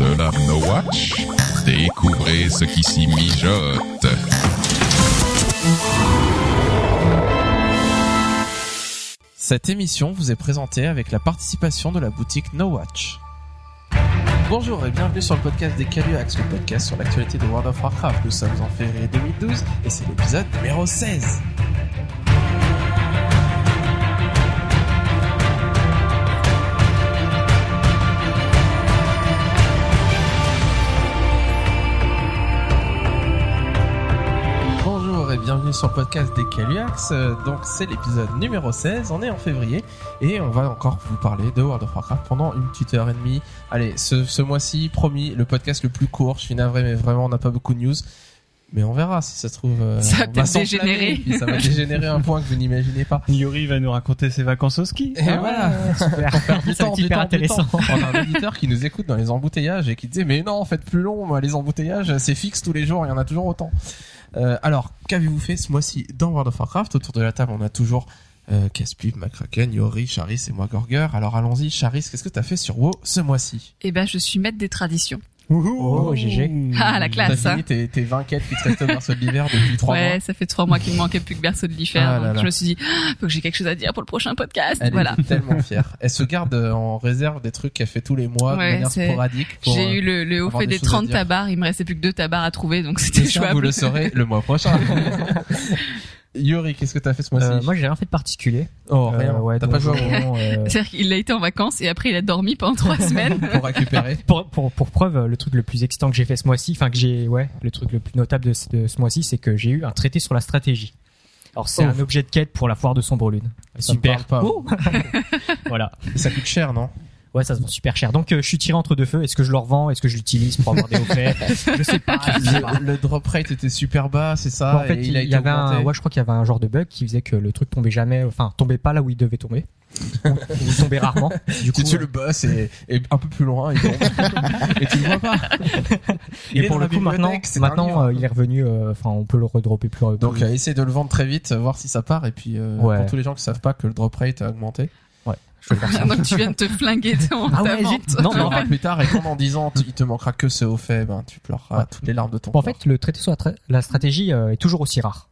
à No Watch? Découvrez ce qui s'y mijote. Cette émission vous est présentée avec la participation de la boutique No Watch. Bonjour et bienvenue sur le podcast des Caluax, le podcast sur l'actualité de World of Warcraft. Nous sommes en février 2012 et c'est l'épisode numéro 16. Et bienvenue sur le podcast des Caluax. Euh, Donc c'est l'épisode numéro 16, on est en février et on va encore vous parler de World of Warcraft pendant une petite heure et demie. Allez, ce, ce mois-ci, promis, le podcast le plus court, je suis navré mais vraiment on n'a pas beaucoup de news. Mais on verra si ça se trouve. euh, Ça va peut-être dégénérer. puis ça va dégénérer un point que vous n'imaginez pas. Yuri va nous raconter ses vacances au ski. Et voilà, super. pour faire du Ça va temps, être du hyper temps, du intéressant. temps. On a un éditeur qui nous écoute dans les embouteillages et qui disait mais non, faites plus long, moi, les embouteillages, c'est fixe tous les jours, il y en a toujours autant. Euh, alors, qu'avez-vous fait ce mois-ci dans World of Warcraft? Autour de la table, on a toujours euh, Caspib, Macraken, Yori, Charis et moi Gorger. Alors allons-y, Charis, qu'est-ce que t'as fait sur WoW ce mois-ci? Eh ben, je suis maître des traditions. Oh, GG. Ah, la classe, T'as hein. fini tes, tes 20 quêtes qui te restent au berceau de l'hiver depuis 3 ouais, mois ça fait trois mois qu'il me manquait plus que berceau de l'hiver. Ah donc je me suis dit, Ah, faut que j'ai quelque chose à dire pour le prochain podcast. Elle voilà. est tellement fière. Elle se garde euh, en réserve des trucs qu'elle fait tous les mois Ouais, de manière sporadique. J'ai euh, eu le, le haut fait des des choses à 30 dire. tabards, il me restait plus que deux tabards à trouver, donc c'était ça, vous le saurez le mois prochain. Yuri, qu'est-ce que t'as fait ce mois-ci Euh, moi, j'ai rien fait de particulier. Oh, rien. Euh, ouais, T'as pas joué au donjon, euh, C'est-à-dire qu'il a été en vacances et après il a dormi pendant trois semaines. pour récupérer pour, pour, pour preuve, le truc le plus excitant que j'ai fait ce mois-ci, enfin que j'ai, ouais, le truc le plus notable de, ce- de ce mois-ci, c'est que j'ai eu un traité sur la stratégie. Alors c'est Oh. un objet de quête pour la foire de Sombrelune. Ça me Super. parle pas. Oh voilà. Et ça coûte cher, non? Ouais, ça se vend super cher. Donc euh, je suis tiré entre deux feux. Est-ce que je le revends? Est-ce que je l'utilise pour avoir des faits Je sais pas. je sais pas. le, le drop rate était super bas, c'est ça Bon, en fait, il, il a y été avait un, ouais, je crois qu'il y avait un genre de bug qui faisait que le truc tombait jamais, enfin, tombait pas là où il devait tomber. il tombait rarement. Du coup, Tu tues le boss et, et un peu plus loin, il tombe. et tu le vois pas. Il et pour le coup, maintenant, maintenant, euh, il est revenu, euh, enfin, on peut le redropper plus. Donc euh, essaye de le vendre très vite, euh, voir si ça part et puis euh, Ouais. pour tous les gens qui savent pas que le drop rate a augmenté, je vais faire ça. donc tu viens de te flinguer ton Ah ouais, vente. Non, tu mais en l'auras fait, plus tard et quand dans 10 ans tu- il te manquera que ce haut fait, ben tu pleureras Ouais. toutes les larmes de ton Bon, en fait, le traité sur la, tra- la stratégie euh, est toujours aussi rare.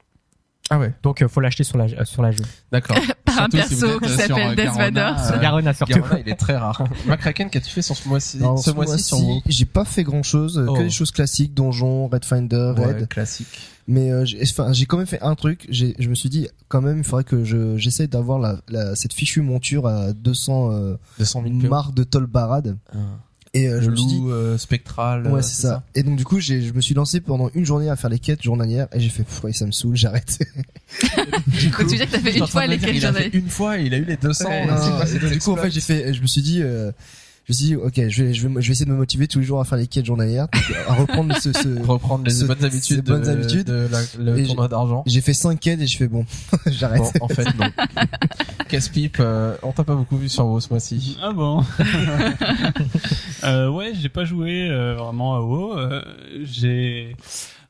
ah ouais, Donc, euh, faut l'acheter sur la, euh, sur la jeu. d'accord. Un perso qui euh, s'appelle euh, Death Garona, Vader. euh, Garona surtout. Garona, il est très rare. McCracken, qu'as-tu fait sur ce mois-ci ce mois-ci sur j'ai pas fait grand chose, Oh. que des choses classiques, donjon, Red Finder, Ouais, Red. classique. Mais euh, j'ai enfin, j'ai quand même fait un truc. J'ai, je me suis dit quand même, il faudrait que je j'essaie d'avoir la, la cette fichue monture à 200 euh, 200 000 PO. marques de Tolbarad. Ah. Et euh, je le me suis dit, loup euh, spectral. ouais, euh, c'est ça. Et donc du coup, j'ai, je me suis lancé pendant une journée à faire les quêtes journalières et j'ai fait, pff, ouais, ça me saule, j'arrête. Donc tu veux dire que t'as fait une fois les quêtes il a fait journalières. une fois et il a eu les 200. Ouais. Non, et donc, du coup, en fait, j'ai fait, je me suis dit. Euh, je me suis dit, ok, je vais, je vais, je vais essayer de me motiver tous les jours à faire les quêtes journalières, à reprendre ce, ce, reprendre les Ce- bonnes habitudes, ces bonnes de, habitudes. de la- le Et tournoi d'argent. J'ai fait 5 quêtes et je fais bon, j'arrête. Bon, en fait, non. Casse-pipe, euh, on t'a pas beaucoup vu sur WoW ce mois-ci. Ah bon? Euh, Ouais, j'ai pas joué euh, vraiment à WoW. Euh, j'ai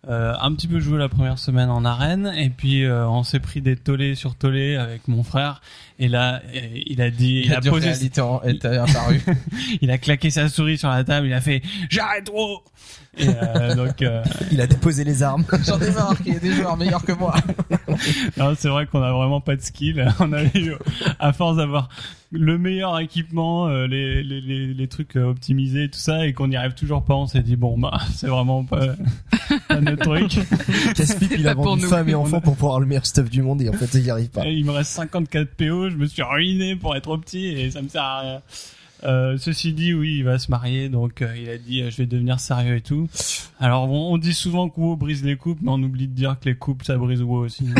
euh, un petit peu joué la première semaine en arène et puis euh, on s'est pris des tollés sur tollés avec mon frère et là euh, il a dit il La a dure posé est apparue. il a claqué sa souris sur la table il a fait j'arrête et euh, donc euh, Il a déposé les armes. J'en ai marre qu'il y ait des joueurs meilleurs que moi. Non, c'est vrai qu'on a vraiment pas de skill. On a eu, à force d'avoir le meilleur équipement, les, les, les, les trucs optimisés, tout ça, et qu'on n'y arrive toujours pas, on s'est dit bon bah c'est vraiment pas, pas notre truc. Il a vendu nous. femme et enfants pour pouvoir le meilleur stuff du monde et en fait, il y arrive pas. Et il me reste 54 PO, je me suis ruiné pour être petit et ça me sert à rien. Euh, ceci dit, oui, il va se marier, donc euh, il a dit euh, je vais devenir sérieux et tout. Alors on dit souvent que WoW brise les couples, mais on oublie de dire que les couples ça brise WoW aussi.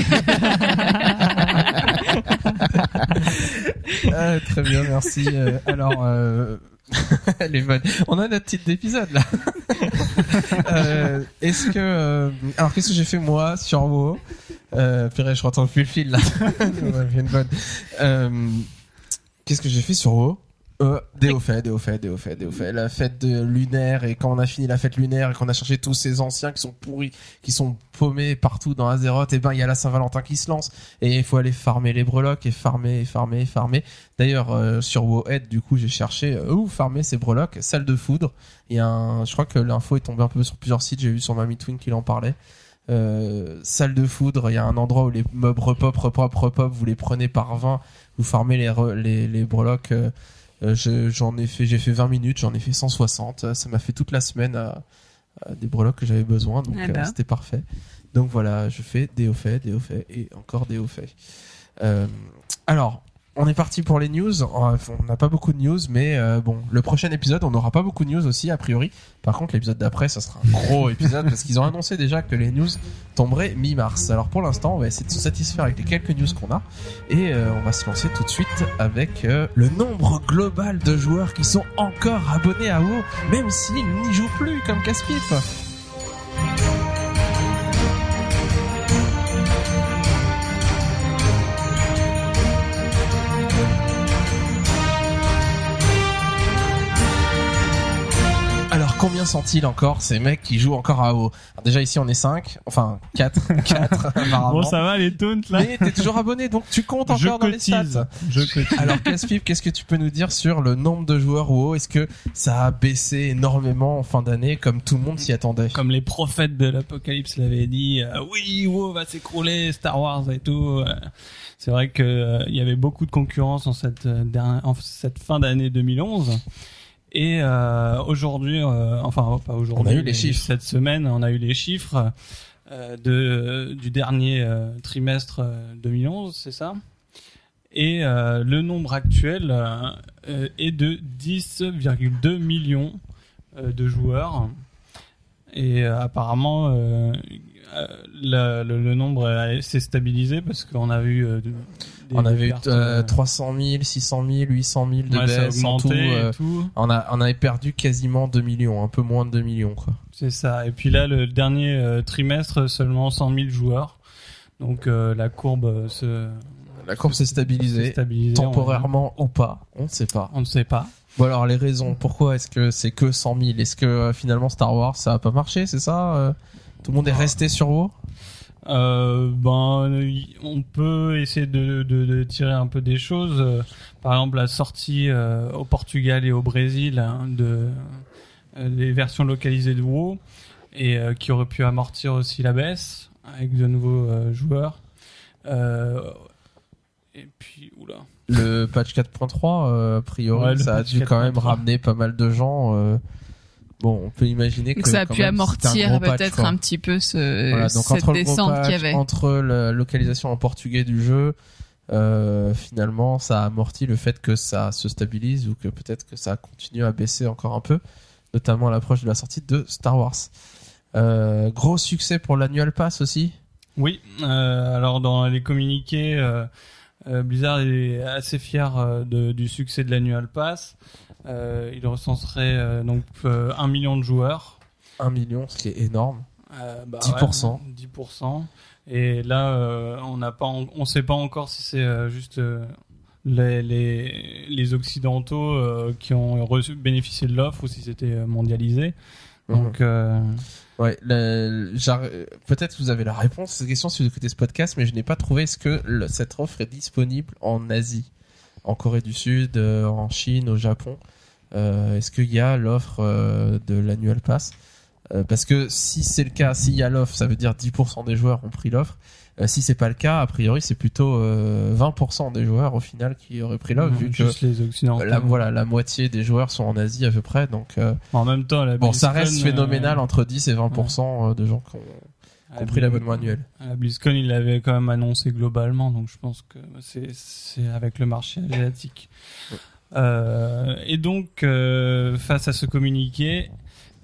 Ah, très bien, merci. Alors, elle est bonne. On a notre titre d'épisode là. Est-ce que alors qu'est-ce que j'ai fait moi sur WoW? Euh, Purée, je retrouve plus le fil là. Euh, Qu'est-ce que j'ai fait sur WoW Euh, des hauts faits, des hauts faits, des hauts faits, des hauts faits. La fête de lunaire et quand on a fini la fête lunaire et qu'on a cherché tous ces anciens qui sont pourris, qui sont paumés partout dans Azeroth, et ben il y a la Saint-Valentin qui se lance et il faut aller farmer les breloques et farmer, et farmer, et farmer. D'ailleurs euh, sur WoWhead, du coup j'ai cherché euh, où farmer ces breloques, salle de foudre. Il y a un, je crois que l'info est tombée un peu sur plusieurs sites. J'ai vu sur Mamie Twin qu'il en parlait. Euh, salle de foudre, il y a un endroit où les mobs repop, repop, repop, vous les prenez par 20, vous farmez les, re- les, les breloques. euh, euh, je- j'en ai fait, j'ai fait 20 minutes, j'en ai fait 160. euh, Ça m'a fait toute la semaine à, à des breloques que j'avais besoin, donc Ah euh, bah. c'était parfait. Donc voilà, je fais des hauts faits, des hauts faits et encore des hauts faits. Alors, on est parti pour les news. On n'a pas beaucoup de news, mais euh, bon, le prochain épisode, on n'aura pas beaucoup de news aussi a priori. Par contre, l'épisode d'après, ça sera un gros épisode parce qu'ils ont annoncé déjà que les news tomberaient mi-mars. Alors pour l'instant, on va essayer de se satisfaire avec les quelques news qu'on a et euh, on va se lancer tout de suite avec euh, le nombre global de joueurs qui sont encore abonnés à WoW, même s'ils n'y jouent plus comme casse-pipe. Combien sont-ils encore ces mecs qui jouent encore à WoW Alors, Déjà ici on est 5, enfin 4, 4 apparemment. Bon, ça va les taunts là Mais t'es toujours abonné donc tu comptes Je encore dans les stats. Je cotise. Alors Caspip, qu'est-ce que tu peux nous dire sur le nombre de joueurs WoW Est-ce que ça a baissé énormément en fin d'année comme tout le monde s'y attendait? Comme les prophètes de l'apocalypse l'avaient dit, euh, oui, WoW va s'écrouler, Star Wars et tout. euh. c'est vrai que euh, il y avait beaucoup de concurrence en cette euh, dernière, en cette fin d'année 2011. Et euh, aujourd'hui, euh, enfin pas aujourd'hui, mais. Cette semaine, on a eu les chiffres euh, de du dernier trimestre euh, 2011, c'est ça? Et le nombre actuel est de 10,2 millions de joueurs. Et apparemment, la- le, le nombre s'est stabilisé parce qu'on a eu de- On avait eu pertes, euh, euh, 300 000, 600 000, 800 000 de ouais, baisse en tout. euh, tout. on, a, on avait perdu quasiment 2 millions, un peu moins de 2 millions quoi. C'est ça. Et puis là, le dernier euh, trimestre, seulement 100 000 joueurs. Donc euh, la courbe euh, se La courbe s'est stabilisée, temporairement ou pas, on ne sait pas. On ne sait pas. Bon alors les raisons, pourquoi est-ce que c'est que 100 000 Est-ce que finalement Star Wars ça a pas marché, c'est ça Tout le monde est Ah. resté sur WoW? Euh, ben, on peut essayer de, de, de tirer un peu des choses. Euh, Par exemple, la sortie euh, au Portugal et au Brésil hein, de euh, les versions localisées de WoW et euh, qui aurait pu amortir aussi la baisse avec de nouveaux euh, joueurs. Euh, et puis, oula. Le patch 4.3, euh, a priori, Ouais, ça a dû quand même 4.3. ramener pas mal de gens. Bon, on peut imaginer que Donc ça a pu même, c'était un amortir peut-être un petit peu ce, Voilà, donc cette entre le gros descente patch, qu'il y avait. entre la localisation en portugais du jeu, euh, finalement, ça a amorti le fait que ça se stabilise ou que peut-être que ça continue à baisser encore un peu, notamment à l'approche de la sortie de Star Wars. Euh, gros succès pour l'annual pass aussi. Oui, euh, alors dans les communiqués, Blizzard est assez fier de- du succès de l'annual pass. Euh, il recenserait euh, donc euh, un million de joueurs. 1 million, ce qui est énorme. Bah 10%. ouais, 10%. Et là, on n'a pas, en- on sait pas encore si c'est juste les, les, les occidentaux euh, qui ont reçu, bénéficié de l'offre ou si c'était mondialisé. Donc, euh, Ouais, peut-être que vous avez la réponse à cette question si vous écoutez ce podcast, mais je n'ai pas trouvé est-ce que le- cette offre est disponible en Asie, en Corée du Sud, euh, en Chine, au Japon. Euh, est-ce qu'il y a l'offre euh, de l'annual pass? Parce que si c'est le cas, s'il y a l'offre, ça veut dire 10% des joueurs ont pris l'offre. Euh, si c'est pas le cas, a priori, c'est plutôt euh, 20% des joueurs au final qui auraient pris l'offre, vu que les occidentaux. la, voilà, la moitié des joueurs sont en Asie à peu près. Donc euh, En même temps, la bon, ça reste phénoménal entre 10 et 20% de gens qui ont compris la l'abonnement annuel. À la BlizzCon, il l'avait quand même annoncé globalement, donc je pense que c'est avec le marché asiatique. Euh, et donc, euh, face à ce communiqué,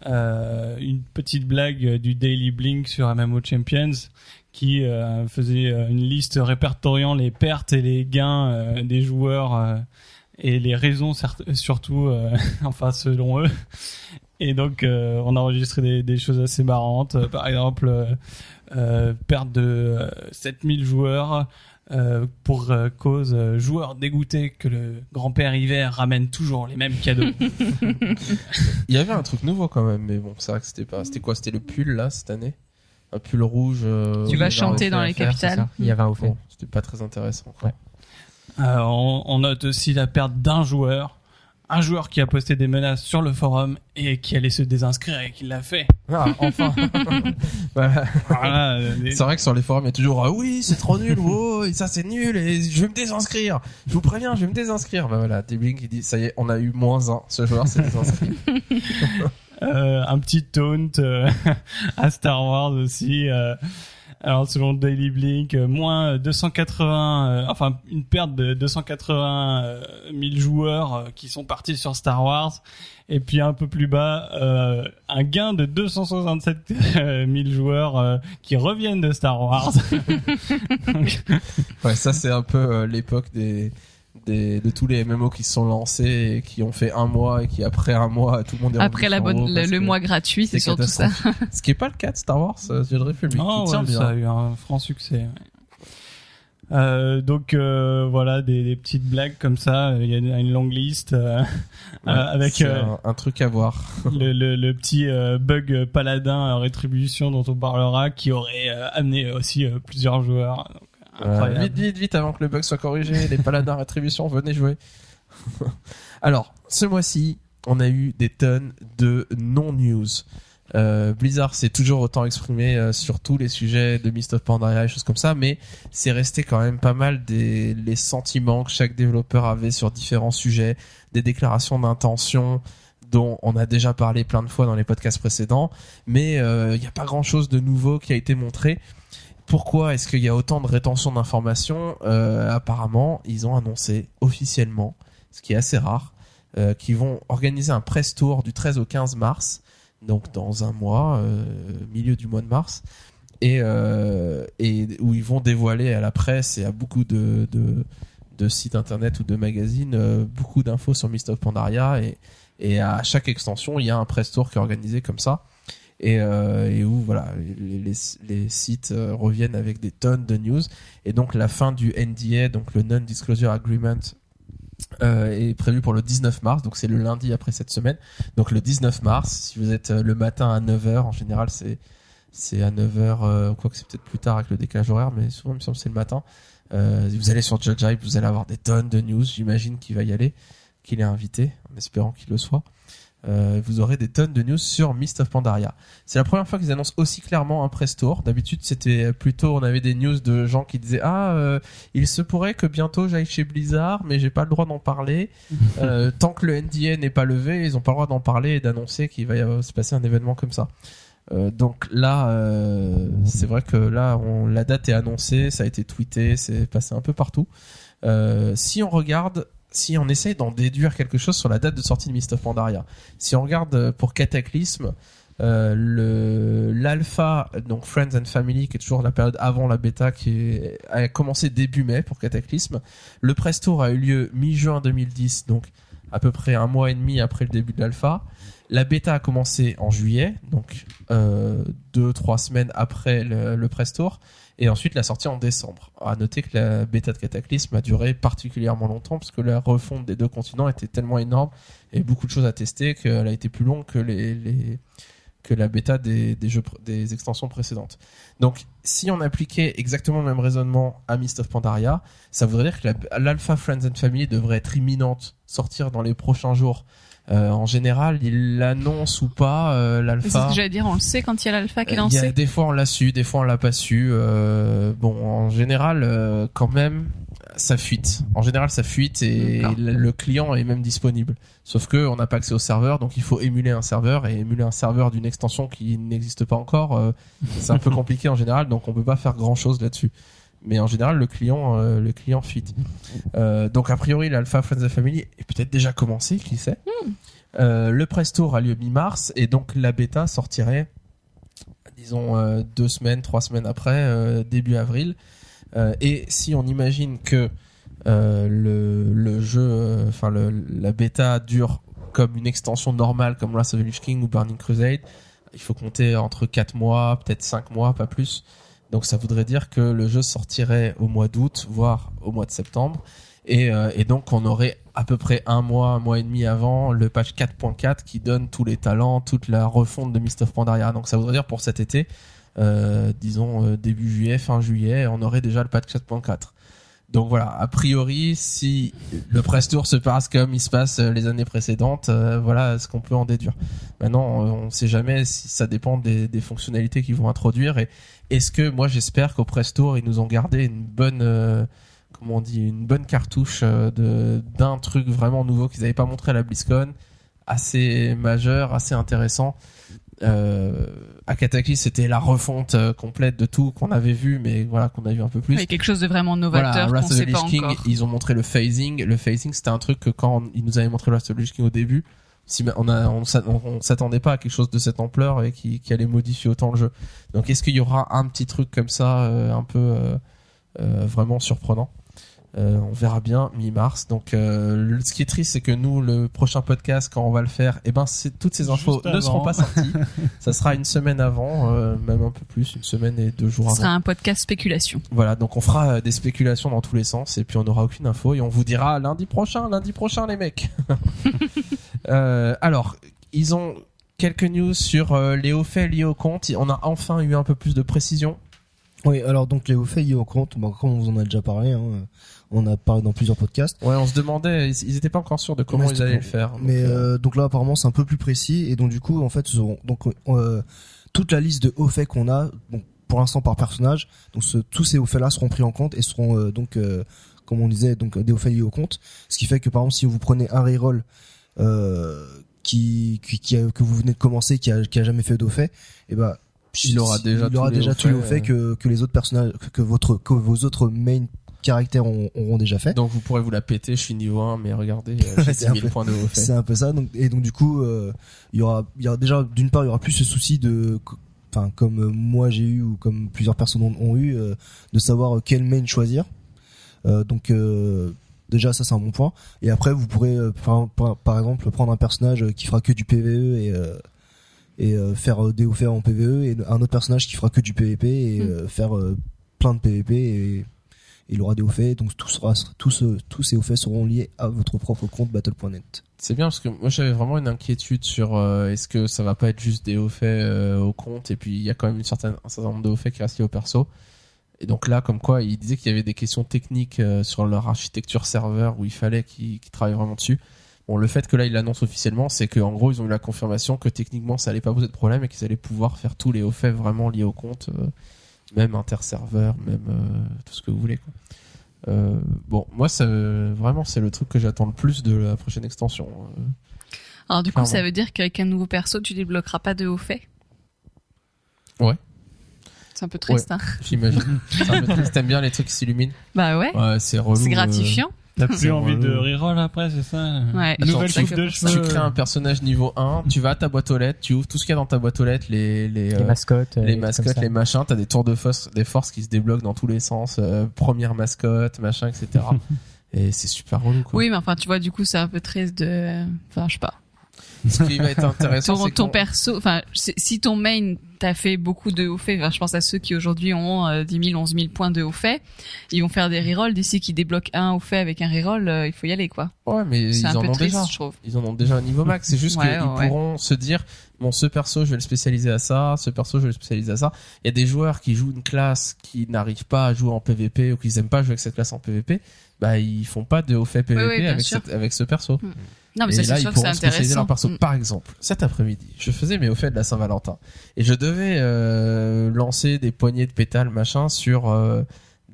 euh, une petite blague du Daily Blink sur MMO Champions qui faisait une liste répertoriant les pertes et les gains des joueurs et les raisons surtout, enfin selon eux. Et donc, euh, on a enregistré des, des choses assez marrantes. Euh, Par exemple, euh, perte de euh, 7000 joueurs, euh, pour euh, cause euh, joueur dégoûté que le grand-père hiver ramène toujours les mêmes cadeaux. Il y avait un truc nouveau quand même, mais bon, c'est vrai que c'était pas. C'était quoi? C'était le pull là cette année? Un pull rouge. euh, Tu vas chanter dans les faire, capitales? Il y avait un fait. Bon, c'était pas très intéressant. Quoi. Ouais. Euh, on, on note aussi la perte d'un joueur. Un joueur qui a posté des menaces sur le forum et qui allait se désinscrire et qui l'a fait. Ah, enfin. voilà. Voilà, euh, les- C'est vrai que sur les forums, il y a toujours ah oui, c'est trop nul, oh, et ça c'est nul, et je vais me désinscrire. Je vous préviens, je vais me désinscrire. Bah voilà, Deblink qui dit ça y est, on a eu moins un. Ce joueur s'est désinscrit. Euh, un petit taunt euh, à Star Wars aussi. euh. Alors selon Daily Blink, euh, moins 280, euh, enfin une perte de 280 euh, 000 joueurs euh, qui sont partis sur Star Wars. Et puis un peu plus bas, euh, un gain de 267 000 joueurs euh, qui reviennent de Star Wars. Ouais, ça c'est un peu euh, l'époque des, des de tous les MMO qui se sont lancés et qui ont fait un mois et qui après un mois tout le monde est Après la bonne, le, le mois gratuit, c'est surtout ça. Ce qui est pas le cas de Star Wars, euh, The Old Republic, Ah qui tient bien. ça a eu un franc succès. Euh, donc euh, voilà des, des petites blagues comme ça. Il y a une longue liste euh, Ouais, euh, avec c'est euh, un, un truc à voir. le, le, le petit euh, bug paladin euh, rétribution dont on parlera qui aurait euh, amené aussi euh, plusieurs joueurs. Incroyable. Vite, vite, vite, avant que le bug soit corrigé, les paladins rétribution, venez jouer. Alors, ce mois-ci, on a eu des tonnes de non-news. Euh, Blizzard s'est toujours autant exprimé euh, sur tous les sujets de Mist of Pandaria et choses comme ça, mais c'est resté quand même pas mal des les sentiments que chaque développeur avait sur différents sujets, des déclarations d'intention dont on a déjà parlé plein de fois dans les podcasts précédents, mais euh, il n'y a pas grand-chose de nouveau qui a été montré. Pourquoi est-ce qu'il y a autant de rétention d'informations Euh, Apparemment, ils ont annoncé officiellement, ce qui est assez rare, euh, qu'ils vont organiser un press tour du 13 au 15 mars, donc dans un mois, euh, milieu du mois de mars, et, où ils vont dévoiler à la presse et à beaucoup de, sites internet ou de magazines beaucoup d'infos sur Mist of Pandaria et, et à chaque extension il y a un press tour qui est organisé comme ça et, euh, et où voilà les, sites euh, reviennent avec des tonnes de news. Et donc la fin du NDA donc le non disclosure agreement euh, est prévu pour le 19 mars. Donc c'est le lundi après cette semaine. Donc le 19 mars si vous êtes le matin à 9h en général c'est c'est à 9h euh, quoi que c'est peut-être plus tard avec le décalage horaire mais souvent il me semble que c'est le matin. Vous allez sur Judge Hype, vous allez avoir des tonnes de news. J'imagine qu'il va y aller qu'il est invité en espérant qu'il le soit euh, vous aurez des tonnes de news sur Mist of Pandaria. C'est la première fois qu'ils annoncent aussi clairement un press tour. D'habitude, c'était plutôt, on avait des news de gens qui disaient ah, euh, il se pourrait que bientôt j'aille chez Blizzard, mais j'ai pas le droit d'en parler. Euh, tant que le NDA n'est pas levé, ils ont pas le droit d'en parler et d'annoncer qu'il va y avoir- se passer un événement comme ça. Donc là, c'est vrai que là, on, la date est annoncée, ça a été tweeté, c'est passé un peu partout. Si on regarde, si on essaye d'en déduire quelque chose sur la date de sortie de Mist of Pandaria, si on regarde euh, pour Cataclysme, euh, l'alpha donc Friends and Family qui est toujours la période avant la bêta qui a commencé début mai pour Cataclysme. Le press tour a eu lieu mi-juin 2010 donc à peu près un mois et demi après le début de l'alpha. La bêta a commencé en juillet donc euh, deux trois semaines après le press tour et ensuite la sortie en décembre. À noter que la bêta de Cataclysme a duré particulièrement longtemps parce que la refonte des deux continents était tellement énorme et beaucoup de choses à tester qu'elle a été plus longue que la bêta des, jeux des extensions précédentes. Donc si on appliquait exactement le même raisonnement à Mist of Pandaria, ça voudrait dire que la- l'Alpha Friends and Family devrait être imminente, sortir dans les prochains jours. Euh, en général, il l'annonce ou pas euh, Mais C'est ce l'alpha. que j'allais dire, on le sait quand il y a l'alpha qui est Euh, il y a- lancé. des fois on l'a su, des fois on l'a pas su. Euh, bon, en général, euh, quand même, ça fuite. En général, ça fuite et le client est même disponible. Sauf que on n'a pas accès au serveur, donc il faut émuler un serveur et émuler un serveur d'une extension qui n'existe pas encore. euh, c'est un peu compliqué en général, donc on peut pas faire grand chose là-dessus. Mais en général, le client, euh, le client fuite. Euh, donc a priori, l'Alpha Friends and Family est peut-être déjà commencé, qui sait. Euh, le press tour a lieu mi-mars et donc la bêta sortirait disons euh, deux semaines, trois semaines après, début avril. Et si on imagine que le, le jeu, enfin la bêta dure comme une extension normale comme Wrath of the Lich King ou Burning Crusade, il faut compter entre 4 mois, peut-être 5 mois, pas plus. Donc ça voudrait dire que le jeu sortirait au mois d'août, voire au mois de septembre. Et, euh, donc on aurait à peu près un mois, un mois et demi avant le patch 4.4 qui donne tous les talents, toute la refonte de Mist of Pandaria. Donc ça voudrait dire pour cet été, euh, disons euh, début juillet, fin juillet, on aurait déjà le patch 4.4. Donc voilà, a priori, si le press tour se passe comme il se passe euh, les années précédentes, euh, voilà ce qu'on peut en déduire. Maintenant, on ne sait jamais si ça dépend des, des fonctionnalités qu'ils vont introduire. Et est-ce que moi j'espère qu'au press tour ils nous ont gardé une bonne, euh, comment on dit, une bonne cartouche euh, de d'un truc vraiment nouveau qu'ils n'avaient pas montré à la BlizzCon, assez majeur, assez intéressant. Euh, à Cataclysm, c'était la refonte euh, complète de tout qu'on avait vu, mais voilà qu'on a vu un peu plus. Ouais, quelque chose de vraiment Voilà, novateur qu'on Wrath of the Lich King, encore. ils ont montré le phasing. Le phasing, c'était un truc que quand ils nous avaient montré Wrath of the Lich King au début, si on a, on on- s'attendait pas à quelque chose de cette ampleur et qui, qui allait modifier autant le jeu. Donc, est-ce qu'il y aura un petit truc comme ça, euh, un peu euh, euh, vraiment surprenant? Euh, On verra bien mi-mars. Donc, euh, le- ce qui est triste, c'est que nous, le prochain podcast, quand on va le faire, eh ben, c'est toutes ces infos Juste ne seront pas sorties. ça sera une semaine avant, euh, même un peu plus, une semaine et deux jours Ce avant. sera un podcast spéculation. Voilà, donc on fera des spéculations dans tous les sens et puis on n'aura aucune info et on vous dira lundi prochain, lundi prochain les mecs. Euh, alors, ils ont quelques news sur euh, les hauts faits liés au compte. On a enfin eu un peu plus de précision. Oui, alors donc les hauts faits liés au compte, bon, comme on vous en a déjà parlé, hein, on a parlé dans plusieurs podcasts. Ouais, on se demandait, ils ils étaient pas encore sûrs de comment ils allaient le faire. Donc, Mais euh, euh, donc là apparemment c'est un peu plus précis et donc du coup en fait donc euh, toute la liste de hauts faits qu'on a donc pour l'instant par personnage donc ce- tous ces hauts faits là seront pris en compte et seront euh, donc euh, comme on disait donc des hauts faits liés au compte ce qui fait que par exemple si vous prenez un reroll euh, qui, qui, qui a- que vous venez de commencer qui a, qui a jamais fait de hauts faits et ben Il aura déjà il aura déjà hauts faits, faits que, que les autres personnages que, que votre que vos autres main caractères ont- auront déjà fait donc vous pourrez vous la péter, je suis niveau 1, mais regardez, euh, j'ai C'est 10 un 000 peu- points de. C'est un peu ça. Donc, et donc du coup, euh, il y aura, il y aura déjà d'une part, il y aura plus ce souci de, enfin comme euh, moi j'ai eu ou comme plusieurs personnes ont, ont eu, euh, de savoir quel main choisir. Euh, donc euh, déjà ça c'est un bon point. Et après vous pourrez euh, par, par, par exemple prendre un personnage qui fera que du PVE et euh, et euh, faire des faits en PVE et un autre personnage qui fera que du PVP et Mm. euh, faire euh, plein de PVP et il aura des hauts faits donc tout sera tous tous ces hauts faits seront liés à votre propre compte battle.net. C'est bien parce que moi j'avais vraiment une inquiétude sur euh, est-ce que ça va pas être juste des hauts faits euh, au compte et puis il y a quand même une certaine, un certain nombre de hauts faits qui restent liés au perso. Et donc là, comme quoi, il disait qu'il y avait des questions techniques euh, sur leur architecture serveur où il fallait qu'ils travaillent vraiment dessus. Bon, le fait que là ils l'annoncent officiellement, c'est qu'en gros ils ont eu la confirmation que techniquement ça allait pas poser de problème et qu'ils allaient pouvoir faire tous les hauts faits vraiment liés au compte, même interserveur, même euh, tout ce que vous voulez. Quoi. Euh, bon, moi, ça, vraiment, c'est le truc que j'attends le plus de la prochaine extension. Euh, Alors du coup, ça veut dire qu'avec un nouveau perso, tu débloqueras pas de hauts faits Ouais. C'est un peu triste, hein. J'imagine. C'est un peu triste. T'aimes bien les trucs qui s'illuminent? Bah ouais. Ouais, c'est relou. c'est gratifiant. T'as plus envie de reroll après, c'est ça Ouais. Attends, Nouvelle tu- coupe de tu Tu cheveux. crées un personnage niveau 1, tu vas à ta boîte aux lettres, tu ouvres tout ce qu'il y a dans ta boîte aux lettres, les, les, les euh, mascottes, euh, les mascottes, les machins, t'as des tours de force, des forces qui se débloquent dans tous les sens, euh, première mascotte, machin, etc. Et c'est super relou, quoi. Oui, mais enfin, tu vois, du coup, c'est un peu triste de. Enfin, je sais pas. Ce qui va être intéressant, Ton, c'est ton perso, enfin, si ton main t'a fait beaucoup de hauts faits, enfin, je pense à ceux qui aujourd'hui ont euh, 10 000, 11 000 points de hauts faits, ils vont faire des rerolls. D'ici qu'ils débloquent un haut fait avec un reroll, euh, il faut y aller, quoi. Ouais, mais ils un en peu ont triste, déjà. je trouve. Ils en ont déjà un niveau max. C'est juste Ouais, qu'ils ouais. pourront se dire, bon, ce perso, je vais le spécialiser à ça, ce perso, je vais le spécialiser à ça. Il y a des joueurs qui jouent une classe qui n'arrivent pas à jouer en PVP ou qui aiment pas jouer avec cette classe en PVP. Bah, ils font pas de haut fait PVP oui, avec, cette- avec ce perso. Non, mais et ça, là, c'est ils que pourront spécialiser intéressant. leur perso. Mm. Par exemple, cet après-midi, je faisais mes hauts faits de la Saint-Valentin et je devais euh, lancer des poignées de pétales machin sur euh,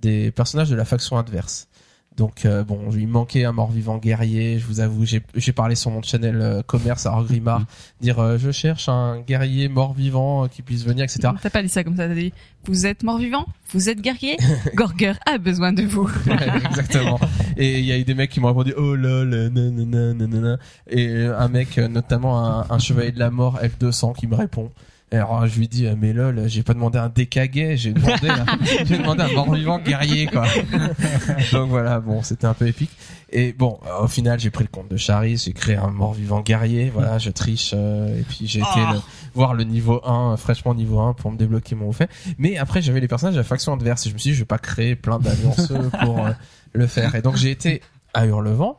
des personnages de la faction adverse. Donc euh, bon, il manquait un mort-vivant guerrier. Je vous avoue, j'ai parlé sur mon channel euh, commerce à Grimard, dire euh, je cherche un guerrier mort-vivant euh, qui puisse venir, etc. T'as pas dit ça comme ça, t'as dit Vous êtes mort-vivant Vous êtes guerrier Gorger a besoin de vous. Ouais, Exactement. Et il y a eu des mecs qui m'ont répondu oh lol, nanana, nanana. Et un mec, euh, notamment un, un chevalier de la mort F200 qui me répond. Alors je lui dis, euh, mais lol, j'ai pas demandé un décaguet, j'ai demandé, un- j'ai demandé un mort-vivant guerrier, quoi. Donc voilà, bon, c'était un peu épique. Et bon, euh, au final, j'ai pris le compte de Charis, j'ai créé un mort-vivant guerrier, voilà, je triche, euh, et puis j'ai été Ah. le- voir le niveau 1, euh, fraîchement niveau 1 pour me débloquer mon fait. Mais après, j'avais les personnages de la faction adverse, et je me suis dit, je vais pas créer plein d'alliances pour euh, le faire. Et donc j'ai été à Hurlevent,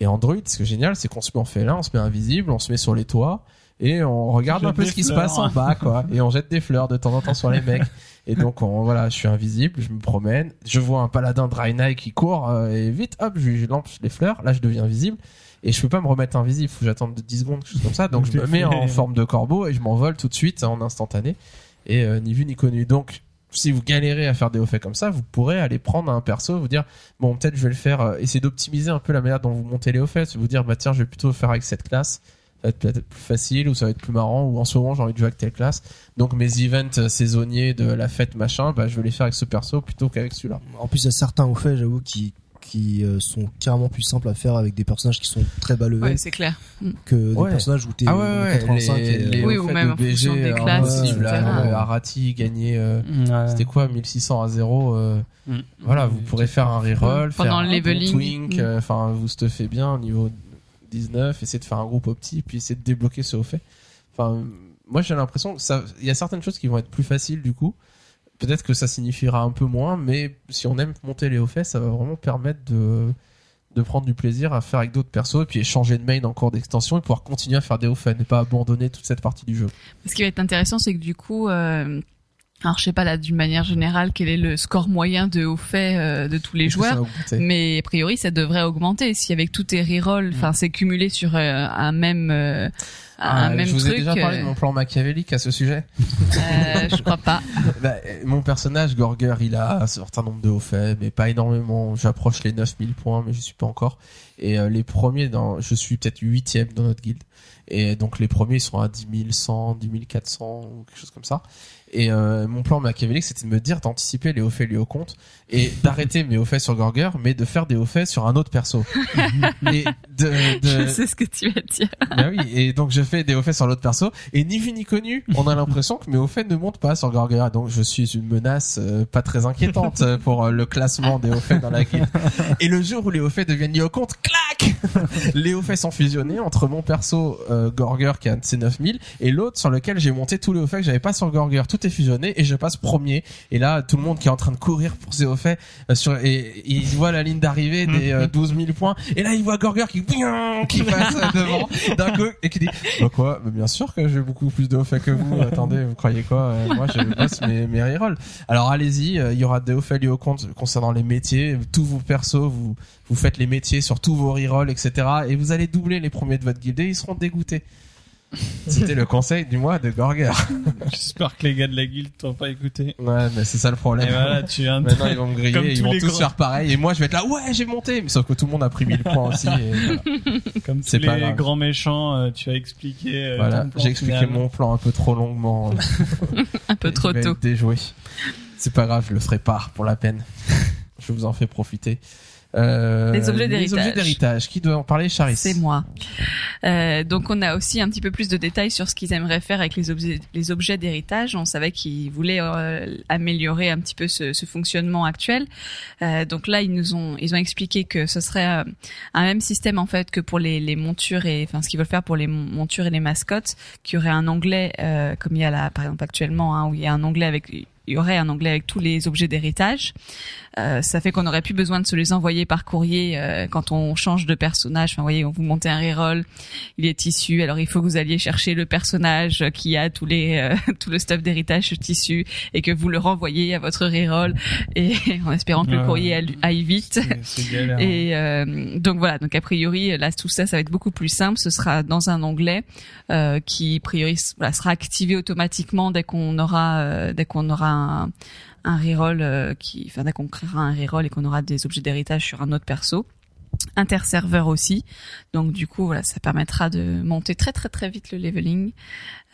et en druide, ce qui est génial, c'est qu'on se met en félin, on se met invisible, on se met sur les toits, et on regarde un peu ce qui se passe en bas, quoi. Et on jette des fleurs de temps en temps sur les mecs. Et donc, on, voilà, je suis invisible, je me promène, je vois un paladin Draenei qui court, euh, et vite, hop, je lui lance les fleurs, là je deviens visible. Et je peux pas me remettre invisible, faut que j'attende 10 secondes, quelque chose comme ça. Donc je me mets en forme de corbeau et je m'envole tout de suite en instantané. Et euh, ni vu ni connu. Donc, si vous galérez à faire des hauts faits comme ça, vous pourrez aller prendre un perso, vous dire, bon, peut-être je vais le faire, euh, essayer d'optimiser un peu la manière dont vous montez les hauts faits, vous dire, bah tiens, je vais plutôt faire avec cette classe, ça va être peut-être plus facile, ou ça va être plus marrant, ou en ce moment j'ai envie de jouer avec telle classe. Donc mes events saisonniers de la fête machin, bah je vais les faire avec ce perso plutôt qu'avec celui-là. En plus, il y a certains au fait, j'avoue, qui qui euh, sont carrément plus simples à faire avec des personnages qui sont très bas Ouais, c'est clair. que des Ouais. personnages où t'es Ah ouais, euh, ouais, 85 les, et, euh, les Oui, ou même de en BG, des euh, classes, euh, Arati gagné, euh, Ouais. c'était quoi, 1600 à 0, euh, Mm. Voilà, vous pourrez faire un reroll, Pendant faire le un leveling. twink, Mm. euh, enfin vous stuffez bien au niveau 19, essayez de faire un groupe opti, puis essayez de débloquer ce au fait. Enfin, moi j'ai l'impression que ça, il y a certaines choses qui vont être plus faciles du coup. Peut-être que ça signifiera un peu moins, mais si on aime monter les hauts faits, ça va vraiment permettre de de prendre du plaisir à faire avec d'autres persos et puis échanger de main en cours d'extension et pouvoir continuer à faire des hauts faits, ne pas abandonner toute cette partie du jeu. Ce qui va être intéressant, c'est que du coup, euh, alors je sais pas là d'une manière générale quel est le score moyen de haut fait euh, de tous les joueurs, mais a priori ça devrait augmenter si avec tous tes rerolls, enfin c'est cumulé sur euh, un même euh, Ah, un même je vous truc. ai déjà parlé de euh, mon plan machiavélique à ce sujet. euh, je crois pas. Bah, mon personnage, Gorger, il a un certain nombre de hauts faits, mais pas énormément. J'approche les 9000 points, mais je suis pas encore. Et euh, les premiers, dans, je suis peut-être huitième dans notre guilde. Et donc les premiers, ils sont à 10 100, 10 400 ou quelque chose comme ça. Et euh, mon plan machiavélique, c'était de me dire d'anticiper les hauts faits liés au compte et d'arrêter mes hauts faits sur Gorger, mais de faire des hauts faits sur un autre perso. et de, de, Je sais ce que tu vas dire. bah oui, et donc je fais des hauts faits sur l'autre perso, et ni vu ni connu, on a l'impression que mes hauts faits ne montent pas sur Gorgera, donc je suis une menace euh, pas très inquiétante euh, pour euh, le classement des hauts faits dans la guilde. Et le jour où les hauts faits deviennent liés au compte, clac Les hauts faits sont fusionnés entre mon perso euh, Gorger qui a un de ses 9000 et l'autre sur lequel j'ai monté tous les hauts faits que j'avais pas sur Gorger. Tout est fusionné et je passe premier. Et là, tout le monde qui est en train de courir pour ses hauts faits euh, sur, et, il voit la ligne d'arrivée des euh, 12 000 points. Et là, il voit Gorger qui, qui passe devant d'un coup et qui dit, bah quoi, bah bien sûr que j'ai beaucoup plus de hauts faits que vous. Attendez, vous croyez quoi Euh, Moi, je bosse mes, mes rerolls. Alors allez-y, euh, il y aura des hauts faits liés au compte concernant les métiers. Tous vos persos, vous, vous faites les métiers sur tous vos rerolls, etc. Et vous allez doubler les premiers de votre guilde et ils seront dégoûtés. C'était le conseil du mois de Gorger. J'espère que les gars de la guilde t'ont pas écouté. Ouais, mais c'est ça le Et problème. voilà, tu viens de... Maintenant ils vont me Comme griller, ils tous vont les tous faire pareil et moi je vais être là ouais j'ai monté mais sauf que tout le monde a pris 1000 points aussi et voilà. Comme tous C'est pas les grave. grands méchants, euh, tu as expliqué. euh, Voilà, ton plan j'ai expliqué final. mon plan un peu trop longuement. Un peu trop tôt. déjoué. C'est pas grave, je le ferai pas pour la peine. je vous en fais profiter. Euh, Les objets d'héritage. Qui doit en parler, Charis C'est moi. Euh, donc on a aussi un petit peu plus de détails sur ce qu'ils aimeraient faire avec les objets, les objets d'héritage. On savait qu'ils voulaient euh, améliorer un petit peu ce, ce fonctionnement actuel. Euh, donc là ils nous ont ils ont expliqué que ce serait euh, un même système en fait que pour les, les montures et enfin ce qu'ils veulent faire pour les mon- montures et les mascottes, qu'il y aurait un onglet euh, comme il y a là par exemple actuellement hein, où il y a un onglet avec il y aurait un onglet avec tous les objets d'héritage. Euh, ça fait qu'on n'aurait plus besoin de se les envoyer par courrier euh, quand on change de personnage. Enfin, vous voyez, vous montez un reroll, il est tissu. Alors, il faut que vous alliez chercher le personnage qui a tous les euh, tout le stuff d'héritage tissu et que vous le renvoyez à votre reroll et en espérant que le courrier aille- vite. Galère. Et euh, donc voilà, donc a priori là tout ça ça va être beaucoup plus simple, ce sera dans un onglet euh, qui a priori voilà, sera activé automatiquement dès qu'on aura euh, dès qu'on aura un un reroll euh, qui enfin qu'on créera un reroll et qu'on aura des objets d'héritage sur un autre perso. Interserveur aussi, donc du coup voilà, ça permettra de monter très très très vite le leveling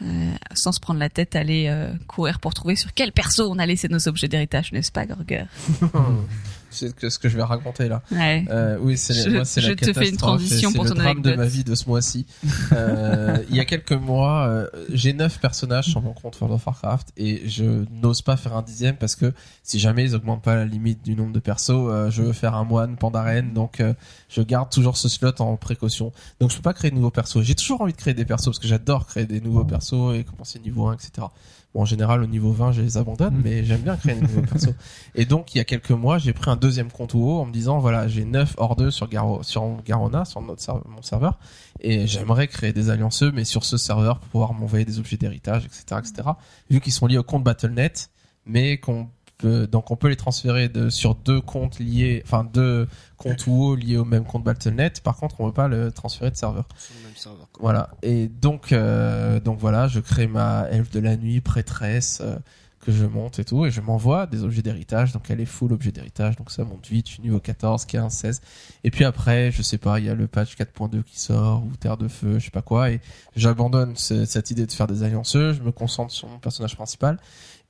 euh, sans se prendre la tête, aller euh, courir pour trouver sur quel perso on a laissé nos objets d'héritage, n'est-ce pas, Gorger? c'est que- ce que je vais raconter là. Ouais. Euh, oui, c'est Je- moi, c'est la je te fais une transition pour le ton drame de ma vie de ce mois-ci. Euh, il y a quelques mois, euh, j'ai neuf personnages sur mon compte World of Warcraft et je n'ose pas faire un dixième parce que si jamais ils augmentent pas la limite du nombre de persos, je veux faire un moine Pandaren, donc je garde toujours ce slot en précaution. Donc je peux pas créer de nouveaux persos. J'ai toujours envie de créer des persos parce que j'adore créer des nouveaux persos et commencer niveau 1, etc. Bon, en général, au niveau 20, je les abandonne, mais j'aime bien créer des nouveaux persos. Et donc, il y a quelques mois, j'ai pris un deuxième compte WoW en me disant, voilà, j'ai 9 hors 2 sur, Garo, sur Garona, sur notre mon serveur, et j'aimerais créer des allianceux, mais sur ce serveur pour pouvoir m'envoyer des objets d'héritage, etc., etc. Vu qu'ils sont liés au compte Battle.net, mais qu'on peut, donc on peut les transférer de, sur deux comptes liés, enfin deux comptes WoW liés au même compte Battle.net. Par contre, on peut pas le transférer de serveur. Sur le même serveur. Voilà. Et donc, euh, donc voilà, je crée ma elfe de la nuit prêtresse euh, que je monte et tout, et je m'envoie des objets d'héritage. Donc elle est full objet d'héritage, donc ça monte vite. Je suis niveau 14, 15, 16. Et puis après, je sais pas, il y a le patch 4.2 qui sort ou Terre de feu, je sais pas quoi, et j'abandonne ce- cette idée de faire des allianceux. Je me concentre sur mon personnage principal.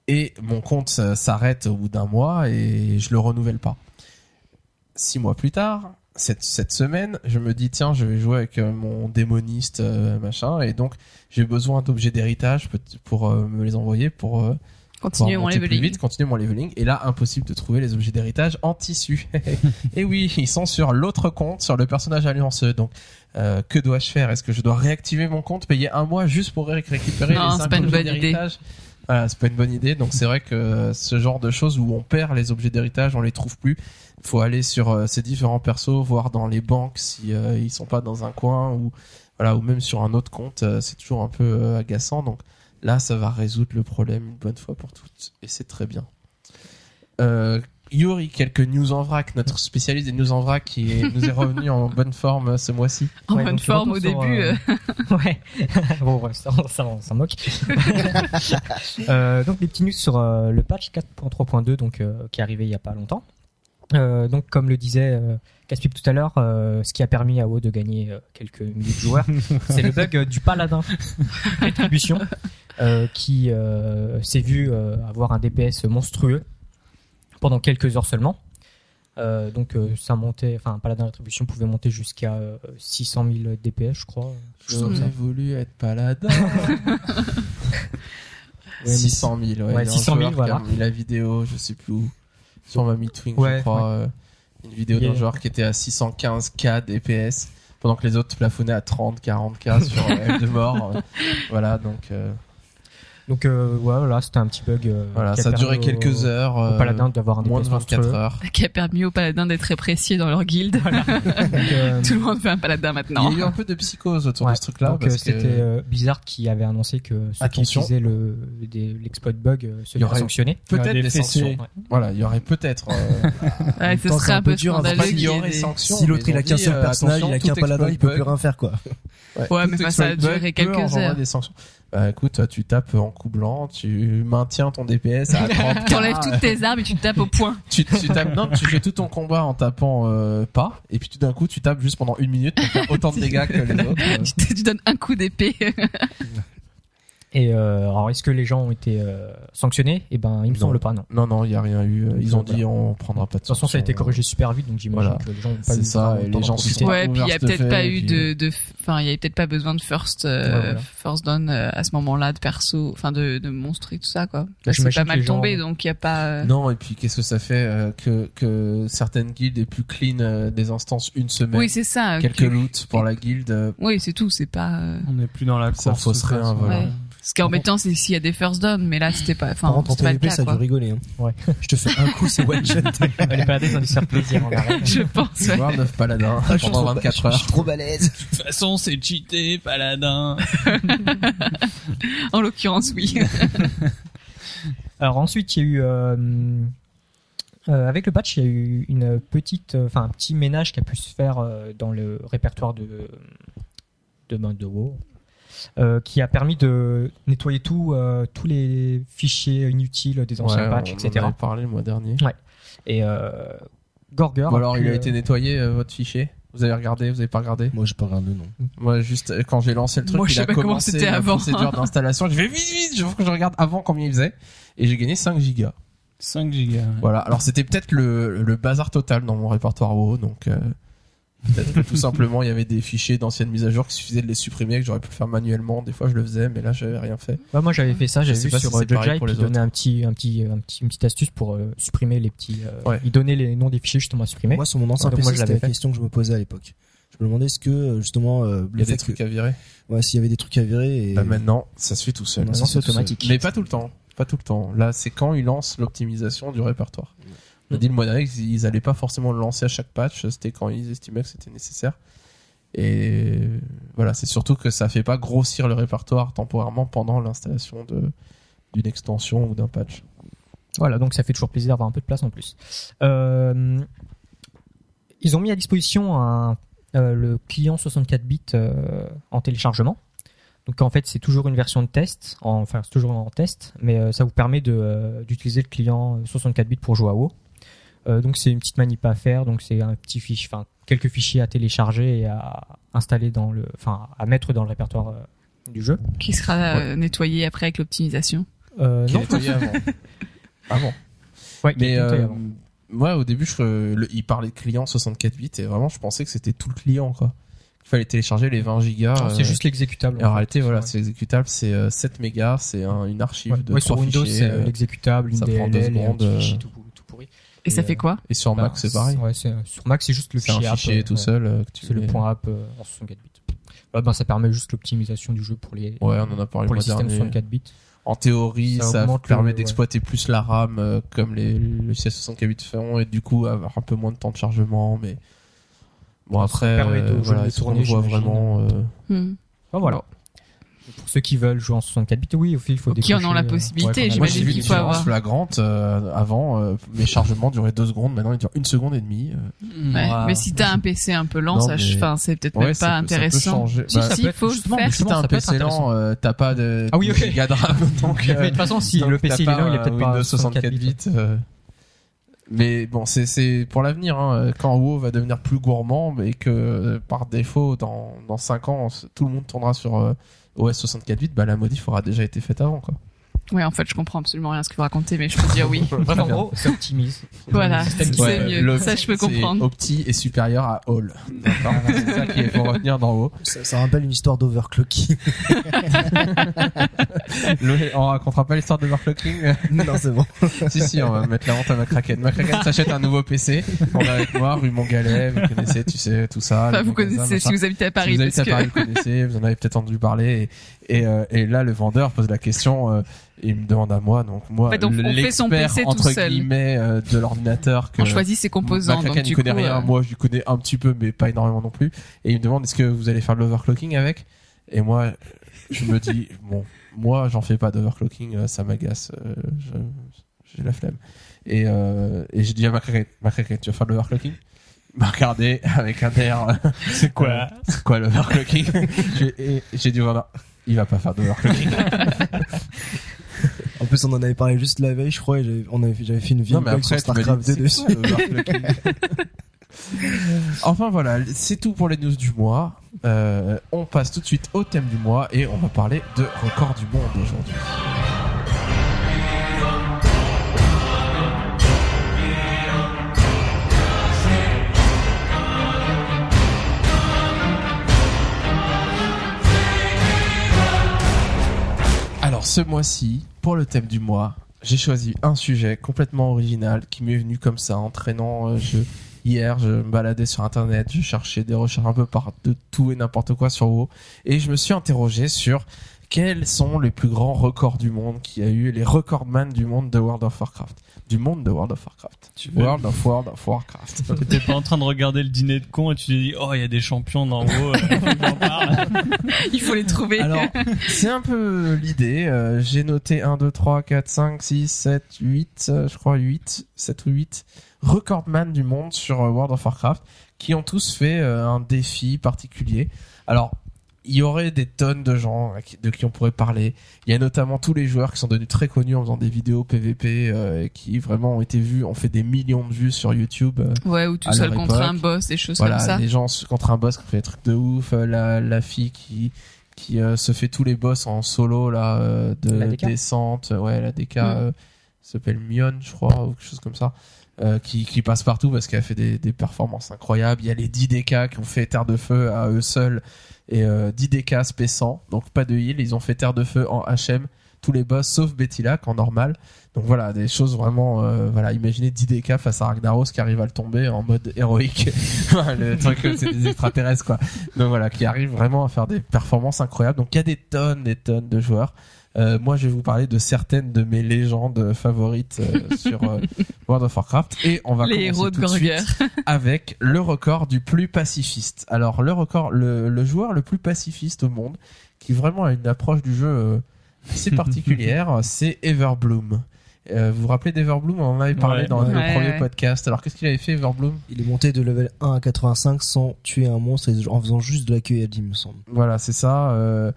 Et mon compte s'arrête au bout d'un mois et je le renouvelle pas. Six mois plus tard, cette, cette semaine, je me dis tiens, je vais jouer avec euh, mon démoniste euh, machin et donc j'ai besoin d'objets d'héritage pour euh, me les envoyer pour euh, Continuer mon monter plus leveling. vite, continuer mon leveling. Et là, impossible de trouver les objets d'héritage en tissu. et oui, ils sont sur l'autre compte, sur le personnage allianceux. Donc, que dois-je faire? Est-ce que je dois réactiver mon compte, payer un mois juste pour ré- récupérer Non, les objets d'héritage? Voilà, c'est pas une bonne idée. Donc c'est vrai que ce genre de choses où on perd les objets d'héritage, on les trouve plus. Il faut aller sur euh, ces différents persos, voir dans les banques si euh, ils sont pas dans un coin ou voilà ou même sur un autre compte. euh, c'est toujours un peu euh, agaçant. Donc là, ça va résoudre le problème une bonne fois pour toutes et c'est très bien. Yuri, quelques news en vrac, notre spécialiste des news en vrac qui est- nous est revenu en bonne forme ce mois-ci. En Ouais, bonne donc, forme au sur, début. euh, euh, ouais. bon, ouais, ça, ça, on s'en moque. euh, donc, les petits news sur euh, le patch 4.3.2, donc euh, qui est arrivé il y a pas longtemps. Euh, donc, comme le disait euh, Caspic tout à l'heure, euh, ce qui a permis à WoW de gagner euh, quelques milliers de joueurs, c'est le bug euh, du paladin rétribution, euh, qui euh, s'est vu euh, avoir un DPS monstrueux pendant quelques heures seulement. Euh, donc euh, ça montait, enfin un paladin rétribution pouvait monter jusqu'à euh, 600 000 DPS, je crois. J'aurais voulu être paladin. mais 600 000, ouais. Ouais, Il y a un 600 000, joueur qui voilà. a mis la vidéo, je sais plus où, sur ma Meetwing, Ouais, je crois. euh, une vidéo Il y d'un joueur qui était à 615K DPS, pendant que les autres plafonnaient à 30, 40K sur euh, Elle de mort. euh, voilà, donc euh, Donc euh, ouais, voilà, c'était un petit bug. euh, voilà, ça a duré au- quelques heures. Au euh, paladin d'avoir un moins de DPS 24 monstrueux. heures. qui a permis aux paladins d'être appréciés dans leur guilde. Donc, euh, Tout le monde fait un paladin Il maintenant. y a eu un peu de psychose autour ouais. de ce truc-là. Donc parce que- c'était euh, Blizzard qui avait annoncé que ceux Attention. qui utilisaient le des- l'exploit bug se Il y feraient aurait- sanctionner. peut-être des des sanctions. Ouais. Voilà, il y aurait peut-être. euh, Ouais, ce serait un un peu dur, des- sanctions. Si l'autre il a qu'un seul personnage, il a qu'un paladin, il peut plus bug. rien faire quoi. Ouais, mais enfin, ça a duré bug quelques peut engendrer heures. Bah écoute, toi, tu tapes en coup blanc, tu maintiens ton DPS à 30 T'enlèves toutes tes armes et tu te tapes au point. tu, tu tapes, non, tu fais tout ton combat en tapant euh, pas, et puis tout d'un coup, tu tapes juste pendant une minute pour faire autant de dégâts que les autres. tu, te- tu donnes un coup d'épée. Et euh, alors est-ce que les gens ont été euh, sanctionnés? Eh ben il me Non. semble pas non. Non, non, il y a rien eu. euh, Ils ont Voilà. dit on prendra pas de De toute façon ça a été corrigé super vite donc j'imagine Voilà. que les gens ont pas C'est eu ça, et les gens sont- Ouais, puis il y a peut-être pas eu puis- de, de, enfin, il y avait peut-être pas besoin de first, euh, Ouais, voilà. first down euh, à ce moment-là de perso, enfin de, de monstres et tout ça quoi. C'est j'imagine pas mal gens- tombé donc il y a pas. euh, Non, et puis qu'est-ce que ça fait euh, que, que certaines guildes aient plus clean euh, des instances une semaine, Oui, c'est ça. quelques que- loots pour la guilde. euh, Oui, c'est tout. C'est pas. euh, On n'est plus dans la Ça course. fausse toute rien, façon. voilà. Ce qui est embêtant, c'est s'il y a des first down, mais là c'était pas. Enfin, en PvP, ça a dû rigoler. Hein. Ouais. Je te fais un coup, c'est one shot. les paladins ils ont dû se faire plaisir. Je pense. ouais. Voir 9 paladins Ah, je suis pendant trop- 24 je- Je heures. suis trop balèze. De toute façon, c'est cheaté, paladin. En l'occurrence, oui. Alors ensuite, il y a eu euh, euh, avec le patch, il y a eu une petite, euh, enfin un petit ménage qui a pu se faire euh, dans le répertoire de de de WoW, euh, qui a permis de nettoyer tout, euh, tous les fichiers inutiles des anciens Ouais, patchs, on en etc. avait parlé le mois dernier. Et euh, Gorger. Ou alors a il a euh, été nettoyé euh, votre fichier. Vous avez regardé, vous avez pas regardé Moi, j'ai pas regardé, non. Moi juste euh, quand j'ai lancé le truc, Moi, je il sais a pas comment commencé c'était la avant. procédure d'installation. Je vais vite vite, je veux que je regarde avant combien il faisait et j'ai gagné 5 gigas. 5 gigas. ouais. Voilà. Alors c'était peut-être le, le bazar total dans mon répertoire WoW, donc euh, peut-être que tout simplement il y avait des fichiers d'anciennes mises à jour qui suffisait de les supprimer, que j'aurais pu le faire manuellement. Des fois je le faisais, mais là j'avais rien fait. Bah, moi j'avais fait ça, Je j'avais vu pas sur si euh, Jojai pour les qui donnait un petit, un petit, un petit, une petite astuce pour euh, supprimer les petits. euh, Ouais. Il donnait les noms des fichiers justement à supprimer. Moi, sur mon ancien PC, c'était la fait. question que je me posais à l'époque. Je me demandais est-ce que euh, justement euh, Il y a des fait trucs que à virer. ouais, s'il y avait des trucs à virer et Bah, maintenant ça se fait tout seul. Maintenant, c'est automatique. Mais pas tout le temps. Pas tout le temps. Là, c'est quand ils lancent l'optimisation du répertoire. On a dit le mois dernier qu'ils ils allaient pas forcément le lancer à chaque patch. C'était quand ils estimaient que c'était nécessaire. Et voilà, c'est surtout que ça fait pas grossir le répertoire temporairement pendant l'installation d'une extension ou d'un patch. Voilà, donc ça fait toujours plaisir d'avoir un peu de place en plus. Euh, ils ont mis à disposition un, euh, le client 64 bits euh, en téléchargement. Donc en fait, c'est toujours une version de test, en- enfin c'est toujours en test, mais ça vous permet d'utiliser le client 64 bits pour jouer à WoW. Euh, donc c'est une petite manip à faire, donc c'est un petit fichier, enfin quelques fichiers à télécharger et à installer dans le, enfin à mettre dans le répertoire euh, du jeu. Qui sera euh, nettoyé après avec l'optimisation. Euh, non, nettoyé avant. avant. ouais, Mais euh, avant. moi, au début, je, le- il parlait de client 64 bits et vraiment, je pensais que c'était tout le client, quoi. Il fallait télécharger les 20 gigas. Euh, c'est juste l'exécutable. En réalité, voilà, c'est exécutable, c'est euh, 7 mégas, c'est un- une archive Ouais, de ouais, trois sur Windows, fichiers, c'est l'exécutable, une ça prend deux DLL et un secondes, petit fichier tout, tout Et ça fait quoi Et sur Mac, Bah, c'est pareil. Ouais, c'est- sur Mac, c'est juste le C'est un fichier app, fichier euh, tout ouais. seul euh, que tu C'est le point app euh, en 64 bits. Ben, ça permet juste l'optimisation du jeu pour les, Ouais, on en a parlé pour le les systèmes dernier. 64 bits. En théorie, Ça ça, permet le- d'exploiter plus la RAM euh, comme les logiciels 64 bits font et du coup avoir un peu moins de temps de chargement. Mais bon Ça après, permet de euh, voilà, tourner, voit vraiment. euh, Hmm. Enfin, voilà. Pour ceux qui veulent jouer en 64 bits, oui, au fait, il faut Qui en ont la euh, possibilité, ouais, Moi, j'ai vu qu'il une faut différence avoir. flagrante. euh, avant, euh, mes chargements duraient deux secondes. Maintenant, ils durent une seconde et demie. euh. Ouais. Ouais. Mais si t'as un PC un peu lent, Non, ça, mais- enfin, c'est peut-être Ouais, même ça pas peut- ça peut intéressant. Si, Bah, ça si, peut il être- faut justement, faire. Si t'as un PC lent, euh, t'as pas de, Ah oui, de ok. giga de RAM, donc, Mais de toute façon, si le PC il est lent, il est peut-être pas Windows 64 bits. Mais bon, c'est c'est pour l'avenir. Hein. Quand WoW va devenir plus gourmand, mais que par défaut, dans dans 5 ans, tout le monde tournera sur euh, OS 64 bits, bah la modif aura déjà été faite avant, quoi. Ouais, en fait, je comprends absolument rien à ce que vous racontez, mais je peux dire oui. Bref, en gros, ça optimise. Voilà, c'est qui- Ouais, mieux. le- Ça, je peux c'est comprendre. Opti est supérieur à All. D'accord. c'est ça qu'il faut retenir dans WoW. ça, ça rappelle une histoire d'overclocking. On racontera pas l'histoire de overclocking. non, c'est bon. si si, on va mettre la honte à McCracken. McCracken s'achète un nouveau PC. On est avec moi, rue Montgalet. Vous connaissez, tu sais, tout ça. Enfin, vous connaissez, machin. si vous habitez à Paris, si vous habitez parce à Paris, que... vous connaissez, vous en avez peut-être entendu parler. Et, et, euh, et là, le vendeur pose la question. euh, et il me demande à moi, donc moi, l'expert PC tout entre seul. guillemets euh, de l'ordinateur que On choisit ses composants, donc il du connaît coup, rien. euh, Moi, je connais un petit peu, mais pas énormément non plus. Et il me demande est-ce que vous allez faire de l'overclocking avec? Et moi, je me dis bon, moi, j'en fais pas d'overclocking, ça m'agace. euh, J'ai la flemme. Et, euh, et j'ai dit à McCracken, McCracken, tu vas faire de l'overclocking? Il m'a regardé avec un air. C'est quoi? C'est quoi l'overclocking? J'ai dit voilà, il va pas faire d'overclocking. En plus, on en avait parlé juste la veille, je crois, et j'avais, on avait, fait- j'avais fait une blague sur StarCraft 2 c'est dessus. l'overclocking Enfin voilà, c'est tout pour les news du mois. Euh, on passe tout de suite au thème du mois et on va parler de record du monde aujourd'hui. Alors ce mois-ci, pour le thème du mois, j'ai choisi un sujet complètement original qui m'est venu comme ça en traînant. euh, hier, je me baladais sur internet, je cherchais des recherches un peu par de tout et n'importe quoi sur WoW et je me suis interrogé sur quels sont les plus grands records du monde qui a eu les recordman du monde de World of Warcraft, du monde de World of Warcraft, Tu veux- World of World of Warcraft. T'es pas en train de regarder le dîner de con et tu te dis oh il y a des champions dans WoW, euh, parle. il faut les trouver. Alors, c'est un peu l'idée. euh, J'ai noté 1, 2, 3, 4, 5, 6, 7, 8, euh, je crois 8, 7 ou 8 recordman du monde sur euh, World of Warcraft qui ont tous fait euh, un défi particulier. Alors, il y aurait des tonnes de gens de qui on pourrait parler. Il y a notamment tous les joueurs qui sont devenus très connus en faisant des vidéos PVP euh, et qui vraiment ont été vus, ont fait des millions de vues sur YouTube. euh, Ouais, ou tout seul contre un boss, des choses voilà, comme ça. les gens contre un boss qui fait des trucs de ouf, euh, la, la fille qui qui euh, se fait tous les boss en solo là euh, de descente, ouais la DK, Mm. euh, s'appelle Mion, je crois, ou quelque chose comme ça, euh, qui, qui passe partout parce qu'elle a fait des, des performances incroyables. Il y a les 10 DK qui ont fait Terre de Feu à eux seuls et euh, 10 DK spessant, donc pas de heal. Ils ont fait Terre de Feu en HM, tous les boss sauf Bettilac en normal. Donc voilà, des choses vraiment, euh, voilà, imaginez 10 DK face à Ragnaros qui arrive à le tomber en mode héroïque. le truc, c'est des extraterrestres quoi. Donc voilà, qui arrive vraiment à faire des performances incroyables. Donc il y a des tonnes, des tonnes de joueurs. Euh, moi, je vais vous parler de certaines de mes légendes favorites euh, sur euh, World of Warcraft et on va Les commencer tout de suite avec le record du plus pacifiste. Alors le record, le, le joueur le plus pacifiste au monde, qui vraiment a une approche du jeu euh, assez particulière, c'est Everbloom. Euh, vous vous rappelez d'Everbloom? On en avait parlé Ouais. dans le Ouais, premier ouais. podcast. Alors qu'est-ce qu'il avait fait Everbloom? Il est monté de level 1 à 85 sans tuer un monstre en faisant juste de l'accueil, il me semble. Voilà, c'est ça. euh,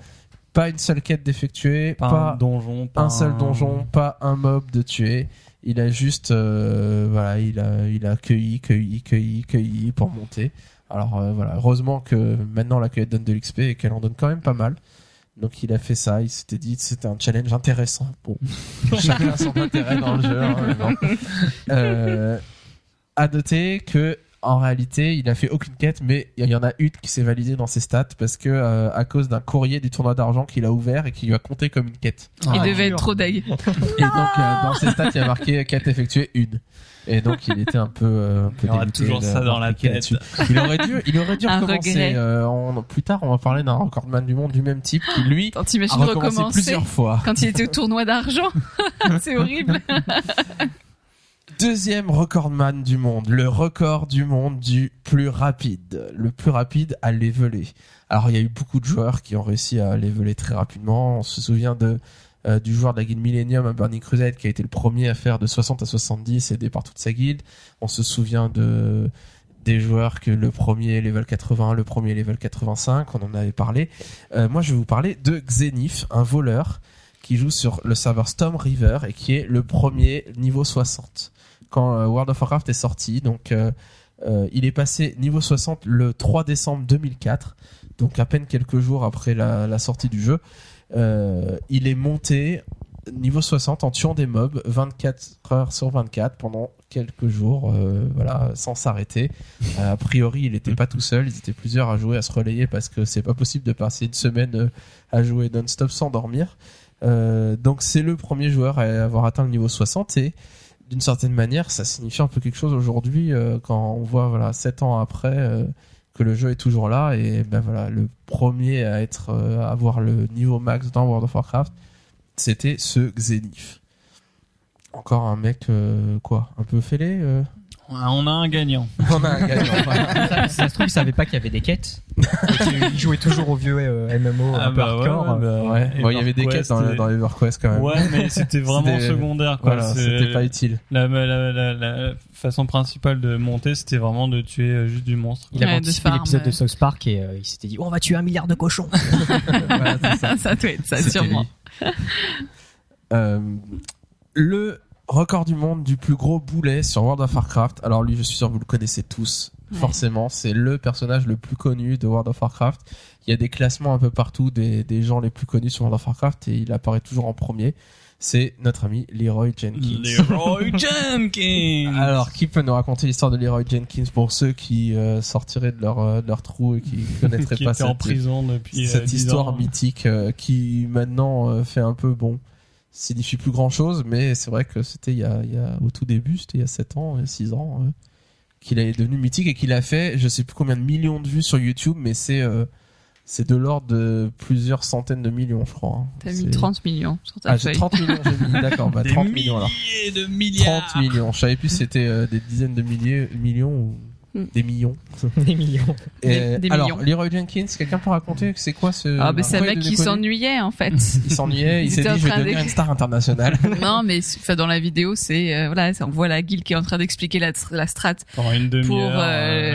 pas une seule quête d'effectuer, Pas, pas, un donjon, pas un seul donjon, pas un mob de tuer. Il a juste, euh, voilà, il a, il a cueilli, cueilli, cueilli, cueilli pour monter. Alors euh, voilà, heureusement que maintenant la cueillette donne de l'XP et qu'elle en donne quand même pas mal. Donc il a fait ça, il s'était dit que c'était un challenge intéressant. Bon, chacun a son intérêt dans le jeu. hein. Euh, à noter que en réalité, il a fait aucune quête, mais il y en a une qui s'est validée dans ses stats parce que euh, à cause d'un courrier du tournoi d'argent qu'il a ouvert et qui lui a compté comme une quête. Il Ah, devait être trop deg. Et donc euh, dans ses stats, il y a marqué quête effectuée une. Et donc il était un peu, euh, un peu Il aura toujours ça dans la tête. Il aurait dû, il aurait dû Un recommencer. euh, plus tard, on va parler d'un recordman du monde du même type qui lui Quand a recommencé recommencer plusieurs fois. quand il était au tournoi d'argent. c'est horrible. Deuxième recordman du monde, le record du monde du plus rapide, le plus rapide à leveler. Alors il y a eu beaucoup de joueurs qui ont réussi à leveler très rapidement. On se souvient de euh, du joueur de la guilde Millennium à Burning Crusade qui a été le premier à faire de 60 à 70 aidé par toute sa guilde. On se souvient de des joueurs que le premier level 80, le premier level 85, on en avait parlé. Euh, moi je vais vous parler de Xenif, un voleur qui joue sur le serveur Storm River et qui est le premier niveau 60 quand euh, World of Warcraft est sorti. Donc, euh, euh, il est passé niveau 60 le 3 décembre 2004, donc à peine quelques jours après la, sortie du jeu. Il est monté niveau 60 en tuant des mobs 24 heures sur 24 pendant quelques jours, voilà, sans s'arrêter. A priori, il n'était pas tout seul, ils étaient plusieurs à jouer, à se relayer parce que c'est pas possible de passer une semaine à jouer non-stop sans dormir. Donc c'est le premier joueur à avoir atteint le niveau 60 et d'une certaine manière, ça signifie un peu quelque chose aujourd'hui euh, quand on voit voilà sept ans après euh, que le jeu est toujours là et ben voilà le premier à être euh, à avoir le niveau max dans World of Warcraft, c'était ce Xenif. Encore un mec quoi, un peu fêlé. Euh. On a un gagnant. On a un gagnant. ça, ça se trouve, il savait pas qu'il y avait des quêtes. Qu'il jouait toujours au vieux euh, MMO un Ah peu bah ouais, hardcore. ouais, bah, Ouais, bon, il y avait des quêtes dans, dans EverQuest quand même. Ouais, mais c'était vraiment secondaire, quoi. Voilà, C'est- c'était pas utile. La, la, la, la façon principale de monter, c'était vraiment de tuer euh, juste du monstre. Il de anticipé l'épisode de South Park et euh, il s'était dit oh, on va tuer un milliard de cochons. Voilà, ça. ça doit être ça, sûrement. Euh, le record du monde du plus gros boulet sur World of Warcraft. Alors lui, je suis sûr que vous le connaissez tous. Ouais. Forcément, c'est le personnage le plus connu de World of Warcraft. Il y a des classements un peu partout des, des gens les plus connus sur World of Warcraft et il apparaît toujours en premier. C'est notre ami Leroy Jenkins. Leroy Jenkins Alors, qui peut nous raconter l'histoire de Leroy Jenkins pour ceux qui euh, sortiraient de leur, euh, de leur trou et qui connaîtraient qui pas était en cette, prison depuis euh, cette 10 histoire ans. mythique euh, qui maintenant euh, fait un peu bon? Signifie plus grand chose mais c'est vrai que c'était il y a, il y a au tout début c'était il y a 7 ans 6 ans euh, qu'il est devenu mythique et qu'il a fait je sais plus combien de millions de vues sur YouTube mais c'est euh, c'est de l'ordre de plusieurs centaines de millions je crois hein. T'as mis 30 millions sur ta ah j'ai feuille. 30 millions j'ai mis d'accord bah Des 30 millions alors milliers de milliards 30 millions je savais plus si c'était euh, des dizaines de milliers millions ou. Des millions des millions. Et, des alors millions. Leroy Jenkins quelqu'un peut raconter c'est quoi ce Ah, bah, c'est un mec qui s'ennuyait, en fait. il s'ennuyait, il Il s'est était en dit je vais train devenir de- une star internationale. non, mais enfin, dans la vidéo, c'est euh, voilà, on voit la guilde qui est en train d'expliquer la, la strat Pendant une demi-heure. pour euh,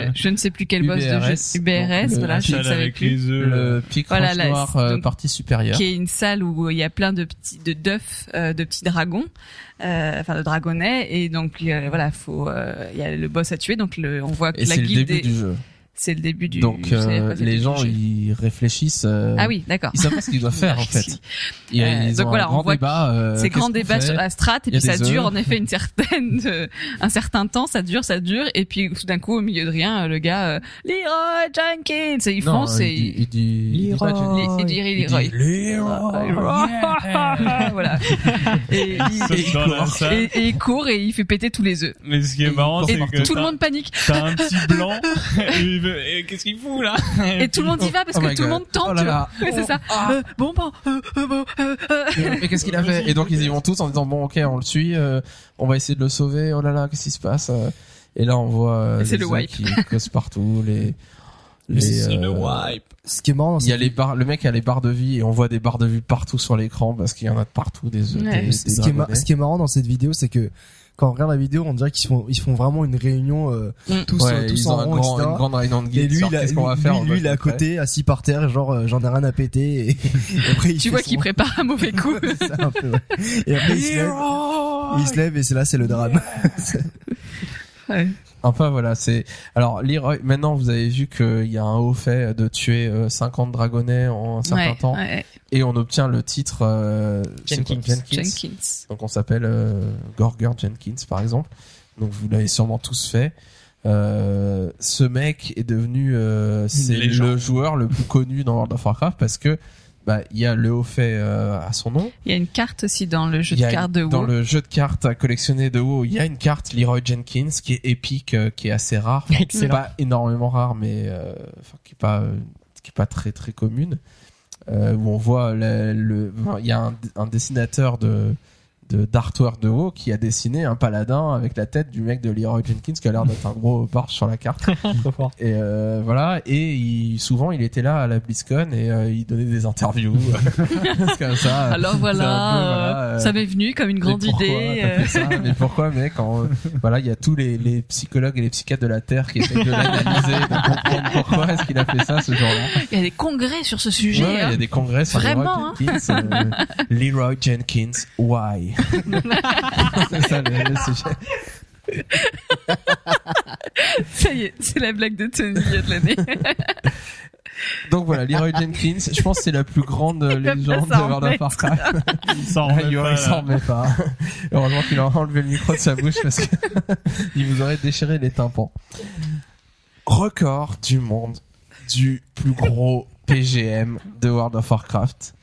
euh, je ne sais plus quel boss de jeu, UBRS, donc, voilà, je ne savais avec plus. les œufs. Le pic Voilà, là, noir euh, donc, partie supérieure. qui est une salle où il y a plein de petits de d'œufs euh, de petits dragons euh, enfin de dragonnets et donc euh, voilà faut euh, il y a le boss à tuer donc le on voit que Et la le guilde début est- du jeu. C'est le début du. Donc c'est euh, les gens ils réfléchissent. euh, Ah oui, d'accord. Ils savent pas ce qu'ils doivent faire en fait. Il y a- Euh, ils donc ont voilà, un on grand voit débat. euh, C'est qu'est-ce grand qu'on débat fait sur la strat et puis ça dure en effet une certaine euh, un certain temps, ça dure, ça dure et puis tout d'un coup au milieu de rien, le gars Leroy Jenkins et il Non, fonce il et dit, Leroy. Il dit Leroy. Leroy. voilà. Et, il court et il fait péter tous les œufs. Mais ce qui est marrant, c'est que Tout le monde panique t'as un petit blanc. Et Qu'est-ce qu'il fout là et tout le monde y va parce Oh que tout le monde tente. Oh là là. Oui, c'est ça. Ah. Euh, bon, bon, euh, euh, bon, euh, euh. Mais mais qu'est-ce qu'il a fait Et donc ils y vont tous en disant bon ok on le suit, euh, on va essayer de le sauver. Oh là là qu'est-ce qui se passe euh Et là on voit euh, les le wipe. qui causent partout. Les, les, C'est le euh, wipe. Ce qui est marrant, Il y a les barres, le mec a les barres de vie et on voit des barres de vie partout sur l'écran parce qu'il y en a de partout des œufs. Ouais. des- des ce qui est, ma- dragonnets. ce qui est marrant dans cette vidéo, c'est que quand on regarde la vidéo, on dirait qu'ils font, ils font vraiment une réunion euh, Mm. tous, Ouais, euh, tous ils ont en un rond, grand, etc. une grande réunion de Et lui, il a- qu'on va lui, faire. lui, lui, il est à côté, assis par terre, genre euh, j'en ai rien à péter. Et, et après, il Tu vois son- qu'il prépare un mauvais coup. C'est ça, un peu, ouais. Et après, il se lève, il se lève et c'est là, c'est le drame. Ouais. Enfin voilà, c'est alors Leroy. Maintenant, vous avez vu qu'il y a un haut fait de tuer euh, 50 dragonnets en un certain Ouais, temps, ouais. et on obtient le titre euh, quoi, Jenkins. Jenkins. Donc on s'appelle euh, Gorger Jenkins par exemple. Donc vous l'avez sûrement tous fait. Euh, ce mec est devenu euh, c'est le joueur le plus connu dans World of Warcraft parce que bah il y a le haut fait euh, à son nom. Il y a une carte aussi dans le jeu de a cartes de dans WoW. le jeu de cartes à collectionner de WoW, il y a une carte Leroy Jenkins qui est épique, euh, qui est assez rare, Enfin, pas énormément rare, mais euh, enfin, qui est pas euh, qui est pas très très commune. Euh, où on voit le, le- enfin, il y a un, un dessinateur de de d'artwork de WoW qui a dessiné un paladin avec la tête du mec de Leroy Jenkins qui a l'air d'être un gros barge sur la carte. Trop fort. Et euh, voilà, et il, souvent il était là à la BlizzCon et euh, il donnait des interviews comme ça. Alors peu, voilà, euh, ça m'est venu comme une grande mais idée. euh. ça mais pourquoi mec quand, euh, voilà il y a tous les, les psychologues et les psychiatres de la terre qui essaient de l'analyser de comprendre pourquoi est-ce qu'il a fait ça ce jour-là Il y a des congrès sur ce sujet. Ouais, il y hein. a des congrès sur Vraiment, hein. Leroy Jenkins euh, Leroy Jenkins why? c'est ça le, le sujet Ça y est, c'est la blague de Tony de l'année. donc voilà Leroy Jenkins je pense que c'est la plus grande légende de World of. Warcraft Il s'en remet pas, il là. s'en remet pas. Heureusement qu'il a enlevé le micro de sa bouche parce que il vous aurait déchiré les tympans. Record du monde du plus gros PGM de World of Warcraft.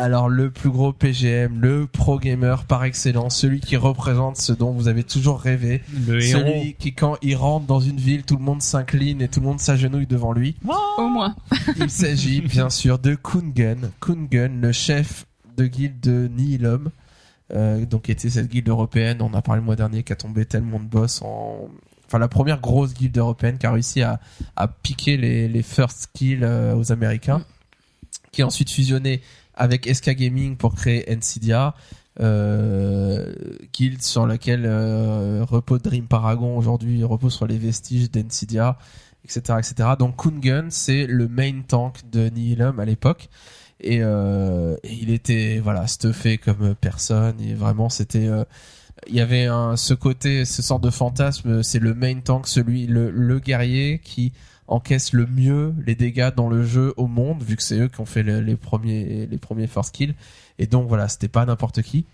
Alors le plus gros PGM, le pro gamer par excellence, celui qui représente ce dont vous avez toujours rêvé, Le héros. celui qui quand il rentre dans une ville, tout le monde s'incline et tout le monde s'agenouille devant lui. Au moins. Il s'agit bien sûr de Kungun. Kungun, le chef de guilde de Nihilum, euh, donc qui était cette guilde européenne, on en a parlé le mois dernier, qui a tombé tellement de boss en... Enfin, la première grosse guilde européenne qui a réussi à, à piquer les, les first kills euh, aux Américains, qui a ensuite fusionné avec SK Gaming pour créer Nvidia, euh, guilde sur laquelle euh, repose Dream Paragon aujourd'hui repose sur les vestiges d'Nvidia, etc., etc. Donc Kungun, c'est le main tank de Nihilum à l'époque. Et, euh, et il était voilà stuffé comme personne et vraiment c'était euh, il y avait un, ce côté ce sort de fantasme c'est le main tank celui le, le guerrier qui encaisse le mieux les dégâts dans le jeu au monde vu que c'est eux qui ont fait le- les premiers les premiers first kills et donc voilà c'était pas n'importe qui.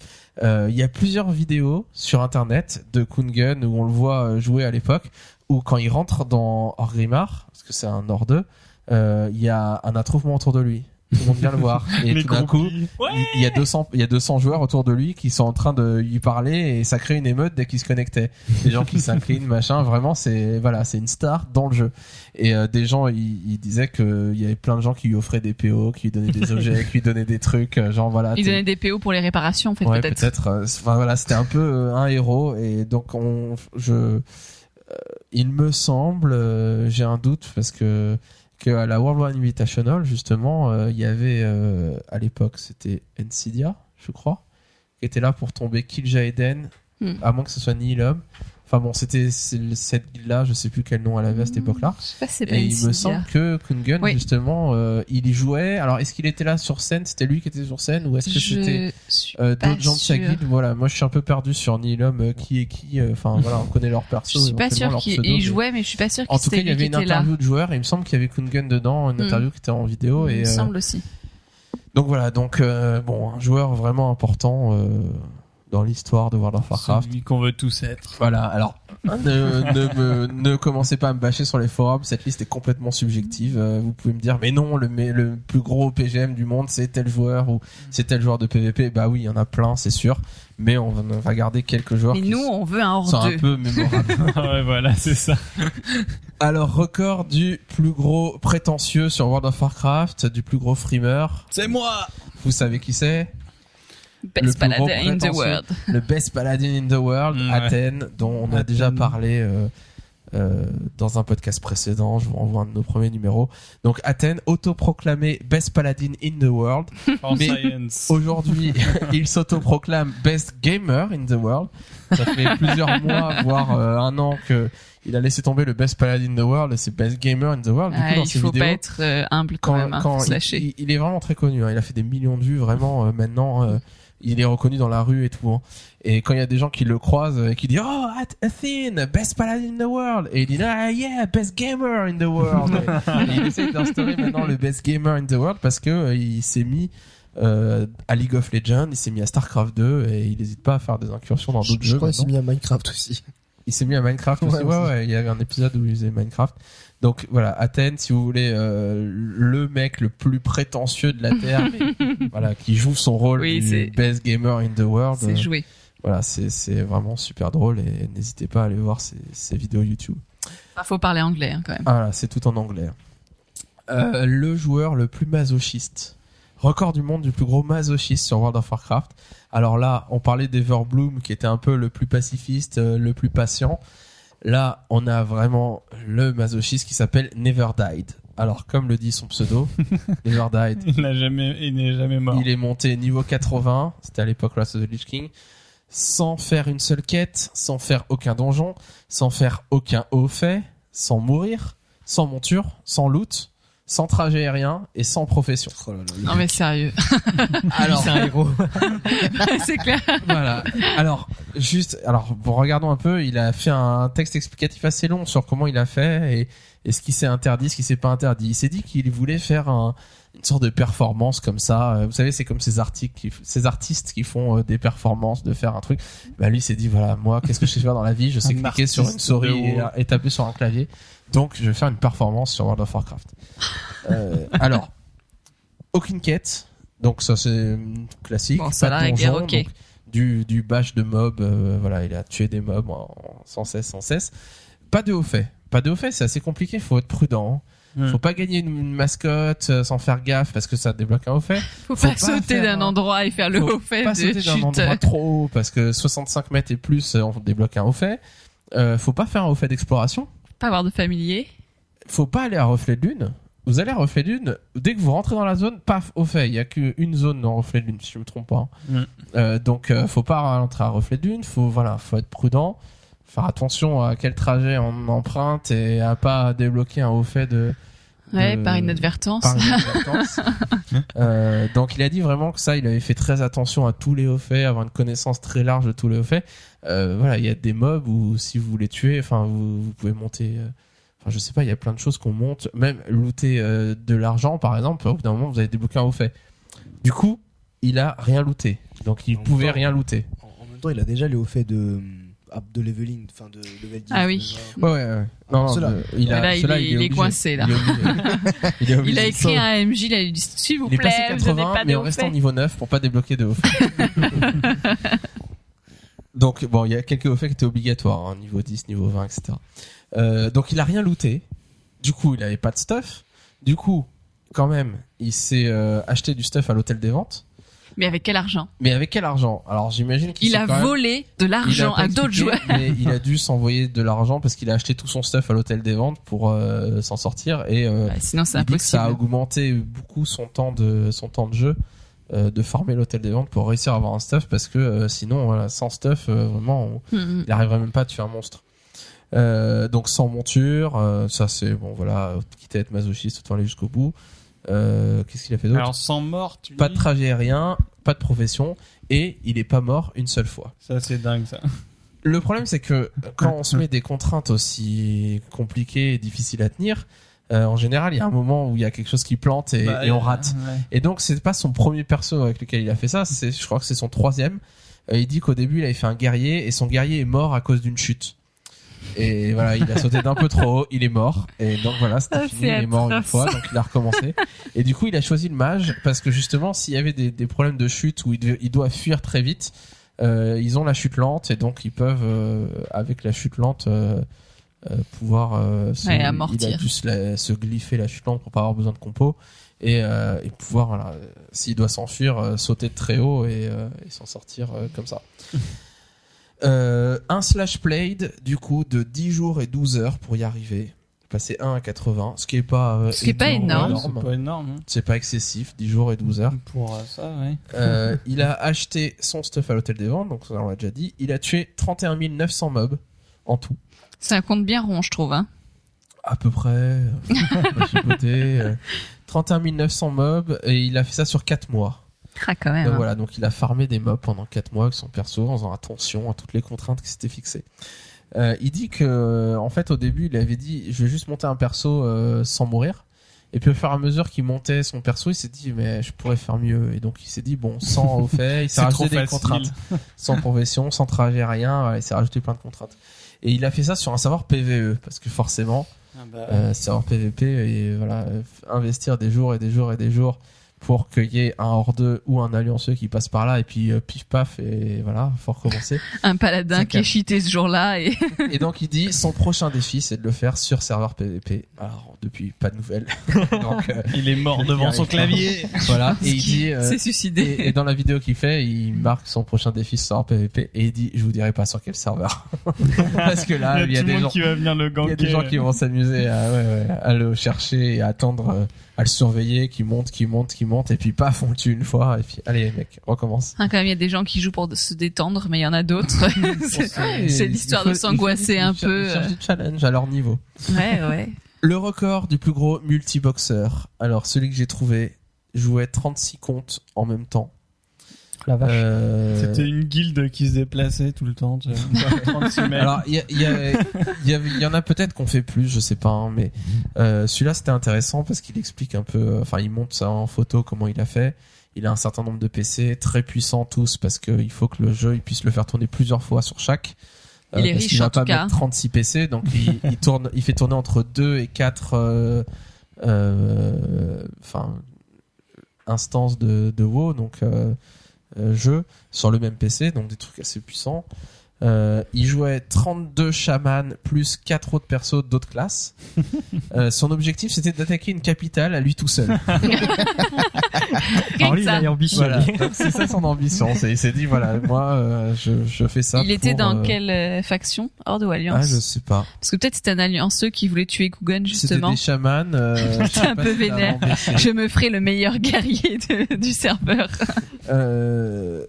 Euh, il y a plusieurs vidéos sur internet de Kungun où on le voit euh, jouer à l'époque où quand il rentre dans Orgrimmar parce que c'est un Nord 2 euh, il y a un attroupement autour de lui tout le monde vient le voir et Les tout d'un coup. Ouais. il il y a 200 il y a 200 joueurs autour de lui qui sont en train de lui parler et ça crée une émeute dès qu'il se connectait des gens qui s'inclinent machin vraiment c'est voilà c'est une star dans le jeu et euh, des gens ils, ils disaient que il y avait plein de gens qui lui offraient des PO qui lui donnaient des objets qui lui donnaient des trucs euh, genre voilà Il t'es- donnait des PO pour les réparations, en fait, ouais peut-être. peut-être euh, enfin voilà c'était un peu euh, un héros et donc on je euh, il me semble euh, j'ai un doute parce que que à la World War Invitational justement euh, il y avait euh, à l'époque c'était Nvidia je crois qui était là pour tomber Kill Jaeden Hmm. à moins que ce soit Nihilum Enfin bon, c'était cette guilde-là, je sais plus quel nom elle avait à cette époque-là. C'est pas Et il me semble que Kungen, Oui. justement, euh, il y jouait. Alors, est-ce qu'il était là sur scène? C'était lui qui était sur scène ou est-ce que c'était euh, d'autres gens de sa guilde? Voilà, moi je suis un peu perdu sur Nihilum, euh, qui est qui. euh, Enfin voilà, on connaît leur perso. Je suis pas leur qu'il jouait, mais je suis pas sûre En tout cas, il y avait une là. interview de joueur et il me semble qu'il y avait Kungen dedans, une Mm. interview qui était en vidéo. Il et me semble aussi. donc voilà, donc bon, un joueur vraiment important dans l'histoire de World of Warcraft. Celui qu'on veut tous être. Voilà, alors ne, ne, me- ne commencez pas à me bâcher sur les forums, cette liste est complètement subjective. Euh, vous pouvez me dire, mais non, le, mais le plus gros PGM du monde, c'est tel joueur ou c'est tel joueur de PvP. Bah oui, il y en a plein, c'est sûr. Mais on va, garder quelques joueurs Mais qui nous, on veut un hors un 2. peu mémorables. ouais, voilà, c'est ça. alors, record du plus gros prétentieux sur World of Warcraft, du plus gros frimeur. C'est moi Vous savez qui c'est? Best plus gros paladin in the world. le best paladin in the world, Ouais. Athènes, dont on a Athènes. déjà parlé euh, euh, dans un podcast précédent. Je vous renvoie un de nos premiers numéros. Donc Athènes, autoproclamé best paladin in the world. En Mais- science. Aujourd'hui, il s'autoproclame best gamer in the world. Ça fait plusieurs mois, voire euh, un an que il a laissé tomber le best paladin in the world et c'est best gamer in the world. Du coup, dans il ses faut vidéos, pas être euh, humble quand, quand, même, hein, quand il, lâcher. il- il est vraiment très connu. hein. Il a fait des millions de vues vraiment euh, maintenant. euh, il est reconnu dans la rue et tout. hein. Et quand il y a des gens qui le croisent et qui disent oh Ath- Athene best paladin in the world et il dit ah yeah best gamer in the world. et, il essaie d'instaurer maintenant le best gamer in the world parce que euh, il s'est mis euh, à League of Legends, il s'est mis à Starcraft 2 et il n'hésite pas à faire des incursions dans Je, d'autres je jeux. crois qu'il s'est mis à Minecraft aussi. Il s'est mis à Minecraft aussi. Ouais, ouais, il y avait un épisode où il faisait Minecraft. Donc voilà, Athènes, si vous voulez, euh, le mec le plus prétentieux de la Terre, voilà, qui joue son rôle Oui, du best gamer in the world. C'est joué. voilà, c'est vraiment super drôle et n'hésitez pas à aller voir ses, ses vidéos YouTube. Enfin, faut parler anglais hein, quand même. Ah, voilà, c'est tout en anglais. Euh, le joueur le plus masochiste. Record du monde du plus gros masochiste sur World of Warcraft. Alors là, on parlait d'Everbloom qui était un peu le plus pacifiste, euh, le plus patient. Là, on a vraiment le masochiste qui s'appelle Never Died. Alors, comme le dit son pseudo, Never Died, Il jamais, n'est jamais mort. il est monté niveau 80, c'était à l'époque Wrath of the Lich King, sans faire une seule quête, sans faire aucun donjon, sans faire aucun haut fait, sans mourir, sans monture, sans loot, sans trajet aérien et sans profession. Oh là là, Non mais sérieux, Alors, c'est un héros. c'est clair. voilà. Alors, juste, alors, bon, regardons un peu. Il a fait un texte explicatif assez long sur comment il a fait et, et ce qui s'est interdit, ce qui s'est pas interdit. Il s'est dit qu'il voulait faire un, une sorte de performance comme ça. Euh, Vous savez, c'est comme ces articles, qui, ces artistes qui font euh, des performances, de faire un truc. Bah lui, il s'est dit voilà, moi, qu'est-ce que je sais faire dans la vie? Je sais Un cliquer sur une souris et taper sur un clavier. Donc, je vais faire une performance sur World of Warcraft. Euh, alors, aucune quête. Donc ça c'est euh, classique. Bon, ça, Pas de donjon, ok. donc du, du bash de mobs, euh, voilà, il a tué des mobs en- en- sans cesse, sans cesse. Pas de haut fait. Pas de haut fait, c'est assez compliqué, faut être prudent. Hmm. Faut pas gagner une, une mascotte euh, sans faire gaffe parce que ça débloque un haut fait. Faut, Faut pas, pas sauter d'un un- endroit et faire le Faut haut fait pas de sauter d'un endroit trop haut parce que 65 mètres et plus, on débloque un haut fait. Euh, faut pas faire un haut fait d'exploration. Pas avoir de familier. faut pas aller à reflet de lune. Vous allez à reflet de lune, dès que vous rentrez dans la zone, paf, au fait, il y a qu'une zone dans reflet de lune, si je me trompe pas. Mm. Euh, donc, euh, faut pas rentrer à reflet de lune, faut, voilà, faut être prudent, faire attention à quel trajet on emprunte et à pas débloquer un haut fait de, Ouais, de- par inadvertance. par inadvertance. euh, donc il a dit vraiment que ça, il avait fait très attention à tous les hauts faits, avoir une connaissance très large de tous les hauts faits. Euh, voilà, il y a des mobs où si vous les tuez, enfin vous, vous pouvez monter. euh, Enfin, je sais pas, il y a plein de choses qu'on monte, même looter euh, de l'argent par exemple. Au bout d'un moment, vous avez débloqué un haut fait. Du coup, il a rien looté, donc il Donc, pouvait rien looter. En, en même temps, il a déjà les hauts faits de, de leveling, enfin de level 10. Ah oui. déjà. Ouais, ouais, ouais. Non, le- il a, Là, il ceux-là, est- il est obligé. coincé, là. Il est il, est a écrit un MJ, il a dit s'il vous Il est plaît, passé vous donnez 80, pas mais en haut restant fait. niveau 9 pour pas débloquer de haut fait. donc bon, il y a quelques hauts faits qui étaient obligatoires, hein, niveau 10, niveau 20, etc. Euh, donc il a rien looté. Du coup, il avait pas de stuff. Du coup, quand même, il s'est euh, acheté du stuff à l'hôtel des ventes. Mais avec quel argent Mais avec quel argent Alors j'imagine qu'il Il a quand même- volé de l'argent à d'autres joueurs. Mais il a dû s'envoyer de l'argent parce qu'il a acheté tout son stuff à l'hôtel des ventes pour euh, s'en sortir et euh, sinon c'est ça a augmenté beaucoup son temps de son temps de jeu euh, de farmer l'hôtel des ventes pour réussir à avoir un stuff parce que euh, sinon, voilà, sans stuff, vraiment, on- Mhm. il arriverait même pas à tuer un monstre. Donc sans monture, ça c'est bon voilà, quitte à être masochiste, autant aller jusqu'au bout. Euh, Qu'est-ce qu'il a fait d'autre Alors sans mort, tu Pas dis de trajet aérien, pas de profession, et il est pas mort une seule fois. Ça c'est dingue ça. Le problème, c'est que quand on se met des contraintes aussi compliquées et difficiles à tenir, euh, en général, il y a un moment où il y a quelque chose qui plante et, Bah, et on rate. ouais. Et donc, c'est pas son premier perso avec lequel il a fait ça. C'est, je crois que c'est son troisième. Euh, il dit qu'au début, il avait fait un guerrier et son guerrier est mort à cause d'une chute. Et voilà, il a sauté d'un peu trop haut, il est mort. Et donc voilà, c'était Ah, fini, il est mort une fois, donc il a recommencé. Et du coup, il a choisi le mage parce que justement, s'il y avait des, des problèmes de chute où il, devait- il doit fuir très vite, euh, ils ont la chute lente et donc ils peuvent, euh, avec la chute lente, euh, euh, pouvoir euh, se, Ouais, il amortir. a dû se, la- se gliffer la chute lente pour pas avoir besoin de compo et, euh, et pouvoir, voilà, s'il doit s'enfuir, euh, sauter de très haut et, euh, et s'en sortir euh, comme ça. Euh, un slash played du coup de 10 jours et 12 heures pour y arriver. Passer 1 à 80, ce qui est pas euh, Ce qui est pas énorme. Ouais, c'est pas énorme. hein. C'est pas excessif, 10 jours et 12 heures. Pour euh, ça, ouais. Euh, il a acheté son stuff à l'hôtel des ventes, donc ça on l'a déjà dit. Il a tué 31 900 mobs en tout. C'est un compte bien rond, je trouve. Hein. À peu près. euh, 31 900 mobs et il a fait ça sur 4 mois. Ah, quand même. Donc hein. voilà, donc il a farmé des mobs pendant 4 mois avec son perso en faisant attention à toutes les contraintes qui s'étaient fixées. Euh, il dit que en fait au début il avait dit je vais juste monter un perso euh, sans mourir et puis au fur et à mesure qu'il montait son perso il s'est dit mais je pourrais faire mieux et donc il s'est dit bon sans au fait il s'est rajouté des facile. contraintes sans profession sans trajet rien voilà, il s'est rajouté plein de contraintes et il a fait ça sur un serveur PVE parce que forcément Ah bah, euh, serveur PVP et voilà investir des jours et des jours et des jours pour qu'il y ait un hors 2 ou un allianceux qui passe par là et puis euh, pif paf et voilà faut recommencer Un paladin C'est qui est cheaté ce jour-là et et donc il dit son prochain défi c'est de le faire sur serveur PVP alors depuis pas de nouvelles. Donc euh, il est mort devant son clavier. voilà et il dit euh, s'est suicidé. et, et dans la vidéo qu'il fait il marque son prochain défi sur serveur PVP et il dit je vous dirai pas sur quel serveur. Parce que là il y a des gens qui va venir le Il y a des gens qui vont s'amuser à, ouais, ouais, à le chercher et à attendre, euh, à le surveiller, qui monte, qui monte, qui monte, et puis paf, on le tue une fois, et puis allez mec, recommence. Hein, quand même, il y a des gens qui jouent pour se détendre, mais il y en a d'autres. C'est- C'est l'histoire de s'angoisser un peu. cherche du challenge à leur niveau. ouais, ouais. Le record du plus gros multiboxeur. Alors celui que j'ai trouvé jouait 36 comptes en même temps. La vache. Euh, C'était une guilde qui se déplaçait tout le temps. tu vois. 36 mecs. Alors, il y, a- il y, a- il y, il en a peut-être qu'on fait plus, je sais pas, hein, mais euh, celui-là c'était intéressant parce qu'il explique un peu, euh, enfin il montre ça en photo comment il a fait. Il a un certain nombre de PC très puissants tous parce qu'il faut que le jeu il puisse le faire tourner plusieurs fois sur chaque. Euh, Il est parce riche, va en tout pas cas. mettre 36 PC, donc il, il tourne, il fait tourner entre 2 et 4 euh, euh, enfin instances de, de WoW, donc euh, jeux sur le même PC, donc des trucs assez puissants. Euh, il jouait 32 chamans plus 4 autres persos d'autres classes. Euh, son objectif c'était d'attaquer une capitale à lui tout seul. Alors lui, il a voilà. Donc, c'est ça son ambition. C'est- Il s'est dit voilà, moi euh, je, je fais ça. Il était dans euh, quelle euh, faction? Horde ou Ah Alliance je sais pas. Parce que peut-être c'était un allianceux qui voulait tuer Kugan C'était justement. des chamans. Euh, sais un peu vénère. Je me ferai le meilleur guerrier de- du serveur. Euh,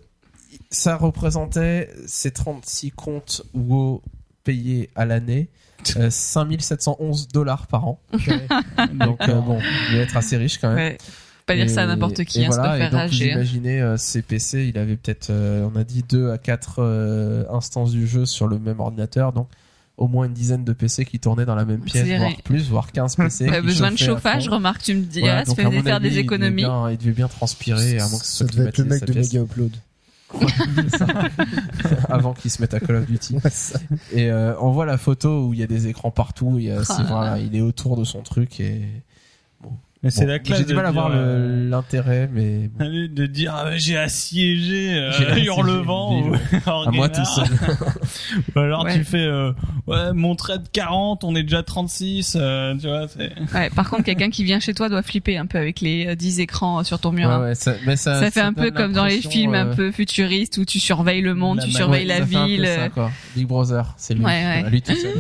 ça représentait ces 36 comptes WoW payés à l'année. Euh, 5711 dollars par an. Donc euh, bon, il va être assez riche quand même. Ouais. Pas dire ça à n'importe qui, hein, ça voilà, peut faire donc, rager. Vous imaginez euh, ces PC, il avait peut-être, euh, on a dit 2 à 4 instances du jeu sur le même ordinateur, donc au moins une dizaine de PC qui tournaient dans la même pièce, voire plus, voire 15 PC. Qui besoin de chauffage, remarque, tu me dis, Voilà, ah, ça faisait faire avis, des il économies. devait bien- Il devait bien transpirer, à moins que ce soit Ça devait être le mec de pièce. Mega Upload. avant qu'il se mette à Call of Duty. Ouais. Et euh, on voit la photo où il y a des écrans partout, il, y a, voilà, là. il est autour de son truc et Mais c'est bon, la classe J'ai du de mal à voir euh, l'intérêt, mais bon, de dire ah, j'ai assiégé euh, Hurlevent ou à moi tout seul. Ou alors Ouais. tu fais euh, ouais mon trade 40, on est déjà 36, euh, tu vois, c'est Ouais, par contre, quelqu'un qui vient chez toi doit flipper un peu avec les euh, 10 écrans euh, sur ton mur. Ouais, hein. ouais, ça, mais ça, ça fait un peu comme dans les films un euh, peu futuristes où tu surveilles le monde, La tu surveilles ouais, la ville. ça, euh, quoi. Big Brother, c'est lui, Ouais, ouais. Voilà, lui tout seul.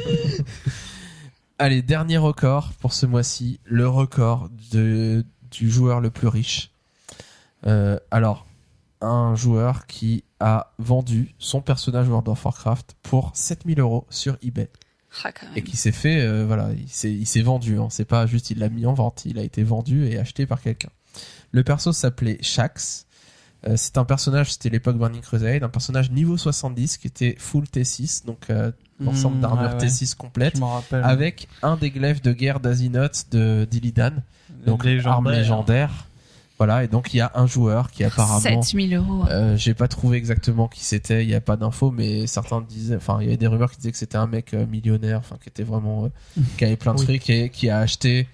Allez, dernier record pour ce mois-ci, le record de, du joueur le plus riche. Euh, alors, un joueur qui a vendu son personnage World of Warcraft pour 7000 euros sur eBay Ah, et qui s'est fait, euh, voilà, il s'est, il s'est vendu. Hein. C'est pas juste il l'a mis en vente, il a été vendu et acheté par quelqu'un. Le perso s'appelait Shax. Euh, c'est un personnage, c'était l'époque Burning Crusade, un personnage niveau 70 qui était full T6, donc euh, l'ensemble Mmh, d'armure ouais, ouais. T6 complète, avec un des glaives de guerre d'Azinoth de d'Illidan, donc Légendaire. arme légendaire. Voilà, et donc il y a un joueur qui apparemment 7000 euros. euh, j'ai pas trouvé exactement qui c'était, il y a pas d'infos, mais certains disaient, enfin, il y avait des rumeurs qui disaient que c'était un mec euh, millionnaire, enfin, qui était vraiment, euh, qui avait plein de Oui. trucs et qui a acheté,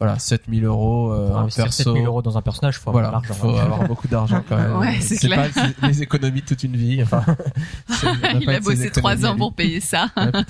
voilà, 7000 euros, euh, un perso. 7000 euros dans un personnage, faut avoir Voilà, l'argent. faut hein. avoir beaucoup d'argent quand même. Ouais, c'est clair. pas c'est les économies de toute une vie. Enfin, Il a bossé trois ans pour payer ça. Ouais.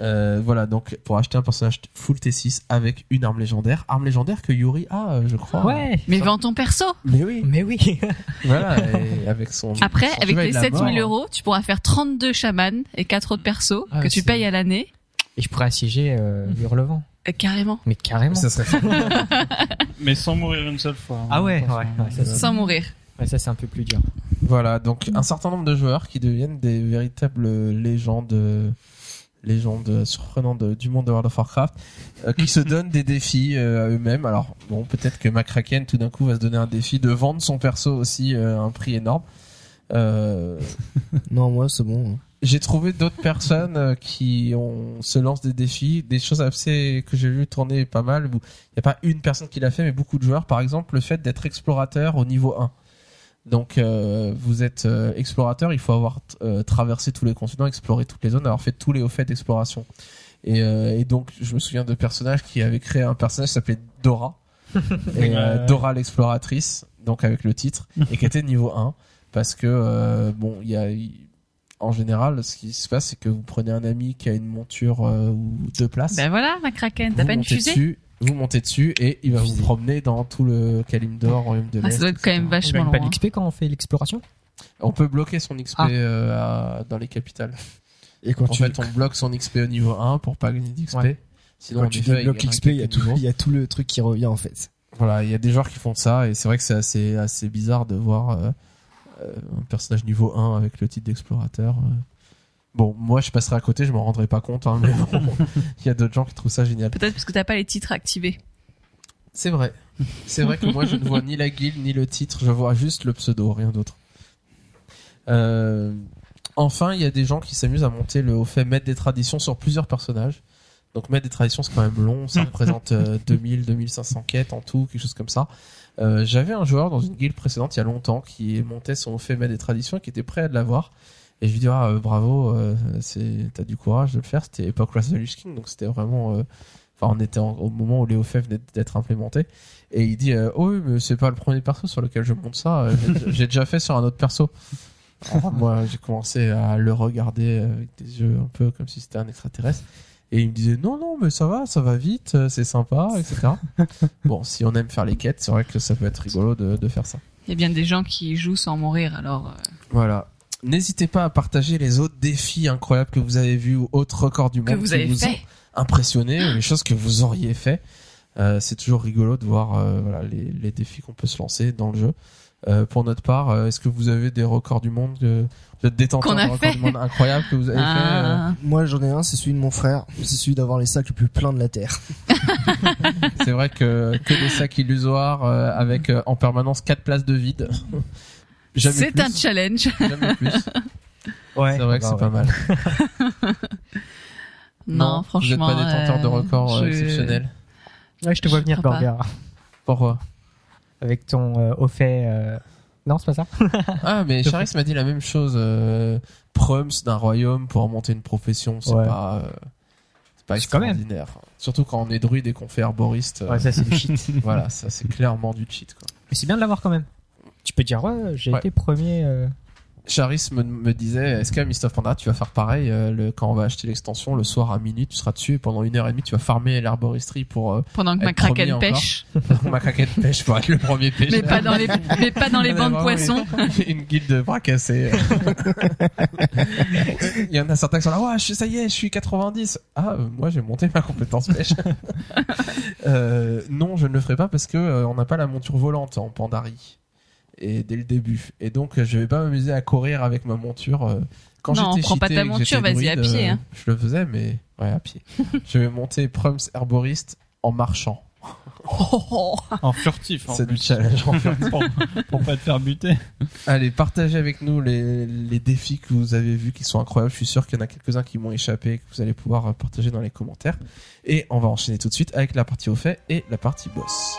Euh, voilà, donc pour acheter un personnage full T6 avec une arme légendaire, arme légendaire que Yuri a, euh, je crois. Ouais. Mais vends ton perso. Mais oui. Mais oui. Voilà, et avec son. Après, son avec les de la 7000 mort. euros, tu pourras faire 32 chamans et 4 autres persos Ah, que tu payes à l'année. Et je pourrais assiéger euh, Hurlevent. Euh, carrément. Mais carrément. Ça serait. Mais sans mourir une seule fois. hein. Ah ouais, Attention. ouais, ouais, ça, c'est- Sans mourir. Ouais, ça c'est un peu plus dur. Voilà, donc un certain nombre de joueurs qui deviennent des véritables légendes, légendes surprenantes de- du monde de World of Warcraft, euh, qui se donnent des défis euh, à eux-mêmes. Alors bon, peut-être que Macraken tout d'un coup va se donner un défi de vendre son perso aussi euh, à un prix énorme. Euh, Non, moi, c'est bon. hein. J'ai trouvé d'autres personnes euh, qui ont se lancent des défis, des choses assez que j'ai vu tourner pas mal. Il n'y a pas une personne qui l'a fait, mais beaucoup de joueurs. Par exemple, le fait d'être explorateur au niveau 1. Donc, euh, vous êtes euh, explorateur, il faut avoir euh, traversé tous les continents, exploré toutes les zones, avoir fait tous les hauts faits d'exploration. Et, euh, et donc, je me souviens de personnages qui avaient créé un personnage qui s'appelait Dora. et. Dora l'exploratrice, donc avec le titre, et qui était niveau 1. Parce que, euh, bon, il y a, en général, ce qui se passe, c'est que vous prenez un ami qui a une monture euh, ou deux places. Ben voilà, ma kraken, vous t'as pas une montez fusée dessus, vous montez dessus et il va vous promener dans tout le Kalimdor, Royaume de Ah, l'Est. Ça doit être quand même etc. On vachement gagne pas d'XP quand on fait l'exploration On peut bloquer son XP Ah. euh, à- dans les capitales. Et quand En tu, fait, on bloque son XP au niveau 1 pour pas gagner d'XP. Ouais. Sinon, quand tu débloques l'XP, il y a tout, niveaux. il y a tout le truc qui revient, en fait. Voilà, il y a des joueurs qui font ça et c'est vrai que c'est assez, assez bizarre de voir euh, un personnage niveau 1 avec le titre d'explorateur. euh. Bon, moi je passerai à côté, je m'en rendrai pas compte, hein, mais bon, il y a d'autres gens qui trouvent ça génial. Peut-être parce que t'as pas les titres activés. C'est vrai. C'est vrai que moi je ne vois ni la guilde ni le titre, je vois juste le pseudo, rien d'autre. Euh, enfin, il y a des gens qui s'amusent à monter le haut fait maître des traditions sur plusieurs personnages. Donc maître des traditions c'est quand même long, ça représente euh, 2000, 2500 quêtes en tout, quelque chose comme ça. Euh, J'avais un joueur dans une guilde précédente il y a longtemps qui montait son fait des traditions et qui était prêt à l'avoir. Et je lui dis ah euh, bravo, euh, c'est t'as du courage de le faire. C'était époque Wrath of the Lich King, donc c'était vraiment euh, Enfin, on était en- au moment où Léo venait d'être implémenté. Et il dit, euh, oh oui, mais c'est pas le premier perso sur lequel je monte ça. j'ai- J'ai déjà fait sur un autre perso. Alors, moi, j'ai commencé à le regarder avec des yeux un peu comme si c'était un extraterrestre. Et il me disait, non, non, mais ça va, ça va vite, euh, c'est sympa, etc. bon, si on aime faire les quêtes, c'est vrai que ça peut être rigolo de, de faire ça. Il y a bien des gens qui jouent sans mourir, alors. euh, Voilà. N'hésitez pas à partager les autres défis incroyables que vous avez vus ou autres records du monde que vous qui avez vous ont fait. impressionné ou les choses que vous auriez fait. Euh, c'est toujours rigolo de voir euh, voilà, les, les défis qu'on peut se lancer dans le jeu. Euh, pour notre part, euh, est-ce que vous avez des records du monde que vous êtes détenteur de records du monde incroyables que vous avez fait euh Ah. Moi, j'en ai un, c'est celui de mon frère. C'est celui d'avoir les sacs les plus pleins de la Terre. C'est vrai que que des sacs illusoires euh, avec euh, en permanence quatre places de vide. C'est plus. un challenge. Jamais plus. Ouais. C'est vrai que bah c'est pas ouais. mal. Non, franchement. Vous n'êtes pas détenteur de euh, records euh, je- exceptionnels. Ouais, je te vois Je venir, pas. Burger. Pourquoi? Avec ton euh, au fait. euh, Non, c'est pas ça? Ah, mais Charis m'a dit la même chose. Euh, Prums d'un royaume pour monter une profession, c'est Ouais. pas, euh, c'est pas C'est quand même. extraordinaire. Surtout quand on est druide et qu'on fait arboriste. euh, Ouais, ça c'est du shit. voilà, ça c'est clairement du cheat. Quoi. Mais c'est bien de l'avoir quand même. Tu peux dire, ouais, j'ai Ouais. été premier. Charis me, me disait, est-ce qu'à Mist of Panda tu vas faire pareil euh, le, quand on va acheter l'extension le soir à minuit, tu seras dessus et pendant une heure et demie tu vas farmer l'arboristerie pour euh, Pendant que ma kraken pêche. ma craquette pêche pour être le premier pêcheur. Mais pas dans les, mais pas dans les bancs de poissons. Une, une guilde de bras cassés. Il y en a certains qui sont là, ouais, ça y est, je suis 90. Ah, euh, moi j'ai monté ma compétence pêche. euh, non, je ne le ferai pas parce que euh, on n'a pas la monture volante en Pandarie. Et dès le début. Et donc, euh, je vais pas m'amuser à courir avec ma monture. euh, Quand Non, j'étais prends pas ta monture, vas-y à pied, euh, hein. Je le faisais, mais ouais, à pied. je vais monter Prums herboriste en marchant. En furtif. C'est du challenge. en fait. pour, pour pas te faire buter. Allez, partagez avec nous les, les défis que vous avez vus qui sont incroyables. Je suis sûr qu'il y en a quelques-uns qui m'ont échappé que vous allez pouvoir euh, partager dans les commentaires. Et on va enchaîner tout de suite avec la partie au fait et la partie boss.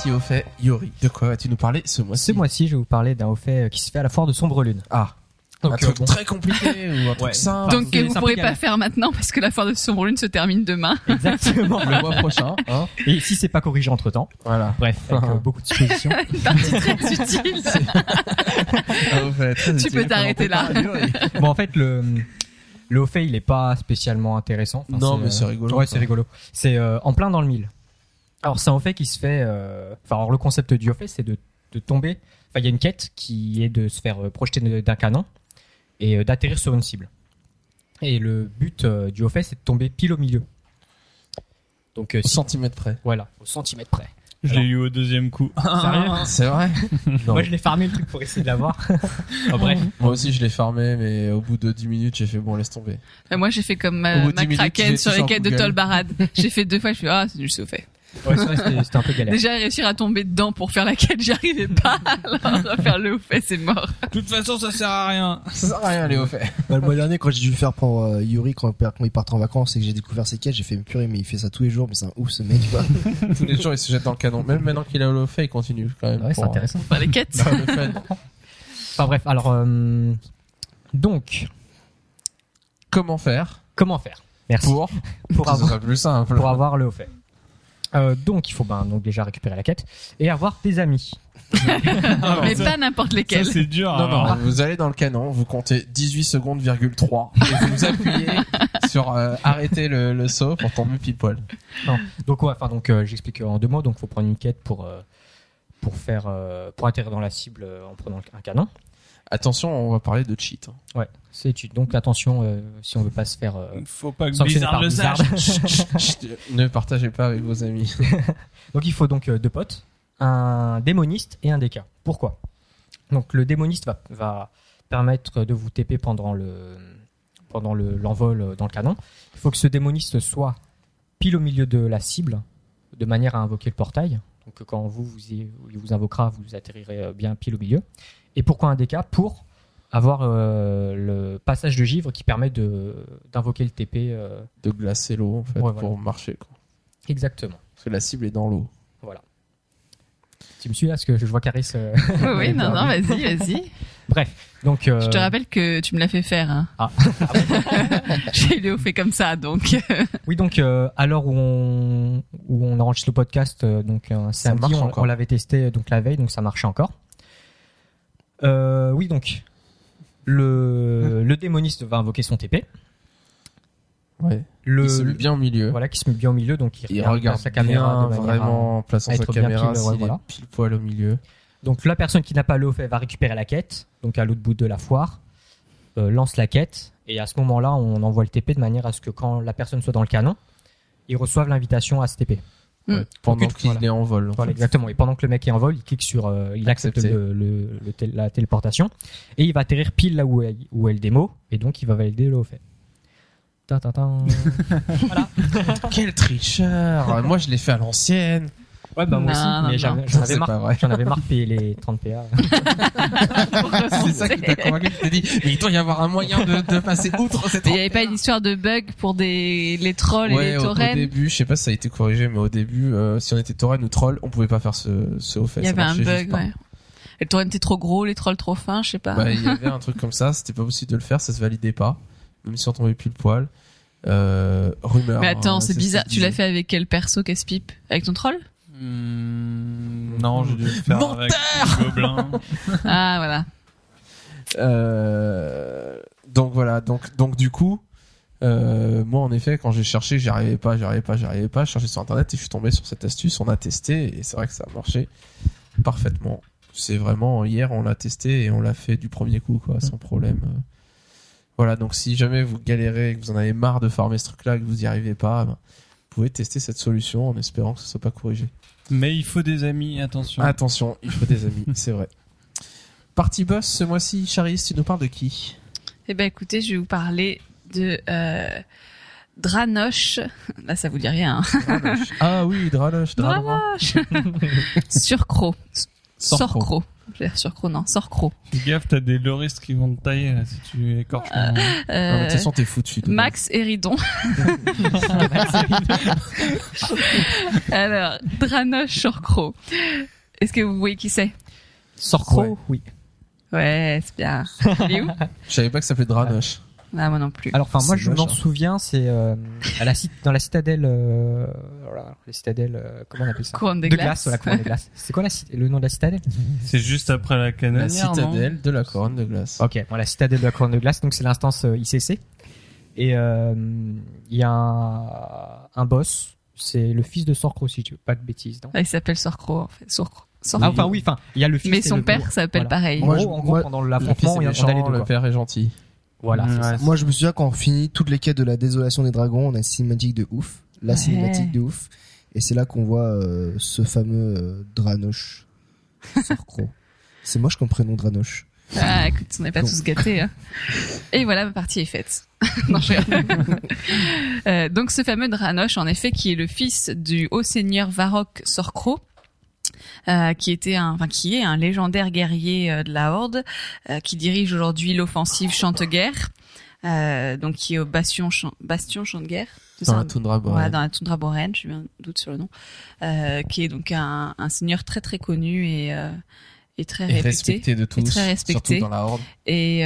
Partie au fait, Yori, de quoi vas-tu nous parler ce mois-ci Ce mois-ci, je vais vous parler d'un haut fait euh, qui se fait à la foire de Sombre Lune. Ah, Donc, un euh, truc bon, très compliqué ou un truc Ouais. simple Donc euh, vous pourrez pas faire maintenant parce que la foire de Sombre Lune se termine demain. exactement. le mois prochain. Hein Et si c'est pas corrigé entre temps, voilà. bref, avec euh, beaucoup de suppositions. Une partie très utile. Ah, au fait, très Tu utile peux t'arrêter là. bon, en fait, le le haut fait, il est pas spécialement intéressant. Enfin, Non, mais c'est rigolo, Ouais, c'est rigolo. C'est euh, en plein dans le mille. Alors, c'est un haut fait qui se fait. euh, Enfin, alors le concept du haut fait, c'est de, de tomber. Enfin, il y a une quête qui est de se faire euh, projeter d'un canon et euh, d'atterrir sur une cible. Et le but euh, du haut fait, c'est de tomber pile au milieu. Donc, euh, Au si- centimètre près. voilà, au centimètre près. Je l'ai eu au deuxième coup. Sérieux C'est vrai. Moi, je l'ai farmé le truc pour essayer de l'avoir. oh, bref. Moi aussi, je l'ai farmé, mais au bout de 10 minutes, j'ai fait bon, laisse tomber. Moi j'ai fait comme ma, ma 10 minutes, kraken j'ai sur les quêtes de. Tolbarad. J'ai fait deux fois, je suis ah c'est juste au fait. Ouais, c'est vrai, c'était c'était un peu galère. Déjà réussir à tomber dedans pour faire la quête, j'y arrivais pas. Alors faire le au fait, c'est mort. De toute façon, ça sert à rien. Ça sert à rien, les au fait. Bah, le mois dernier, quand j'ai dû le faire pour euh, Yuri, quand, quand il partait en vacances et que j'ai découvert ses quêtes, j'ai fait purée, mais il fait ça tous les jours, mais c'est un ouf ce mec, quoi. Tous les jours, il se jette dans le canon. Même maintenant qu'il a au fait, il continue quand même. Ouais, c'est pour, intéressant. Faire les quêtes. euh, le. Enfin bref, alors euh, donc Comment faire comment faire? Merci. pour, Pour que ce avoir, soit plus simple pour avoir le haut fait. Euh, donc il faut ben, donc déjà récupérer la quête et avoir des amis. Mais ça- pas n'importe Ça, lesquels. c'est dur. Non, non, alors. vous allez dans le canon, vous comptez 18 secondes, virgule 3, et vous appuyez sur euh, arrêter le, le saut pour tomber pile poil. Donc ouais, enfin donc euh, j'explique en deux mots. Donc faut prendre une quête pour euh, pour faire euh, pour atterrir dans la cible euh, en prenant un canon. Attention, on va parler de cheat. hein. Ouais, c'est utile. Donc attention euh, si on veut pas se faire euh, Faut pas que Blizzard par le sache. Ne partagez pas avec vos amis. Donc il faut donc euh, deux potes, un démoniste et un DK. Pourquoi? Donc le démoniste va, va permettre de vous TP pendant le pendant le- l'envol euh, dans le canon. Il faut que ce démoniste soit pile au milieu de la cible, de manière à invoquer le portail. Donc euh, quand vous vous, y- il vous invoquera, vous atterrirez euh, bien pile au milieu. Et pourquoi un DK Pour avoir euh, le passage de givre qui permet de d'invoquer le TP euh, De glacer l'eau, en fait, Ouais, voilà. pour marcher. Quoi. exactement. Parce que la cible est dans l'eau. Tu me suis là parce que je vois Caris. euh, Oui, non, non, vas-y, vas-y. Bref, donc euh, Je te rappelle que tu me l'as fait faire. Hein. Ah. J'ai eu le au fait comme ça, donc. Oui, donc euh, à l'heure où on où on enregistre le podcast, donc un samedi, on, on l'avait testé donc la veille, donc ça marchait encore. Euh, oui, donc le le démoniste va invoquer son TP. Ouais. Le il se met bien au milieu. voilà qui se met bien au milieu, donc il, Il regarde sa caméra bien, de vraiment en plaçant sa caméra pile, s'il ouais, est voilà. pile poil au milieu. Donc la personne qui n'a pas le haut fait va récupérer la quête, donc à l'autre bout de la foire, euh, lance la quête, et à ce moment-là, on envoie le TP de manière à ce que quand la personne soit dans le canon, ils reçoivent l'invitation à se TP. Mm. Ouais, Pendant qu'il voilà. est en vol. en Voilà, exactement. Et pendant que le mec est en vol, il clique sur, euh, il accepte le, le- le tél- la téléportation et il va atterrir pile là où est, où est le démo et donc il va valider le haut fait. Ta, ta, ta. Quel tricheur Moi, je l'ai fait à l'ancienne. Ouais, bah moi Non, aussi, non, mais j'en j'en avais C'est pas marre. vrai. J'en avais marre de payer les 30 PA. C'est ça qui t'a convaincu. Tu t'es dit, mais il doit y avoir un moyen de, de passer outre cette Il n'y avait pas une histoire de bug pour des les trolls Ouais, et les au, au début, je sais pas si ça a été corrigé, mais au début, euh, si on était tauren ou troll, on pouvait pas faire ce, ce haut fait. Il y avait un bug, ouais. Les taurennes étaient trop gros, les trolls trop fins, je sais pas. Bah, il y avait un truc comme ça, c'était pas possible de le faire, ça se validait pas, même si on tombait plus le poil. Euh, rumeur. Mais attends, hein, c'est ce bizarre. Tu l'as fait avec quel perso, casse-pipe? Avec ton troll? Hmm, non, j'ai dû le faire Menteur avec gobelin. Ah, voilà. Euh, donc voilà, donc donc du coup, Euh, moi, en effet, quand j'ai cherché, j'y arrivais pas, j'y arrivais pas, j'y arrivais pas. Je cherchais sur internet et je suis tombé sur cette astuce. On a testé et c'est vrai que ça a marché parfaitement. C'est vraiment hier, on l'a testé et on l'a fait du premier coup, quoi, sans problème. Euh, Voilà. Donc, si jamais vous galérez, que vous en avez marre de farmer ce truc-là, que vous y arrivez pas, ben, vous pouvez tester cette solution en espérant que ce soit pas corrigé. Mais il faut des amis, attention. Attention, il faut des amis, c'est vrai. Partie boss ce mois-ci, Charis, tu nous parles de qui? Eh ben écoutez, je vais vous parler de euh, Dranoche. Là, ça vous dit rien. hein. Ah oui, Dranoche, Dranoche. Dranoche. Surcro. Sorcro. Sorcro. Je vais dire Surcro, non. Sorcro. Fais gaffe, t'as des loristes qui vont te tailler là, si tu écorches. ton- Non, mais de Euh, toute façon, t'es foutu. de Max Héridon. Alors, Dranoche Surcro. Est-ce que vous voyez qui c'est? Sorcro, Ouais. oui. Ouais, c'est bien. Il est où? Je savais pas que ça s'appelait Dranoche. Ah, moi non plus. Alors, enfin, moi, je m'en hein. souviens, c'est euh, à la cit- dans la citadelle, euh, voilà, la citadelle, euh, comment on appelle ça? Couronne de De glace. glace, voilà, couronne de glace. C'est quoi la le nom de la citadelle? C'est juste après la La citadelle de la couronne de glace. Ok, bon, la citadelle de la couronne de glace, donc c'est l'instance euh, ICC. Et euh, il y a un, un boss, c'est le fils de Sorcro, si tu veux pas de bêtises. Non? Ah, il s'appelle Sorcro, en fait. Sorcro. Sorcro. ah, enfin oui, enfin, il y a le fils. Mais et son le- père s'appelle voilà. pareil. En Moi, gros, je- en gros, moi, pendant Le fils l'affrontement, est il y a les méchant, le quoi. père est gentil. Voilà, c'est Ouais, ça. c'est- Moi, je me souviens quand on finit toutes les quêtes de la désolation des dragons, on a une cinématique de ouf. La Ouais. cinématique de ouf. Et c'est là qu'on voit euh, ce fameux euh, Dranoche. Sorcro. c'est moche comme prénom Dranoche. Ah, écoute, on n'est pas Bon. tous gâtés. hein. Et voilà, ma partie est faite. non, je. Euh, donc, ce fameux Dranoche, en effet, qui est le fils du haut seigneur Varrock Sorcro, euh, qui était un, enfin, qui est un légendaire guerrier euh, de la Horde, euh, qui dirige aujourd'hui l'offensive Chanteguerre, donc qui est au bastion, Chan- bastion Chanteguerre. Dans ça la toundra Ouais, boréale. dans la toundra boréenne, j'ai un doute sur le nom, qui est donc un, un seigneur très très connu et, et très Et réputé. respecté de tous. très respecté. Surtout dans la horde. Et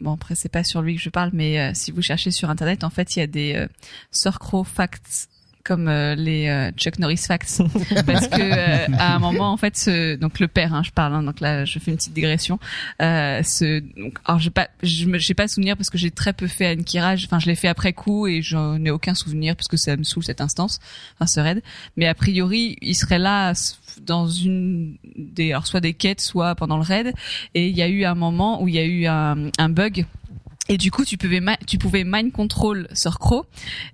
bon, après c'est pas sur lui que je parle, mais euh, si vous cherchez sur internet, en fait, il y a des euh, Sorcro facts comme euh, les euh, Chuck Norris facts. Parce que euh, à un moment en fait ce, donc le père hein, je parle hein, donc là je fais une petite digression euh, ce donc alors j'ai pas j'ai pas souvenir parce que j'ai très peu fait Ankira enfin je l'ai fait après coup et j'en ai aucun souvenir parce que ça me saoule cette instance enfin ce raid. Mais a priori il serait là dans une des alors soit des quêtes soit pendant le raid. Et il y a eu un moment où il y a eu un, un bug et du coup, tu pouvais tu pouvais mind control sur Crow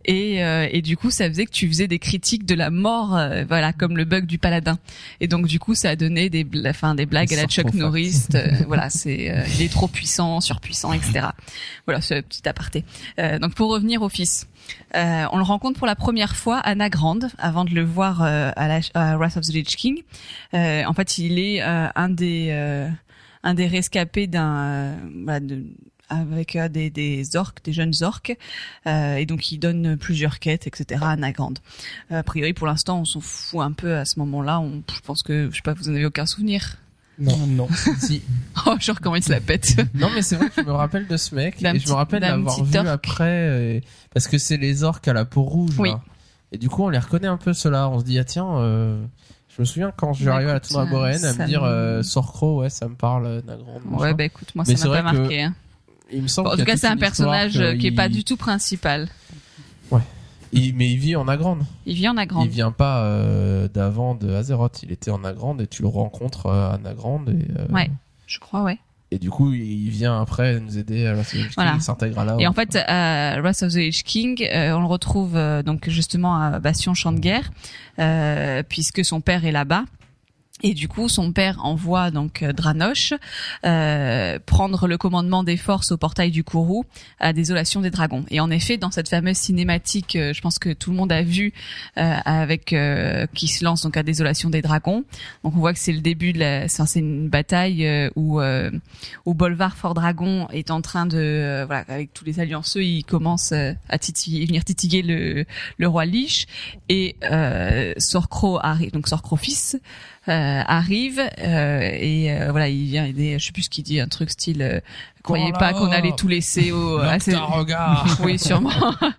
et euh, et du coup, ça faisait que tu faisais des critiques de la mort, euh, voilà, comme le bug du paladin. Et donc du coup, ça a donné des bla- enfin des blagues à la Chuck Norris. euh, voilà, c'est euh, il est trop puissant, surpuissant, etc. Voilà, ce petit aparté. Euh, donc pour revenir au fils, euh, on le rencontre pour la première fois à Nagrand, avant de le voir euh, à, la, à Wrath of the Lich King. Euh, en fait, il est euh, un des euh, un des rescapés d'un euh, voilà, de- avec euh, des, des orques, des jeunes orques, euh, et donc il donne plusieurs quêtes, etc. à Nagrand. Euh, a priori, pour l'instant, on s'en fout un peu à ce moment-là. On, je pense que, je sais pas, vous en avez aucun souvenir? Non, non. si. Oh, genre comment il se la pète. Non, mais c'est vrai que je me rappelle de ce mec. Et je me rappelle l'avoir vu orc. après. parce que c'est les orques à la peau rouge. Oui. là. Et du coup, on les reconnaît un peu, ceux-là. On se dit, ah tiens, euh, je me souviens quand je suis Bah, arrivé à la écoute, tournoi ça- boréenne à me dire, me- euh, Sorcro, ouais, ça me parle, Nagrand. ouais, bah écoute, moi Mais ça m'a pas que- marqué. hein. Il me semble Bon, en tout cas, c'est un personnage euh, qui est pas du tout principal. il- mais il vit en Nagrand. Il vit en Nagrand. Il vient pas euh, d'avant de Azeroth. Il était en Nagrand et tu le rencontres euh, à Nagrand. Et, Ouais. Je crois, ouais. et du coup, il vient après nous aider à Wrath of the Lich King, il s'intègre à la Et en fait, à Wrath of the Lich King, euh, on le retrouve euh, donc justement à Bastion Champ de Guerre, euh, puisque son père est là-bas. Et du coup, son père envoie donc euh, Dranoche euh, prendre le commandement des forces au portail du Kourou à Désolation des Dragons. Et en effet, dans cette fameuse cinématique, euh, je pense que tout le monde a vu euh, avec euh, qui se lance donc à Désolation des Dragons. Donc on voit que c'est le début de la, c'est une bataille où où Bolvar Fort Dragon est en train de voilà avec tous les allianceux, il commence à titiller, venir titiller le le roi Lich et Sorcro arrive donc Sorcro fils arrive euh, et euh, voilà il vient aider je sais plus ce qu'il dit un truc style euh, croyez pas qu'on allait tout laisser au. à ces- regard. Oui, sûrement.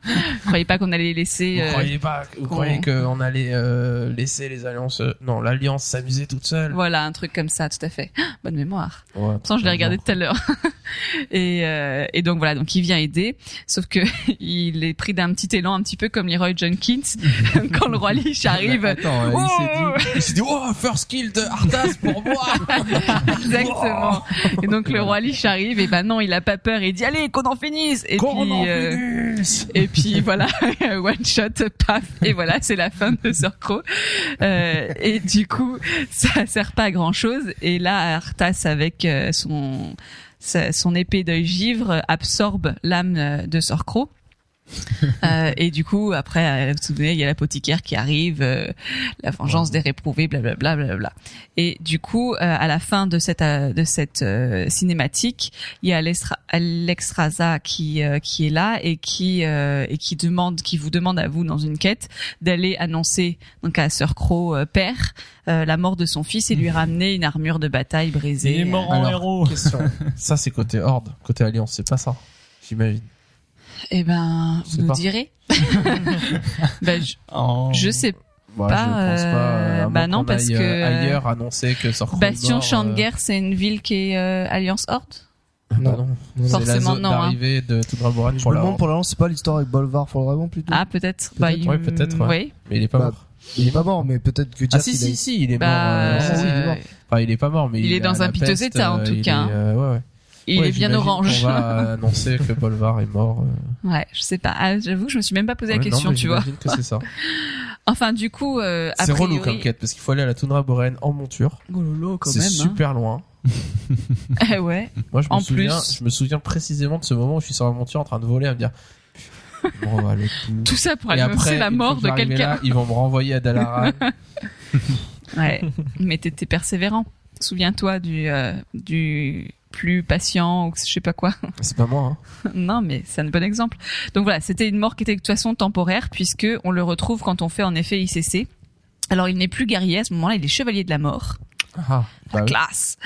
croyez pas qu'on allait laisser. Vous euh, croyez pas, vous qu'on- croyez qu'on allait euh, laisser les alliances, euh, non, l'alliance s'amuser toute seule? Voilà, un truc comme ça, tout à fait. Bonne mémoire. Ouais, Pourtant, je l'ai regardé tout à l'heure. et, euh, et donc voilà, donc il vient aider, sauf que il est pris d'un petit élan, un petit peu comme Leroy Jenkins quand le roi Lich arrive. Attends, Oh il s'est dit, dit, oh, first kill de Arthas pour moi. Exactement. Et donc le roi Lich arrive et ben non, il a pas peur, il dit allez qu'on en finisse. Et Qu'on puis en euh, finisse. et puis voilà, one shot, paf, et voilà, c'est la fin de Crow. Euh, et du coup, ça sert pas à grand chose. Et là, Arthas avec euh, son son épée d'œil givre absorbe l'âme de Sir Crow. Euh, et du coup, après, euh, vous vous souvenez, il y a l'apothicaire qui arrive, euh, la vengeance des réprouvés, blablabla, blablabla. Et du coup, euh, à la fin de cette euh, de cette euh, cinématique, il y a Alex Raza qui euh, qui est là et qui euh, et qui demande, qui vous demande à vous dans une quête d'aller annoncer donc à Sir Crow euh, père euh, la mort de son fils et lui ramener une armure de bataille brisée. Il est mort en héros. Ça, c'est côté Horde, côté Alliance, c'est pas ça. J'imagine. Eh ben, vous nous pas. direz. ben, je, Oh. je sais Pas, je pense pas. euh, moins bah non, parce que, euh, ailleurs annoncer que Sorcro est Bastion Champ de euh, Guerre, c'est une ville qui est euh, Alliance Horde bah non. La Forcément zone non, hein. de Tudraboran pour la pour l'alliance, c'est pas l'histoire avec Bolvar for Dragon plutôt Ah, peut-être. Bah, Peut-être, il- ouais, peut-être, ouais. Oui. Mais il est pas Bah, mort. Il est pas mort, mais peut-être que Ah si, si, si, il est Bah, mort. euh. Enfin, il est pas mort, mais Il il, est dans un la piteux état, en euh, tout cas, euh, ouais, ouais. Il Ouais, est bien orange. qu'on va annoncer que Bolvar est mort. euh. Ouais, je sais pas. Ah, J'avoue, je me suis même pas posé la Ouais, question, mais tu vois. j'imagine que c'est ça. Enfin, du coup, euh, a C'est relou priori- comme quête parce qu'il faut aller à la toundra boréenne en monture. Oh lolo, quand C'est même. super loin. Hein. Eh ouais. Moi, je me En souviens, plus. je me souviens précisément de ce moment où je suis sur la monture en train de voler à me dire. Bon, bah, le coup. Tout ça pour Et annoncer après, la mort de quelqu'un. ils vont me renvoyer à Dalaran. Ouais. Mais t'étais persévérant. Souviens-toi du euh, du plus patient ou je sais pas quoi. c'est pas moi. Hein. non, mais c'est un bon exemple. Donc voilà, c'était une mort qui était de toute façon temporaire puisque on le retrouve quand on fait en effet ICC. Alors il n'est plus guerrier à ce moment-là, il est chevalier de la mort. Ah, bah oui. Classe.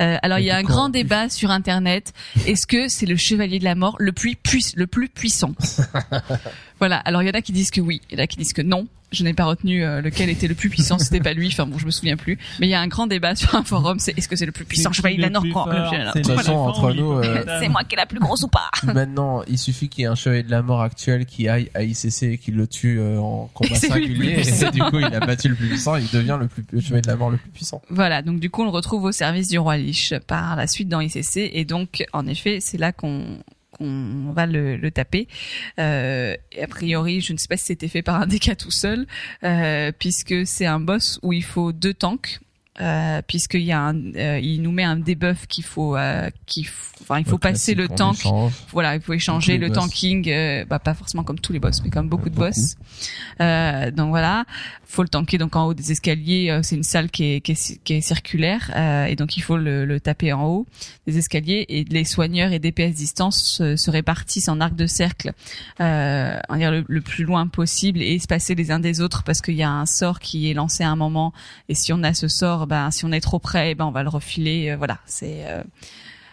Euh, alors il y a un grand plus. débat sur internet. Est-ce que c'est le chevalier de la mort le plus puis- le plus puissant? Voilà. Alors il y en a qui disent que oui, il y en a qui disent que non. Je n'ai pas retenu euh, lequel était le plus puissant. C'était pas lui. Enfin bon, je me souviens plus. Mais il y a un grand débat sur un forum. C'est est-ce que c'est le plus puissant? Chevalier de la mort quoi De toute façon, entre nous, euh, C'est moi qui est la plus grosse ou pas? Maintenant, il suffit qu'il y ait un chevalier de la mort actuel qui aille à ICC et qui le tue euh, en combat C'est lui le singulier. plus puissant. Et du coup, il a battu le plus puissant. Il devient le, plus, le chevalier de la mort le plus puissant. Voilà, donc du coup on le retrouve au service du roi Lich par la suite dans ICC et donc en effet c'est là qu'on qu'on va le, taper. Euh, a priori, je ne sais pas si c'était fait par un DK tout seul, euh, puisque c'est un boss où il faut deux tanks. Euh, puisqu'il y a un, euh, il nous met un debuff qu'il faut, euh, qu'il faut, enfin il faut Ouais, passer le tank échange. voilà, il faut échanger le boss. tanking, euh, bah pas forcément comme tous les boss, mais comme beaucoup de Beaucoup. boss. Euh, donc voilà, faut le tanker donc en haut des escaliers. euh, c'est une salle qui est, qui est, qui est circulaire euh, et donc il faut le, le taper en haut des escaliers et les soigneurs et DPS distance se, se répartissent en arc de cercle, euh, on va dire le, le plus loin possible et espacer les uns des autres parce qu'il y a un sort qui est lancé à un moment et si on a ce sort, ben si on est trop près, ben on va le refiler. euh, voilà, c'est euh,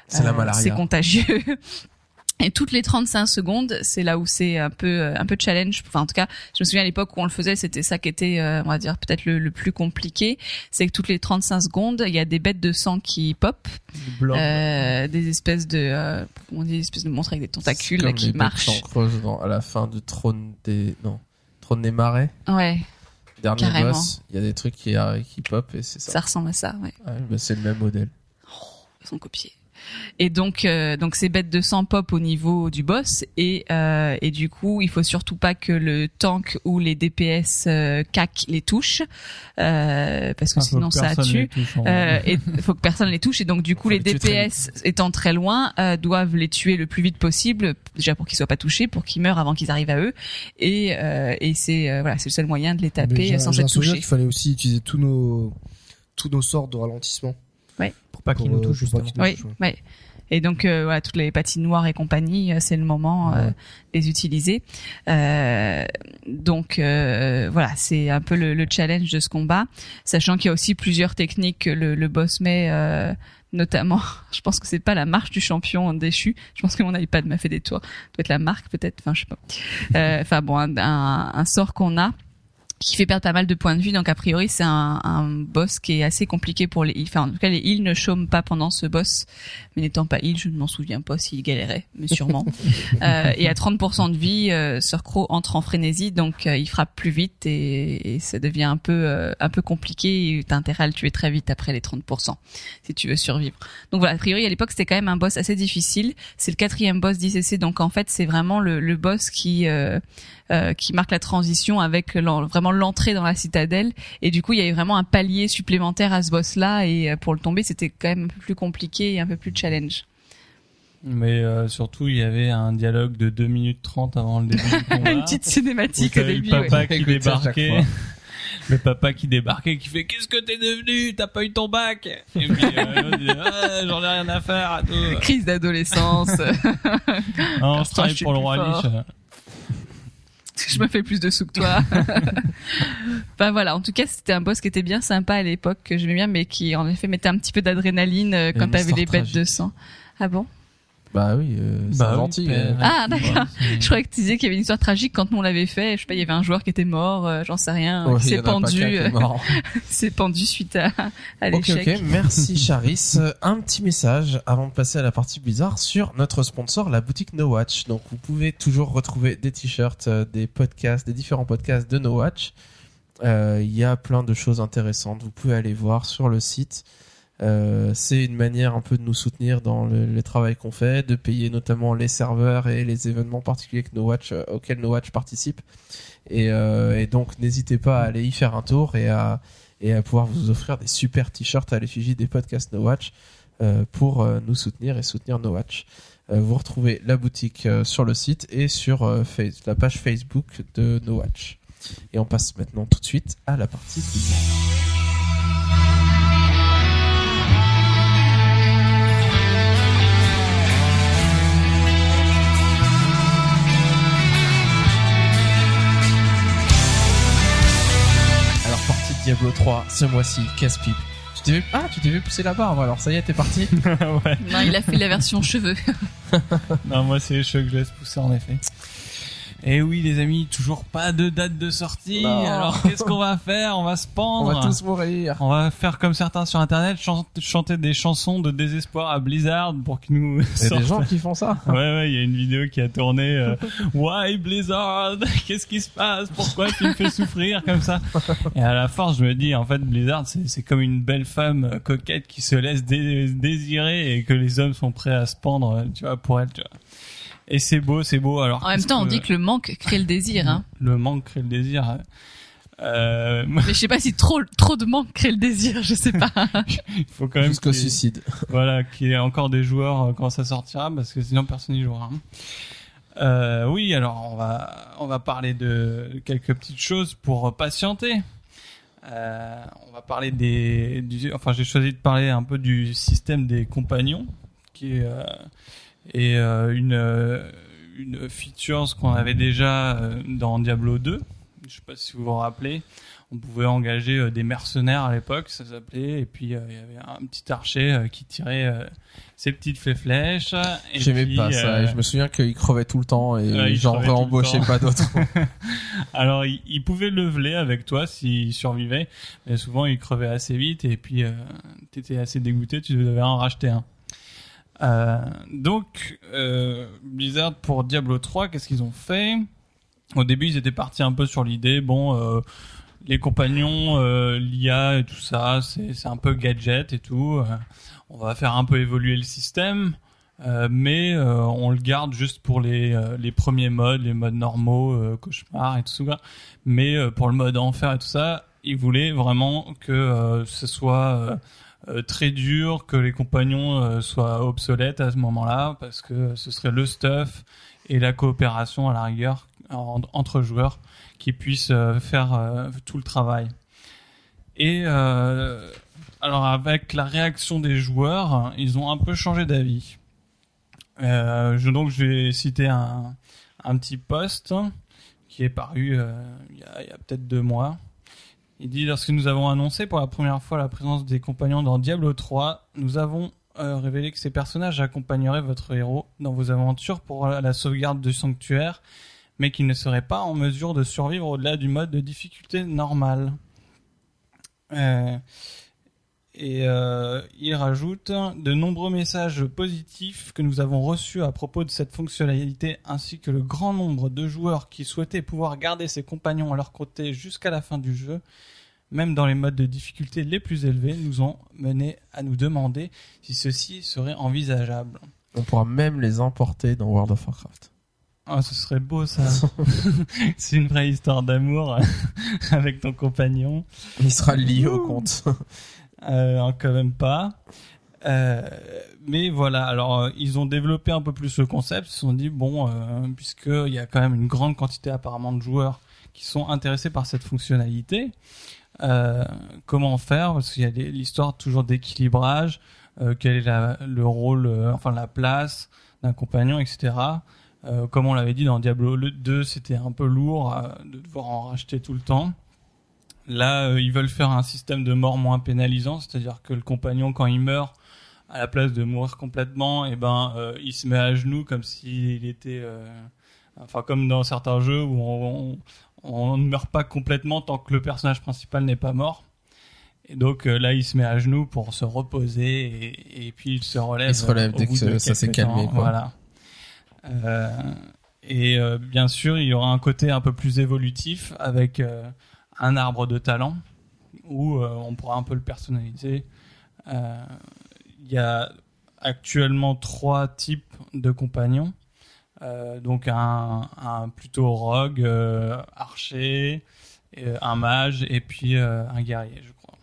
C'est euh. C'est contagieux. Et toutes les 35 secondes, c'est là où c'est un peu un peu challenge. Enfin, en tout cas, je me souviens à l'époque où on le faisait, c'était ça qui était, euh, on va dire, peut-être le, le plus compliqué. C'est que toutes les 35 secondes, il y a des bêtes de sang qui pop, euh, des espèces de, euh, comment on dit, des espèces de monstres avec des tentacules là, qui bêtes marchent. dans, à la fin de Trône des, non, Trône des Marais. Ouais, Dernier Carrément. boss. Il y a des trucs qui, arrivent, qui pop et c'est ça. ça ressemble à ça. Ouais. Ouais, bah, c'est le même modèle. Ils sont copiés. Et donc, euh, donc ces bêtes de sang pop au niveau du boss. Et euh, et du coup, il faut surtout pas que le tank ou les DPS euh, cac les touchent euh, parce que sinon ça tue. Euh, et il faut que personne les touche. Et donc du coup les les tuer très DPS étant très loin euh, doivent les tuer le plus vite possible déjà pour qu'ils soient pas touchés pour qu'ils meurent avant qu'ils arrivent à eux. Et euh, et c'est euh, voilà c'est le seul moyen de les Mais taper sans être touchés. qu'il fallait aussi utiliser tous nos tous nos sorts de ralentissement. Pas nous touche, pour pas justement. nous Oui, touche, ouais. ouais. Et donc euh, voilà, toutes les patinoires et compagnie, euh, c'est le moment euh, de les utiliser. Euh, donc euh, voilà, c'est un peu le, le challenge de ce combat, sachant qu'il y a aussi plusieurs techniques que le, le boss met. Euh, notamment. Je pense que c'est pas la marche du champion déchu. Je pense que mon iPad m'a fait des tours. Ça doit être la marque peut-être. Enfin, je sais pas. Euh, Enfin bon, un, un, un sort qu'on a qui fait perdre pas mal de points de vue. Donc a priori, c'est un, un boss qui est assez compliqué pour les heals. Enfin, en tout cas, les heals ne chôment pas pendant ce boss. Mais n'étant pas heal, je ne m'en souviens pas s'il galérait, mais sûrement. euh, et à 30% de vie, euh, Sir Crow entre en frénésie, donc euh, il frappe plus vite et, et ça devient un peu euh, un peu compliqué. T'as intérêt à le tuer très vite après les 30% si tu veux survivre. Donc voilà, a priori à l'époque c'était quand même un boss assez difficile. C'est le quatrième boss d'ICC, donc en fait c'est vraiment le, le boss qui euh, qui marque la transition avec l'en- vraiment l'entrée dans la citadelle. Et du coup, il y avait vraiment un palier supplémentaire à ce boss-là. Et euh, pour le tomber, c'était quand même un peu plus compliqué et un peu plus challenge. Mais euh, surtout, il y avait un dialogue de 2 minutes 30 avant le début du combat. Une petite cinématique au début. le ouais. papa qui débarquait. Le papa qui débarquait, qui fait Qu'est-ce que t'es devenu? T'as pas eu ton bac? Et puis euh, Ah, J'en ai rien à faire. tout. Crise d'adolescence. Non, je travaille pour le roi. Lich. je me fais plus de sous que toi. Enfin voilà, en tout cas c'était un boss qui était bien sympa à l'époque, que j'aimais bien, mais qui en effet mettait un petit peu d'adrénaline euh, quand t'avais les bêtes de sang. Ah bon? Bah oui, euh, c'est Bah oui, gentil. euh. Ah, d'accord. Je croyais que tu disais qu'il y avait une histoire tragique quand nous on l'avait fait. Je sais pas, il y avait un joueur qui était mort, euh, j'en sais rien, Ouais, qui s'est pendu, euh, s'est pendu suite à, à Ok, l'échec. ok, merci Charis. Un petit message avant de passer à la partie bizarre sur notre sponsor, la boutique No Watch. Donc vous pouvez toujours retrouver des t-shirts, des podcasts, des différents podcasts de No Watch. Euh, Il y a plein de choses intéressantes. Vous pouvez aller voir sur le site. Euh, c'est une manière un peu de nous soutenir dans le, travail qu'on fait, de payer notamment les serveurs et les événements particuliers que Watch, euh, auxquels No Watch participe. Et, euh, et donc n'hésitez pas à aller y faire un tour et à pouvoir vous offrir des super t-shirts à l'effigie des podcasts No Watch pour nous soutenir et soutenir No Watch. Vous retrouvez la boutique sur le site et sur la page Facebook de No Watch. Et on passe maintenant tout de suite à la partie. Diablo 3 ce mois-ci, casse-pipe. Tu t'es vu Ah, tu t'es vu pousser la barbe. Alors ça y est, t'es parti. ouais. Non, il a fait la version cheveux. Non, moi, c'est les cheveux que je laisse pousser, en effet. Et oui, les amis, toujours pas de date de sortie. Non. Alors, qu'est-ce qu'on va faire? On va se On pendre. va tous mourir. On va faire comme certains sur internet, chan- chanter des chansons de désespoir à Blizzard pour qu'ils nous Il y a des gens qui font ça. Ouais, ouais, il y a une vidéo qui a tourné. euh, Why Blizzard? Qu'est-ce qui se passe? Pourquoi tu me fais souffrir comme ça? Et à la force, je me dis, en fait, Blizzard, c'est comme une belle femme euh, coquette qui se laisse dé- désirer et que les hommes sont prêts à se pendre, euh, tu vois, pour elle, tu vois. Et c'est beau, c'est beau. Alors En même temps, on dit que le manque crée le désir. Hein. le manque crée le désir. euh, Euh, Mais je sais pas si trop trop de manque crée le désir, je sais pas. il faut quand même Jusqu'au qu'il y ait- suicide. voilà, qu'il y ait encore des joueurs euh, quand ça sortira, parce que sinon personne n'y jouera. hein. Euh, oui, alors on va on va parler de quelques petites choses pour patienter. Euh, on va parler des, du, enfin j'ai choisi de parler un peu du système des compagnons, qui est euh, et euh, une euh, une feature qu'on avait déjà euh, dans Diablo 2. Je sais pas si vous vous rappelez. On pouvait engager euh, des mercenaires à l'époque, ça s'appelait, et puis euh, il y avait un petit archer euh, qui tirait euh, ses petites flèches. J'aimais pas ça. euh, je me souviens qu'il crevait tout le temps et il j'en réembauchais pas d'autres. Alors, il, il pouvait leveler avec toi s'il survivait, mais souvent il crevait assez vite et puis euh, t'étais assez dégoûté, tu devais en racheter un. Euh, donc, euh, Blizzard pour Diablo 3, qu'est-ce qu'ils ont fait? Au début, ils étaient partis un peu sur l'idée, bon, euh, les compagnons, euh, l'IA et tout ça, c'est un peu gadget et tout. euh, on va faire un peu évoluer le système. Mais on le garde juste pour les, les premiers modes, les modes normaux, cauchemar et tout ça. Mais pour le mode enfer et tout ça, ils voulaient vraiment que ce soit très dur, que les compagnons euh, soient obsolètes à ce moment-là, parce que ce serait le stuff et la coopération à la rigueur en- entre joueurs qui puissent euh, faire euh, tout le travail. Et euh, alors avec la réaction des joueurs, ils ont un peu changé d'avis. Euh, je, donc je vais citer un, petit post qui est paru euh, il y a peut-être deux mois. Il dit lorsque nous avons annoncé pour la première fois la présence des compagnons dans Diablo 3, nous avons euh, révélé que ces personnages accompagneraient votre héros dans vos aventures pour la sauvegarde du sanctuaire, mais qu'ils ne seraient pas en mesure de survivre au-delà du mode de difficulté normal. Euh, et euh, il rajoute de nombreux messages positifs que nous avons reçus à propos de cette fonctionnalité, ainsi que le grand nombre de joueurs qui souhaitaient pouvoir garder ses compagnons à leur côté jusqu'à la fin du jeu, même dans les modes de difficulté les plus élevés, nous ont mené à nous demander si ceci serait envisageable. On pourra même les importer dans World of Warcraft. Ah, ce serait beau ça. C'est une vraie histoire d'amour avec ton compagnon. Il sera lié au compte. Euh, quand même pas. Euh, mais voilà, alors euh, ils ont développé un peu plus le concept. Ils se sont dit bon, euh, puisqu'il y a quand même une grande quantité apparemment de joueurs qui sont intéressés par cette fonctionnalité, euh, comment faire? Parce qu'il y a l'histoire toujours d'équilibrage. euh, quel est la- le rôle, enfin la place d'un compagnon, etc. Comme on l'avait dit dans Diablo 2, c'était un peu lourd de devoir en racheter tout le temps. Là, euh, ils veulent faire un système de mort moins pénalisant, c'est-à-dire que le compagnon, quand il meurt, à la place de mourir complètement, et ben, euh, il se met à genoux comme s'il était, euh, enfin comme dans certains jeux où on, on, on ne meurt pas complètement tant que le personnage principal n'est pas mort. Et donc euh, là, il se met à genoux pour se reposer et, et puis il se relève. Il se relève au dès que ça s'est calmé, quoi. Voilà. Euh, et euh, bien sûr, il y aura un côté un peu plus évolutif avec euh, un arbre de talent où euh, on pourra un peu le personnaliser. Euh, Il y a actuellement trois types de compagnons. Euh, donc un, plutôt rogue, archer, un mage et puis un guerrier, je crois.